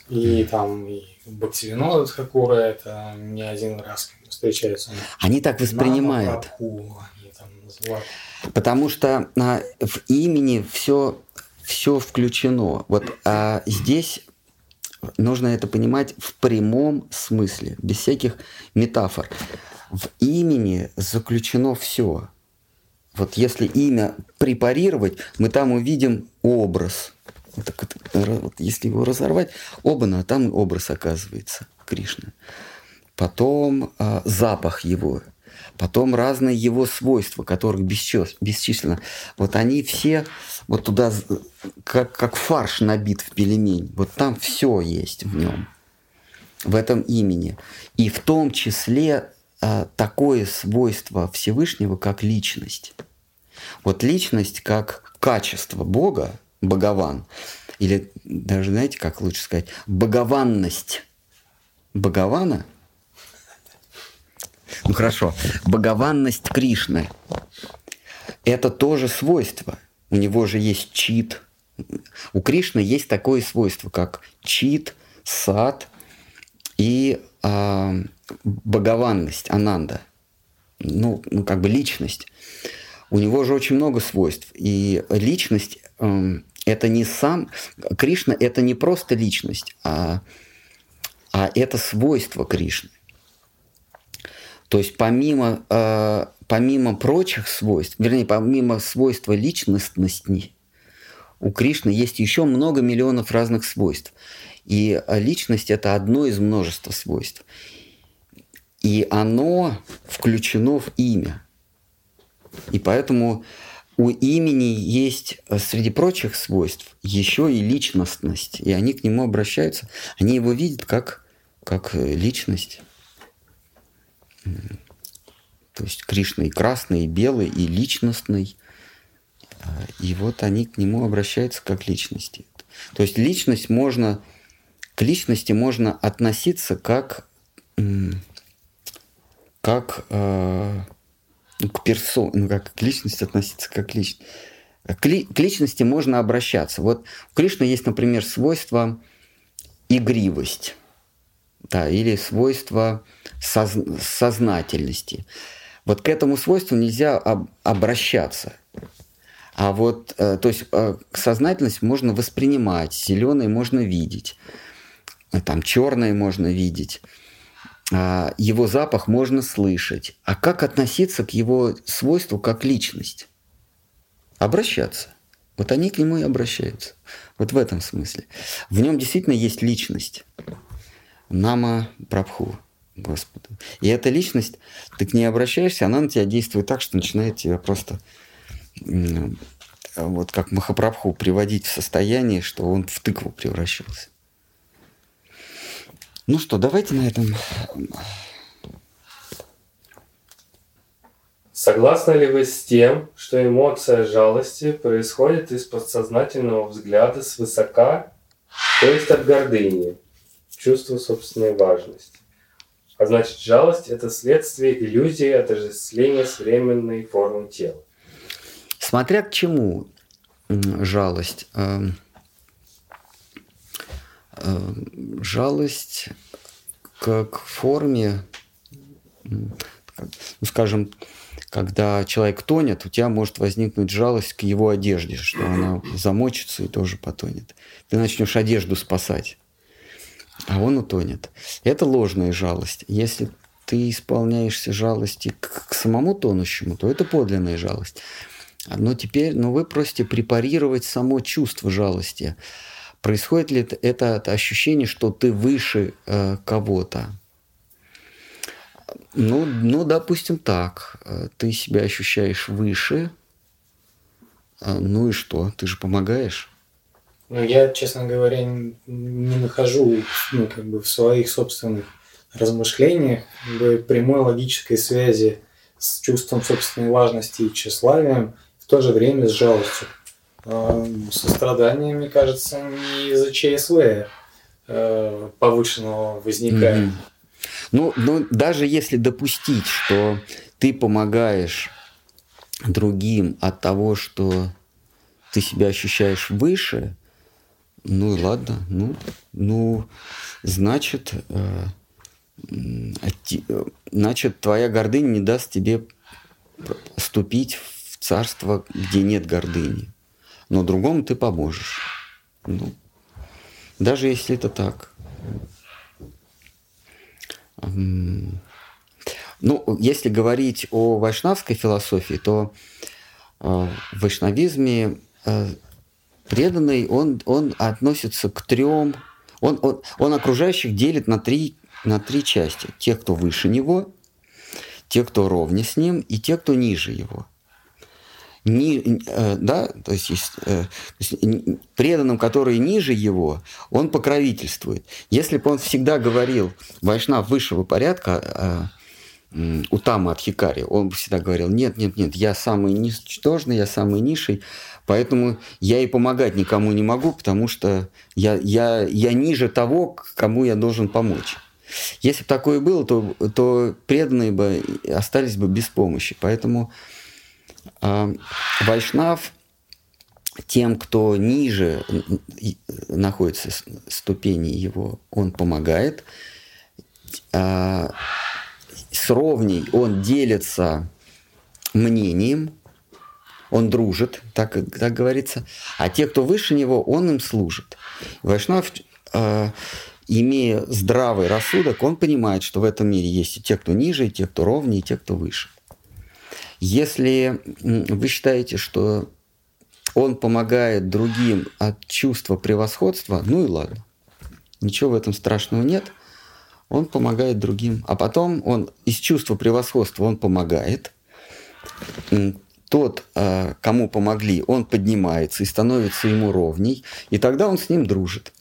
И там и Бхактивинода Хакура это не один раз встречаются. Они так воспринимают. Прабху, они там называют. Потому что а, в имени все, все включено. Вот а здесь нужно это понимать в прямом смысле, без всяких метафор. В имени заключено все вот если имя препарировать, мы там увидим образ. Вот вот, если его разорвать, оба, а там образ оказывается Кришна. Потом э, запах его, потом разные его свойства, которых бесчисленно. Вот они все вот туда, как, как фарш набит в пельмень. Вот там все есть в нем, в этом имени. И в том числе а, такое свойство Всевышнего, как личность. Вот личность как качество Бога, богован, или даже, знаете, как лучше сказать, богованность богована, ну хорошо, богованность Кришны, это тоже свойство. У него же есть чит. У Кришны есть такое свойство, как чит, сад и э, богованность, ананда. Ну, ну, как бы личность. У него же очень много свойств. И личность э, это не сам... Кришна это не просто личность, а, а это свойство Кришны. То есть помимо, э, помимо прочих свойств, вернее, помимо свойства личностности, у Кришны есть еще много миллионов разных свойств. И личность – это одно из множества свойств. И оно включено в имя. И поэтому у имени есть среди прочих свойств еще и личностность. И они к нему обращаются, они его видят как, как личность. То есть Кришна и красный, и белый, и личностный. И вот они к нему обращаются как личности. То есть личность можно, к личности можно относиться как, как э, ну, к персоне, ну, как к личности относиться как личности. К, ли, к личности можно обращаться. Вот у Кришны есть, например, свойство игривость, да, или свойство соз, сознательности. Вот к этому свойству нельзя об, обращаться. А вот, э, то есть, э, сознательность можно воспринимать, зеленый можно видеть, там черный можно видеть, а, его запах можно слышать. А как относиться к его свойству как личность? Обращаться. Вот они к нему и обращаются. Вот в этом смысле. В нем действительно есть личность. Нама Прабху. Господу. И эта личность, ты к ней обращаешься, она на тебя действует так, что начинает тебя просто вот как Махапрабху приводить в состояние, что он в тыкву превращался. Ну что, давайте на этом. Согласны ли вы с тем, что эмоция жалости происходит из подсознательного взгляда свысока, то есть от гордыни, чувства собственной важности? А значит, жалость – это следствие иллюзии отождествления с временной формой тела. Смотря к чему жалость. Эм, эм, жалость как форме, ну, скажем, когда человек тонет, у тебя может возникнуть жалость к его одежде, что она замочится и тоже потонет. Ты начнешь одежду спасать а он утонет. Это ложная жалость. Если ты исполняешься жалости к, к самому тонущему, то это подлинная жалость. Но теперь, ну вы просите препарировать само чувство жалости. Происходит ли это, это ощущение, что ты выше э, кого-то? Ну, ну, допустим, так. Ты себя ощущаешь выше. А, ну и что? Ты же помогаешь. Ну, я, честно говоря, не нахожу ну, как бы в своих собственных размышлениях прямой логической связи с чувством собственной важности и тщеславием, в то же время с жалостью. А, сострадание, мне кажется, не из-за ЧСВ э, повышенного возникает. Mm-hmm. Ну, ну, даже если допустить, что ты помогаешь другим от того, что ты себя ощущаешь выше, ну и ладно, ну, ну значит, э, значит, твоя гордыня не даст тебе ступить в царство, где нет гордыни. Но другому ты поможешь. Ну, даже если это так. Ну, если говорить о вайшнавской философии, то э, в вайшнавизме э, преданный, он, он относится к трем, он, он, он окружающих делит на три, на три части. Те, кто выше него, те, кто ровне с ним, и те, кто ниже его. Ни, э, да, то есть, э, то есть преданным, которые ниже его, он покровительствует. Если бы он всегда говорил Вайшнав высшего порядка, э, Утама от Хикари, он бы всегда говорил, нет, нет, нет, я самый ничтожный, я самый низший, Поэтому я и помогать никому не могу, потому что я, я, я ниже того, кому я должен помочь. Если бы такое было, то, то преданные бы остались бы без помощи. Поэтому э, Вайшнав тем, кто ниже находится ступени его, он помогает. Э, с ровней он делится мнением, он дружит, так, так говорится, а те, кто выше него, он им служит. Вайшнав, э, имея здравый рассудок, он понимает, что в этом мире есть и те, кто ниже, и те, кто ровнее, и те, кто выше. Если вы считаете, что он помогает другим от чувства превосходства, ну и ладно. Ничего в этом страшного нет. он помогает другим. А потом он из чувства превосходства он помогает. Тот, а, кому помогли, он поднимается и становится ему ровней, и тогда он с ним дружит.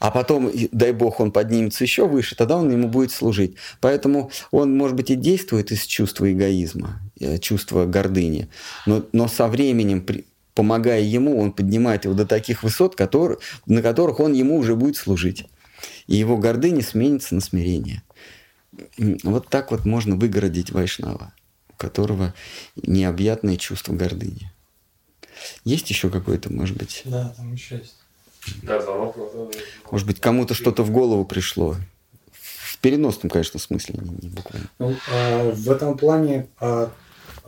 А потом, дай бог, он поднимется еще выше, тогда он ему будет служить. Поэтому он, может быть, и действует из чувства эгоизма, э, чувства гордыни, но, но со временем, помогая ему, он поднимает его до таких высот, которые, на которых он ему уже будет служить и его гордыня сменится на смирение. Вот так вот можно выгородить Вайшнава, которого необъятное чувство гордыни. Есть еще какое-то, может быть? Да, там еще есть. Да, звонок. Может быть, кому-то что-то в голову пришло. В переносном, конечно, смысле, не, не буквально. Ну, а, в этом плане, а,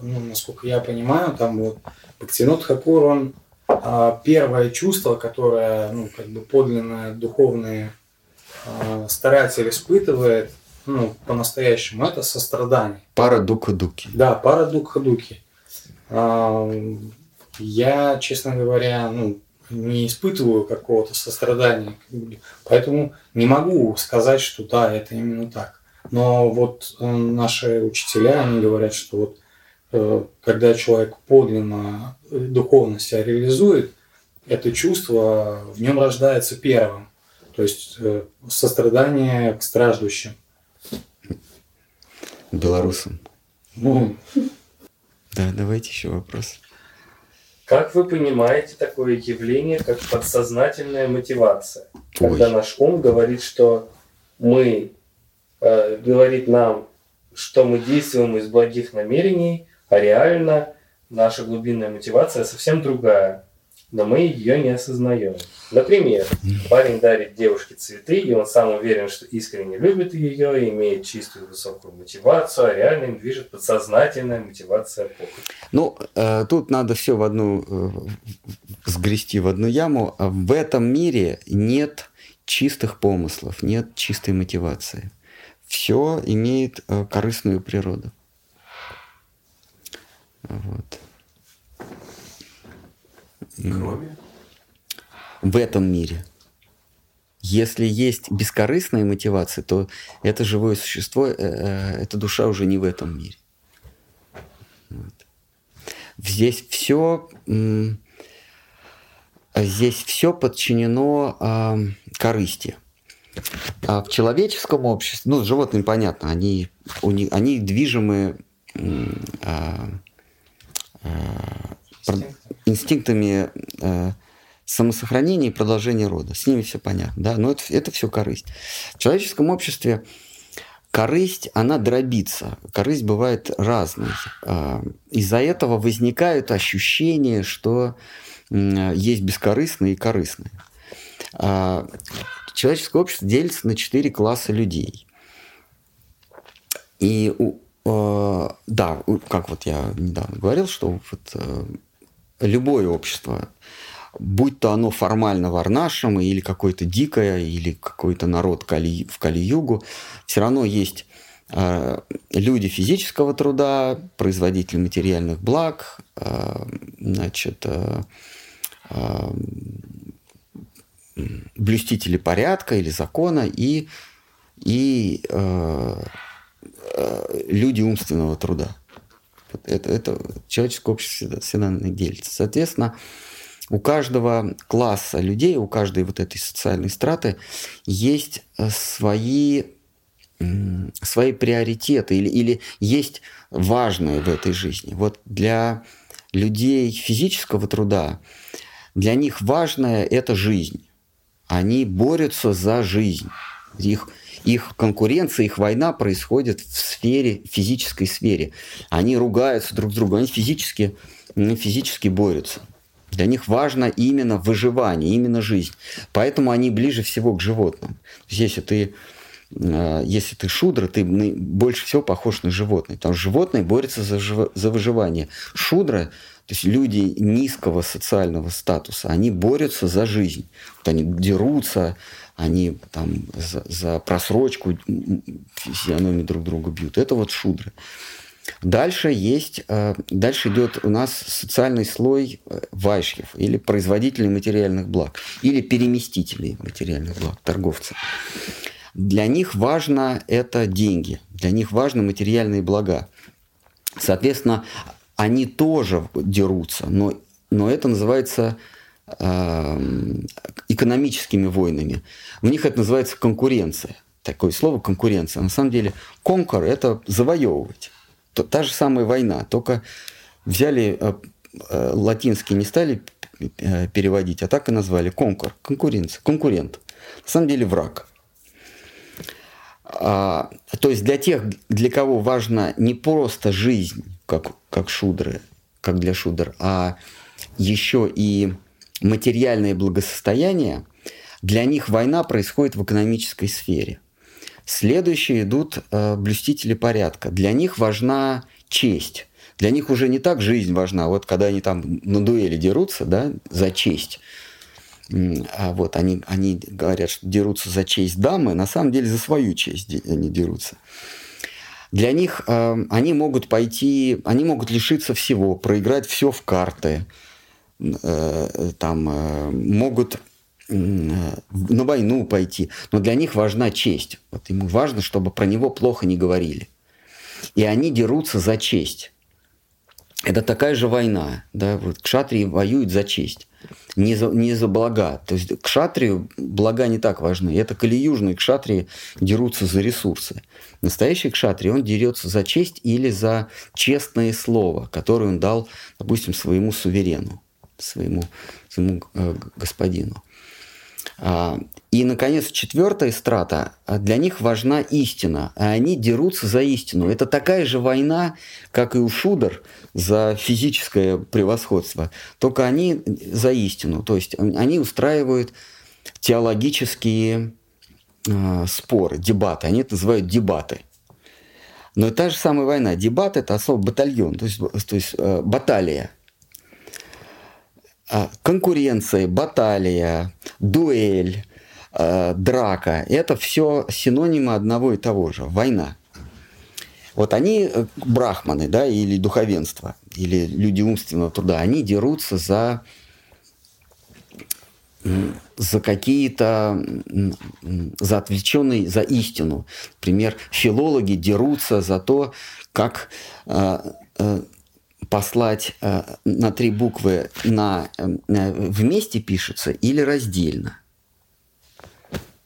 ну, насколько я понимаю, там вот Бхактинот Хакур, он а, первое чувство, которое, ну, как бы подлинное духовное Э, старатель испытывает, ну, по-настоящему, это сострадание. Пара духа-дуки. Да, пара духа-дуки. Я, честно говоря, ну, не испытываю какого-то сострадания, поэтому не могу сказать, что да, это именно так. Но вот э, наши учителя, они говорят, что вот э, когда человек подлинно духовно себя реализует, это чувство в нем рождается первым. То есть э, сострадание к страждущим. Белорусам. Ну, да, давайте еще вопрос. Как вы понимаете такое явление, как подсознательная мотивация? Ой. Когда наш ум говорит, что мы, э, говорит нам, что мы действуем из благих намерений, а реально наша глубинная мотивация совсем другая но мы ее не осознаем. Например, парень дарит девушке цветы, и он сам уверен, что искренне любит ее, имеет чистую высокую мотивацию, а реально им движет подсознательная мотивация похоть. Ну, э, тут надо все в одну э, сгрести в одну яму. В этом мире нет чистых помыслов, нет чистой мотивации. Все имеет э, корыстную природу. Вот. Кроме? В этом мире. Если есть бескорыстная мотивация, то это живое существо, э, э, эта душа уже не в этом мире. Вот. Здесь все здесь все подчинено э, корысти. А в человеческом обществе, ну, животные, понятно, они, у них, они движимы э, э, инстинктами э, самосохранения и продолжения рода. С ними все понятно, да, но это, это все корысть. В человеческом обществе корысть, она дробится. Корысть бывает разной. Э, из-за этого возникают ощущения, что есть бескорыстное и корыстное. Э, человеческое общество делится на четыре класса людей. И э, да, как вот я недавно говорил, что вот, любое общество, будь то оно формально варнашем или какое-то дикое, или какой-то народ Кали, в Кали-Югу, все равно есть э, люди физического труда, производители материальных благ, э, значит, э, блюстители порядка или закона и, и люди умственного труда. Это, это человеческое общество всегда, всегда делится. Соответственно, у каждого класса людей, у каждой вот этой социальной страты есть э, свои, свои приоритеты или, или есть важное в этой жизни. Вот для людей физического труда, для них важное – это жизнь. Они борются за жизнь. Их их конкуренция, их война происходит в сфере, физической сфере. Они ругаются друг с другом, они физически, физически борются. Для них важно именно выживание, именно жизнь. Поэтому они ближе всего к животным. если ты, э, если ты шудра, ты больше всего похож на животное. Потому что животные борются за, за выживание. Шудра, то есть люди низкого социального статуса, они борются за жизнь. Вот они дерутся, они там за, за просрочку физиономии друг друга бьют. Это вот шудры. Дальше есть, э, дальше идет у нас социальный слой э, вайшьев или производителей материальных благ, или переместителей материальных благ, торговцев. Для них важно это деньги, для них важны материальные блага. Соответственно, они тоже дерутся, но, но это называется экономическими войнами. У них это называется конкуренция. Такое слово конкуренция. На самом деле, конкур – это завоевывать. Та же самая война, только взяли э, э, латинский не стали э, переводить, а так и назвали конкур, конкуренция, конкурент. На самом деле враг. А, то есть для тех, для кого важна не просто жизнь, как, как шудры, как для шудр, а еще и материальное благосостояние, для них война происходит в экономической сфере. Следующие идут э, блюстители порядка. Для них важна честь. Для них уже не так жизнь важна. Вот когда они там на дуэли дерутся, да, за честь, а вот они, они говорят, что дерутся за честь дамы, на самом деле за свою честь они дерутся. Для них э, они могут пойти, они могут лишиться всего, проиграть все в карты, там э, могут э, на войну пойти, но для них важна честь. Вот ему важно, чтобы про него плохо не говорили. И они дерутся за честь. Это такая же война. Да? Вот кшатрии воюют за честь не за, не за блага. То есть к шатрию блага не так важны. Это калиюжные кшатрии дерутся за ресурсы. Настоящий кшатрий, он дерется за честь или за честное слово, которое он дал, допустим, своему суверену, своему, своему э, господину. А, и, наконец, четвертая страта, для них важна истина, а они дерутся за истину. Это такая же война, как и у Шудер за физическое превосходство, только они за истину. То есть они устраивают теологические э, споры, дебаты. Они это называют дебаты. Но та же самая война. Дебат – это особый батальон, то есть, то есть э, баталия – а, конкуренция, баталия, дуэль, а, драка – это все синонимы одного и того же – война. Вот они, э, брахманы, да, или духовенство, или люди умственного труда, они дерутся за, за какие-то, за отвлеченные, за истину. Например, филологи дерутся за то, как а, э, послать э, на три буквы на, э, вместе пишется или раздельно.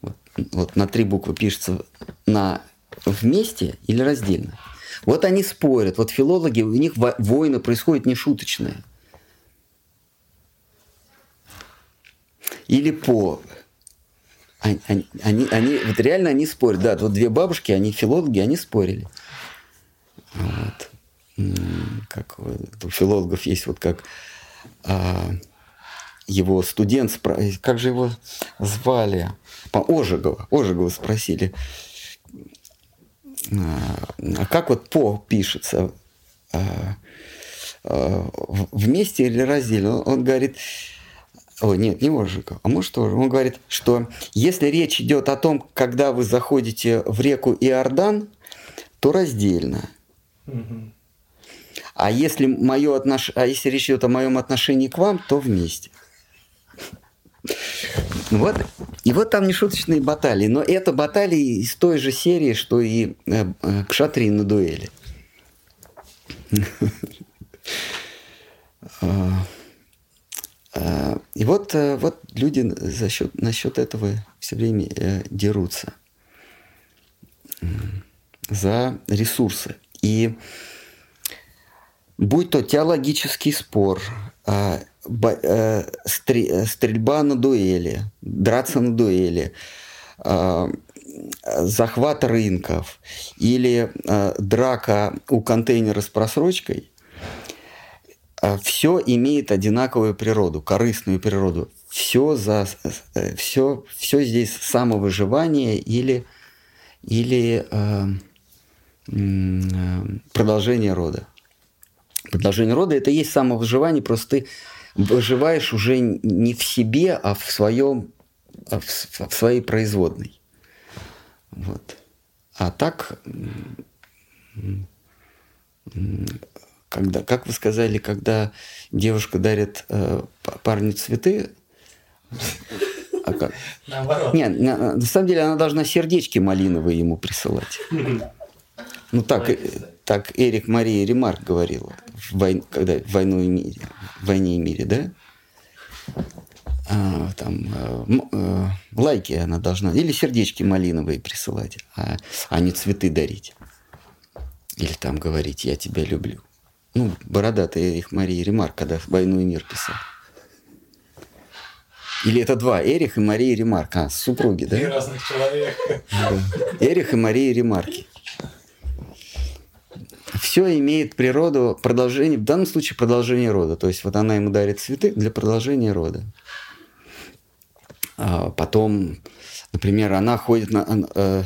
Вот, вот на три буквы пишется на вместе или раздельно. Вот они спорят. Вот филологи, у них войны происходят нешуточные. Или по. Они, они, они, вот реально они спорят. Да, вот две бабушки, они филологи, они спорили. Вот как у филологов есть вот как а, его студент, как же его звали? По Ожегова, Ожегова спросили, а, а как вот по пишется? А, а, вместе или раздельно? Он говорит, Ой, нет, не Ожегов, а может тоже. Он говорит, что если речь идет о том, когда вы заходите в реку Иордан, то раздельно. Угу. А если, мое отнош... а если речь идет о моем отношении к вам, то вместе. Вот. И вот там нешуточные баталии. Но это баталии из той же серии, что и э, э, Кшатри на дуэли. А, а, и вот, э, вот люди за счет, насчет этого все время дерутся за ресурсы. И будь то теологический спор, а, э, стрельба на дуэли, драться на дуэли, а, захват рынков или а, драка у контейнера с просрочкой, все имеет одинаковую природу, корыстную природу. Все, за, все, все здесь самовыживание или, или э, продолжение рода. Продолжение рода – это и есть самовыживание, просто ты выживаешь уже не в себе, а в своем, а в, в своей производной. Вот. А так, когда, как вы сказали, когда девушка дарит э, парню цветы, А как? Наоборот. Нет, на, на самом деле она должна сердечки малиновые ему присылать. Ну так, так Эрик Мария Ремарк говорила, в вой, когда в войну и мире, в войне и мире, да? А, там э, э, лайки она должна, или сердечки малиновые присылать, а, а не цветы дарить. Или там говорить «я тебя люблю». Ну, бородатый Эрих Мария Ремарк, когда «Войну и мир» писал. Или это два, Эрих и Мария Ремарк. А, супруги, да? Три разных человека. Да. Эрих и Мария Ремарки. Все имеет природу продолжение, в данном случае продолжение рода. То есть вот она ему дарит цветы для продолжения рода. А потом, например, она ходит на, э,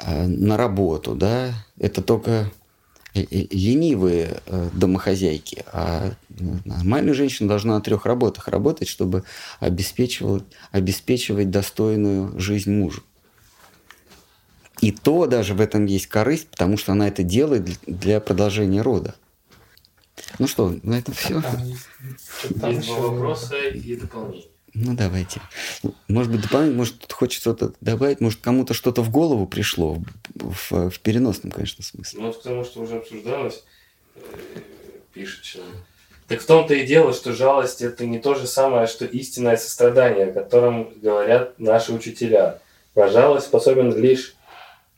э, на работу, да, это только ленивые э, домохозяйки, а нормальная женщина должна на трех работах работать, чтобы обеспечивать, обеспечивать достойную жизнь мужу. И то даже в этом есть корысть, потому что она это делает для продолжения рода. Ну что, на этом все. Там есть, там есть вопросы и дополнения. Ну, давайте. Может быть, дополнительно, может, кто-то хочет что-то добавить, может, кому-то что-то в голову пришло, в, в, в переносном, конечно, смысле. Ну, вот потому что уже обсуждалось, э, пишет человек. Так в том-то и дело, что жалость – это не то же самое, что истинное сострадание, о котором говорят наши учителя. На жалость способен лишь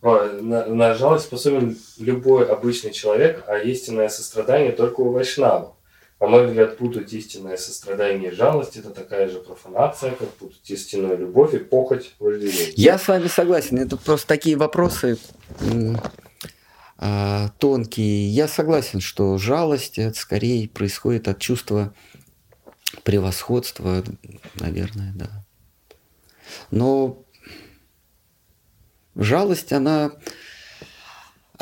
на, на жалость способен любой обычный человек, а истинное сострадание только у вайшнавов. На мой взгляд, путать истинное сострадание и жалость – это такая же профанация, как путать истинную любовь и похоть вожделение. Я с вами согласен. Это просто такие вопросы э, тонкие. Я согласен, что жалость это скорее происходит от чувства превосходства, наверное, да. Но жалость, она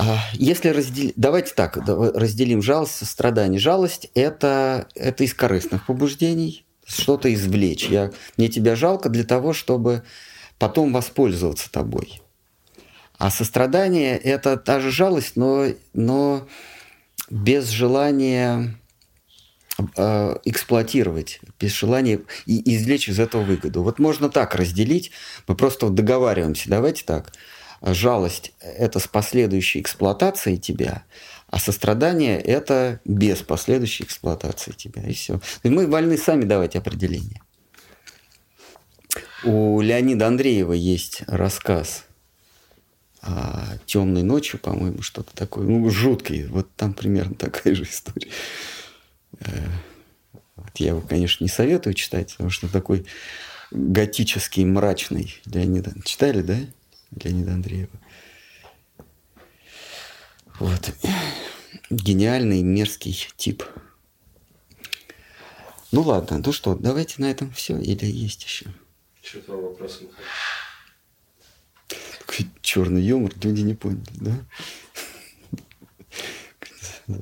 а, если разделить, давайте так, разделим жалость, сострадание. Жалость это, это из корыстных побуждений, что-то извлечь. Я, мне тебя жалко для того, чтобы потом воспользоваться тобой. А сострадание это та же жалость, но, но без желания э, эксплуатировать, без желания и извлечь из этого выгоду. Вот можно так разделить. Мы просто договариваемся. Давайте так жалость – это с последующей эксплуатацией тебя, а сострадание – это без последующей эксплуатации тебя. И все. И мы вольны сами давать определение. У Леонида Андреева есть рассказ о темной ночью, по-моему, что-то такое. Ну, жуткий. Вот там примерно такая же история. Э, я его, конечно, не советую читать, потому что такой готический, мрачный Леонида. Читали, да? Леонида Андреева. Вот. Гениальный, мерзкий тип. Ну ладно, ну что, давайте на этом все или есть еще? Что твой вопрос, Михаил? Такой черный юмор, люди не поняли, да?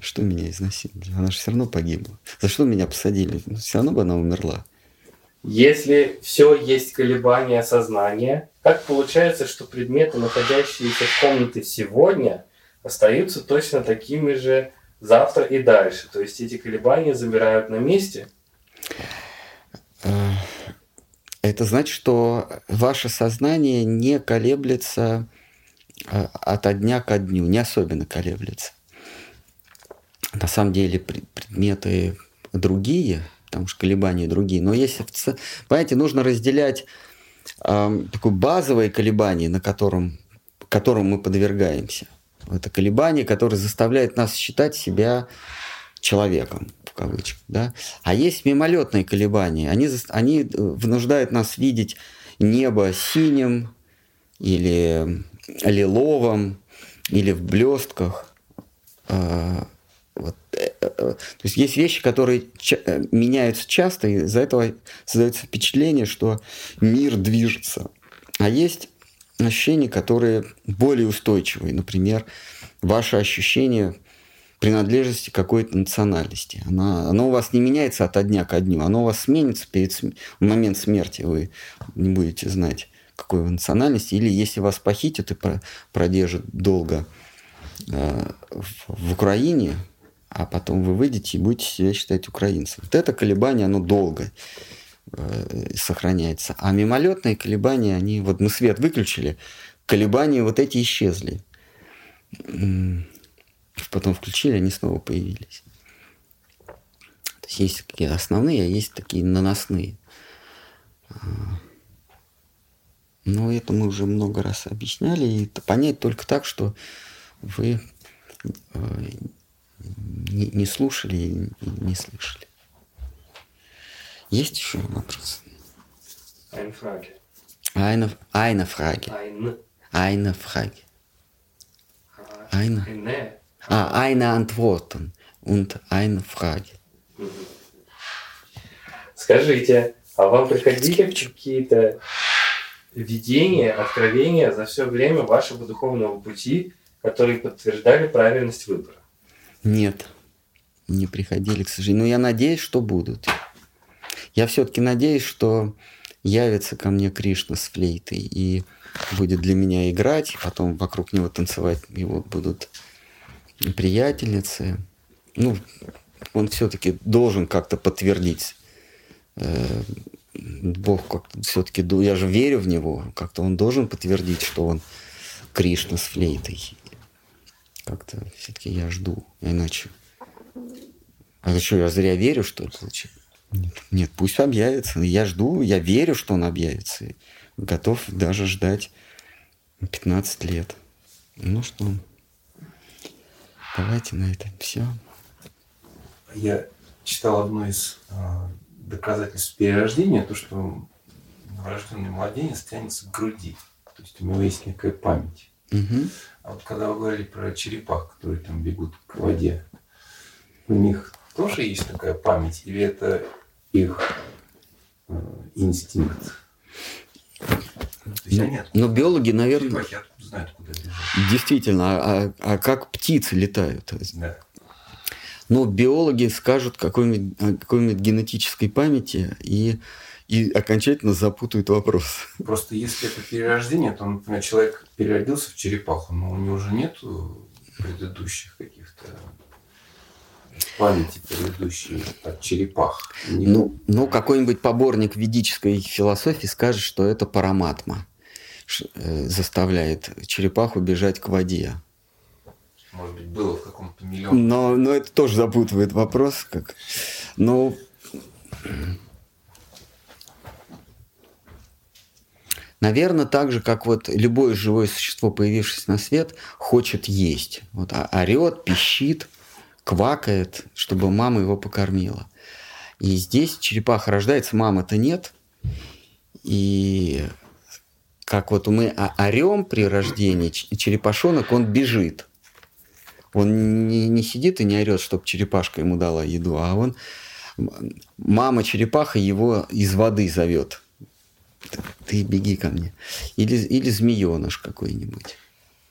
Что меня изнасиловали? Она же все равно погибла. За что меня посадили? Ну, все равно бы она умерла. Если все есть колебания сознания, как получается, что предметы, находящиеся в комнате сегодня, остаются точно такими же завтра и дальше? То есть эти колебания замирают на месте? Э, это значит, что ваше сознание не колеблется э, от дня ко дню, не особенно колеблется. На самом деле предметы другие, потому что колебания другие. Но если, понимаете, нужно разделять э, такое базовое колебание, на котором, которому мы подвергаемся. Это колебание, которое заставляет нас считать себя человеком, в кавычках. Да? А есть мимолетные колебания. Они, они э, вынуждают нас видеть небо синим или лиловым, или в блестках. Э, то есть есть вещи, которые э, меняются часто, и из-за этого создается впечатление, что мир движется. А есть ощущения, которые более устойчивые. Например, ваше ощущение принадлежности какой-то национальности. Она, оно у вас не меняется от дня ко дню, оно у вас сменится перед в момент смерти. Вы не будете знать, какой вы национальности. Или если вас похитят и продержат долго э, в Украине, а потом вы выйдете и будете себя считать украинцем. Вот это колебание, оно долгое. э, сохраняется. А мимолетные колебания, они, вот мы свет выключили, колебания вот эти исчезли. Потом включили, они снова появились. То есть есть такие основные, а есть такие наносные. А, но это мы уже много раз объясняли. И это понять только так, что вы э, не, не слушали и не слышали. Есть еще вопрос? Eine Frage. Eine, eine Frage. Eine. Eine Frage. Eine. Eine. Ah, eine Antworten und eine Frage. Скажите, а вам приходили какие-то видения, откровения за все время вашего духовного пути, которые подтверждали правильность выбора? Нет, не приходили, к сожалению. Но я надеюсь, что будут. Я все-таки надеюсь, что явится ко мне Кришна с флейтой и будет для меня играть, потом вокруг него танцевать его будут приятельницы. Ну, он все-таки должен как-то подтвердить. Э, Бог как-то все-таки, я же верю в него, как-то он должен подтвердить, что он Кришна с флейтой. Как-то все-таки я жду, иначе. А что, я зря верю, что ли, зачем? Нет, нет, пусть объявится. Я жду, я верю, что он объявится. Готов даже ждать 15 лет. Ну что, давайте на этом все. Я читал одно из э, доказательств перерождения, то, что новорожденный младенец тянется к груди. То есть у него есть некая память. Угу. А вот когда вы говорили про черепах, которые там бегут к воде, у них тоже есть такая память? Или это их э, инстинкт? Ну, нет. Но биологи, наверное, знают, куда бежать. Действительно, а, а, а как птицы летают? Да. Ну, биологи скажут какой-нибудь, о какой-нибудь генетической памяти и, и окончательно запутают вопрос. Просто если это перерождение, то, например, человек переродился в черепаху, но у него уже нет предыдущих каких-то памяти предыдущей от черепах. Ну, ну, какой-нибудь поборник ведической философии скажет, что это параматма э, заставляет черепаху бежать к воде может быть, было в каком-то миллионе. Но, но это тоже запутывает вопрос. Как... Ну, наверное, так же, как вот любое живое существо, появившееся на свет, хочет есть. Вот орет, пищит, квакает, чтобы мама его покормила. И здесь черепаха рождается, мамы-то нет. И как вот мы орем при рождении, черепашонок, он бежит. Он не, не сидит и не орет, чтобы черепашка ему дала еду, а он мама черепаха его из воды зовет. Ты беги ко мне. Или, или змееныш какой-нибудь.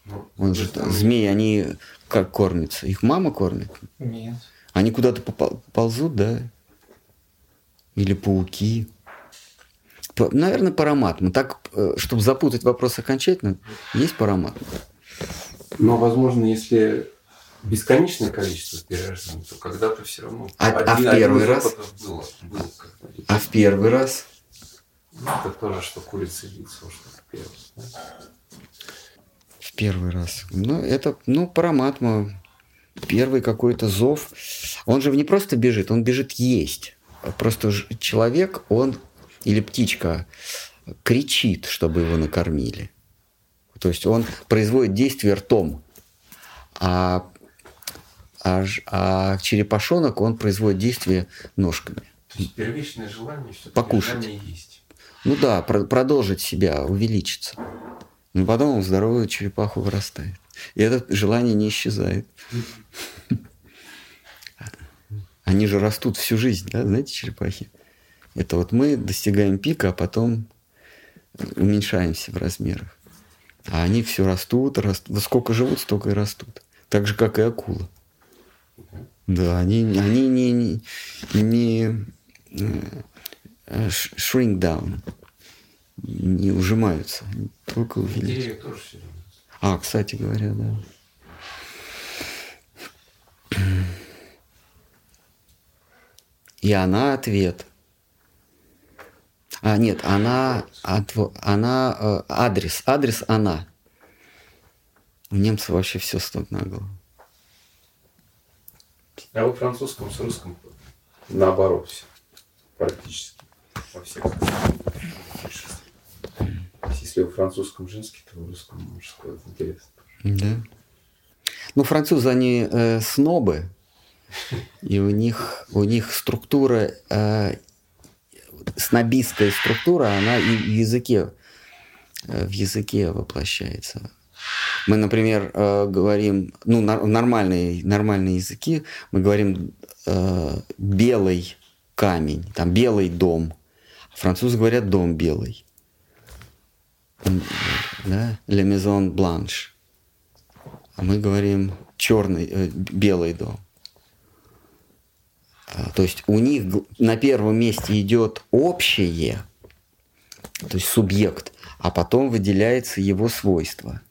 Ну, он же там, змеи, они как кормятся? Их мама кормит? Нет. Они куда-то ползут, да? Или пауки? Наверное, парамат. Мы так, э, чтобы запутать вопрос окончательно, есть парамат. Но, возможно, если бесконечное количество перерождений, то когда-то все равно а, один, а в первый раз было, было а в первый раз это тоже что курица яйцо что первый в первый раз. Ну это ну параматма первый какой-то зов. Он же не просто бежит он бежит есть. Просто человек он или птичка кричит чтобы его накормили. То есть он производит действие ртом. А а, а черепашонок, он производит действие ножками. То есть первичное желание все покушать. Желание есть. Ну да, про- продолжить себя, увеличиться. Но потом он здоровую черепаху вырастает. И это желание не исчезает. Они же растут всю жизнь, да, знаете, черепахи? Это вот мы достигаем пика, а потом уменьшаемся в размерах. А они все растут, растут. Сколько живут, столько и растут. Так же, как и акула. Да, они, они не, не, не э, shrink down, не ужимаются, только увеличиваются. А, кстати говоря, да. И она ответ. А, нет, она, она э, адрес, адрес она. У немцев вообще все стоит на голову. А во французском с русском наоборот все. Практически. Во всех. Если во французском женский, то в русском мужской. Интересно. Да. Ну, французы, они э, снобы, и у них, у них структура, э, снобистская структура, она и в языке, э, в языке воплощается. Мы, например, э, говорим, ну, нормальные, нормальные языки, мы говорим э, белый камень, там белый дом. Французы говорят дом белый. Да? Le Maison Blanche. А мы говорим черный, э, белый дом. А, то есть у них на первом месте идет общее, то есть субъект, а потом выделяется его свойство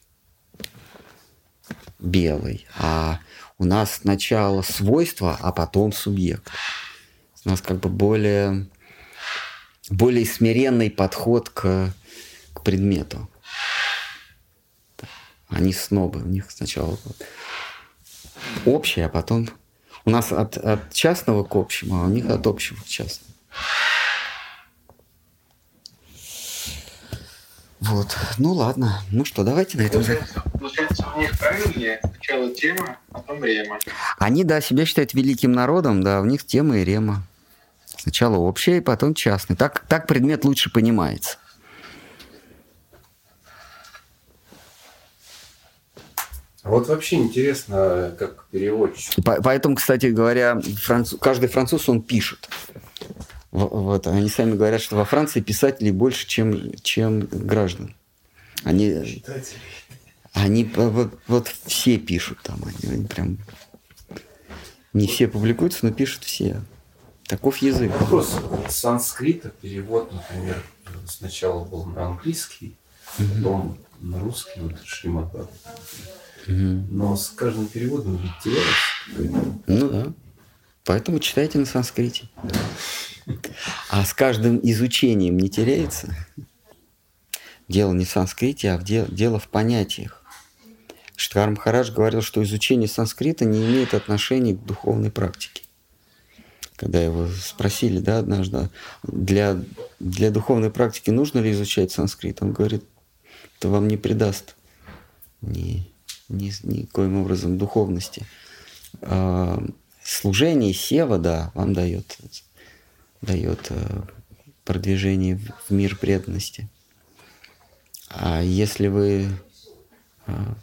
белый, а у нас сначала свойство, а потом субъект. У нас как бы более, более смиренный подход к, к предмету. Они снобы, у них сначала общее, а потом у нас от, от частного к общему, а у них от общего к частному. Вот. Ну ладно. Ну что, давайте на этом... Получается, у них правильнее сначала тема, а потом рема. Они, да, себя считают великим народом, да, у них тема и рема. Сначала общее, потом частный. Так, так предмет лучше понимается. А вот вообще интересно, как переводчик. Поэтому, кстати говоря, француз, каждый француз, он пишет. Вот, они сами говорят, что во Франции писателей больше, чем, чем граждан. Они, Читатели. Они вот, вот все пишут там, они, они прям не все публикуются, но пишут все. Таков язык. Вопрос. Санскрита перевод, например, сначала был на английский, потом на русский, вот Шримад угу. Но с каждым переводом теряется. Ну да. Поэтому читайте на санскрите. А с каждым изучением не теряется? Дело не в санскрите, а в дело, дело в понятиях. Штхар Махарадж говорил, что изучение санскрита не имеет отношения к духовной практике. Когда его спросили, да, однажды, для, для духовной практики нужно ли изучать санскрит, он говорит, это вам не придаст ни, ни, никоим образом духовности. А, служение сева, да, вам дает дает э, продвижение в мир преданности. А если вы... Э,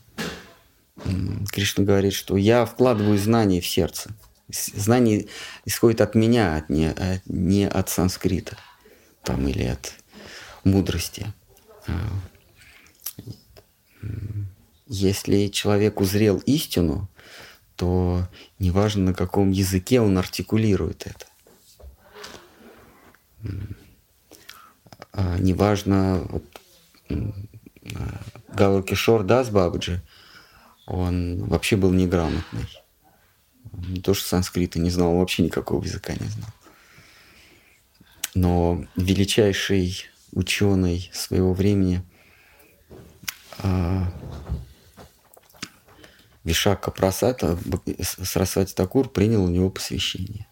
Кришна говорит, что я вкладываю знания в сердце. Знание исходит от меня, от не, а не от санскрита там, или от мудрости. А, если человек узрел истину, то неважно, на каком языке он артикулирует это. А, неважно, вот, Гавар Кишор Дас Бабаджи, он вообще был неграмотный. Не то, что санскрита не знал, вообще никакого языка не знал. Но величайший ученый своего времени а, Вишака Прасата Сарасвати Такур принял у него посвящение.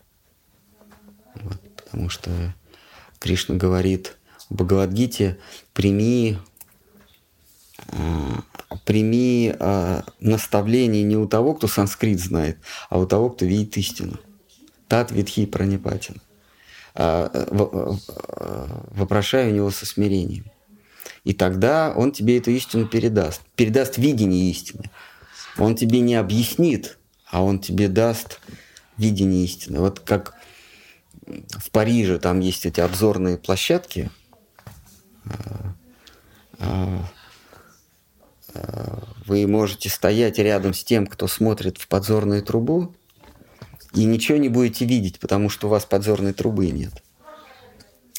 Вот, потому что Кришна говорит в Бхагавадгите, прими, прими а, наставление не у того, кто санскрит знает, а у того, кто видит истину. Тат видхи пранипатин. А, вопрошай у него со смирением. И тогда он тебе эту истину передаст. Передаст видение истины. Он тебе не объяснит, а он тебе даст видение истины. Вот как в Париже там есть эти обзорные площадки. Вы можете стоять рядом с тем, кто смотрит в подзорную трубу, и ничего не будете видеть, потому что у вас подзорной трубы нет.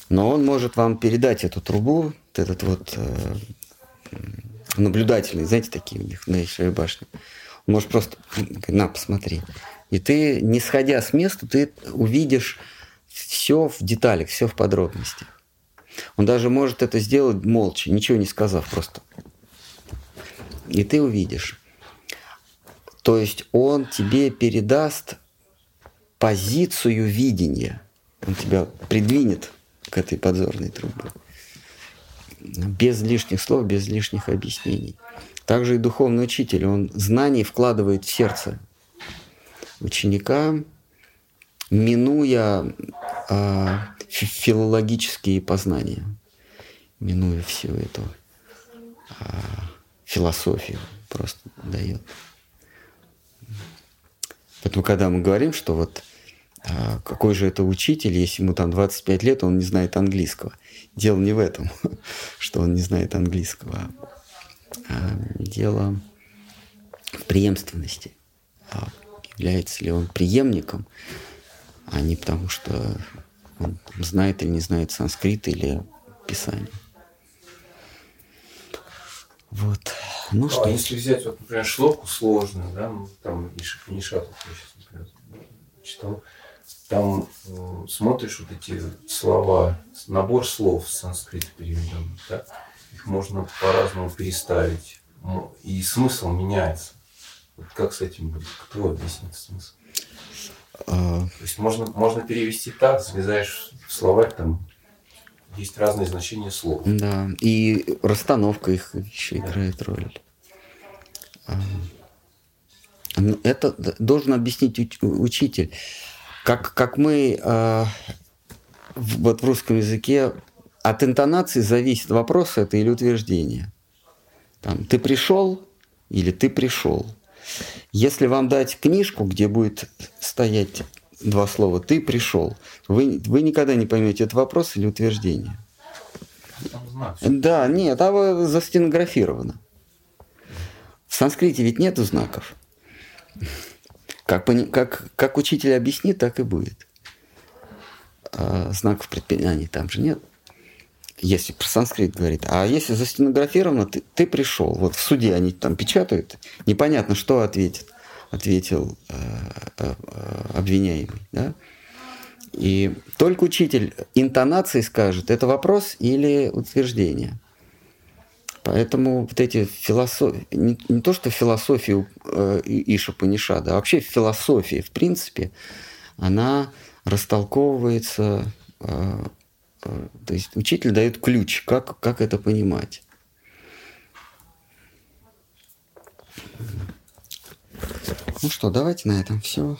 Но он может вам передать эту трубу, этот вот э, наблюдательный, знаете, такие у них на Эйшевой башне. Он может просто, на, посмотри. И ты, не сходя с места, ты увидишь все в деталях, все в подробностях. Он даже может это сделать молча, ничего не сказав просто. И ты увидишь. То есть он тебе передаст позицию видения. Он тебя придвинет к этой подзорной трубе. Без лишних слов, без лишних объяснений. Также и духовный учитель, он знаний вкладывает в сердце ученика, минуя э, филологические познания, минуя всю эту э, философию просто дает. Поэтому, когда мы говорим, что вот а, какой же это учитель, если ему там 25 лет, он не знает английского. Дело не в этом, что он не знает английского. А дело в преемственности. А является ли он преемником, а не потому, что он знает или не знает санскрит или писание. Вот. Ну, ну что? А если взять, вот, например, шлоку сложную, да, там Нишату, я сейчас, например, читал, там э, смотришь вот эти слова, набор слов с санскрита переведенных, да, их можно по-разному переставить, и смысл меняется. Вот как с этим будет? Кто объяснит смысл? А... То есть можно, можно перевести так, связаешь в словарь там есть разные значения слов. Да, и расстановка их еще да. играет роль. А, это должен объяснить учитель. Как, как мы э, вот в русском языке от интонации зависит вопрос это или утверждение. Там, ты пришел или ты пришел. Если вам дать книжку, где будет стоять два слова «ты пришел», вы, вы никогда не поймете, это вопрос или утверждение. Да, нет, а застенографировано. В санскрите ведь нету знаков. Как, как, как учитель объяснит, так и будет. А знаков предпринимания там же нет. Если про санскрит говорит. А если застенографировано, ты, ты пришел. Вот в суде они там печатают. Непонятно, что ответит. Ответил э, э, обвиняемый. Да? И только учитель интонации скажет, это вопрос или утверждение. Поэтому вот эти философии, не, не то что философию э, Иша Панишада, а вообще философия, в принципе, она растолковывается, э, э, то есть учитель дает ключ, как, как это понимать. Ну что, давайте на этом все.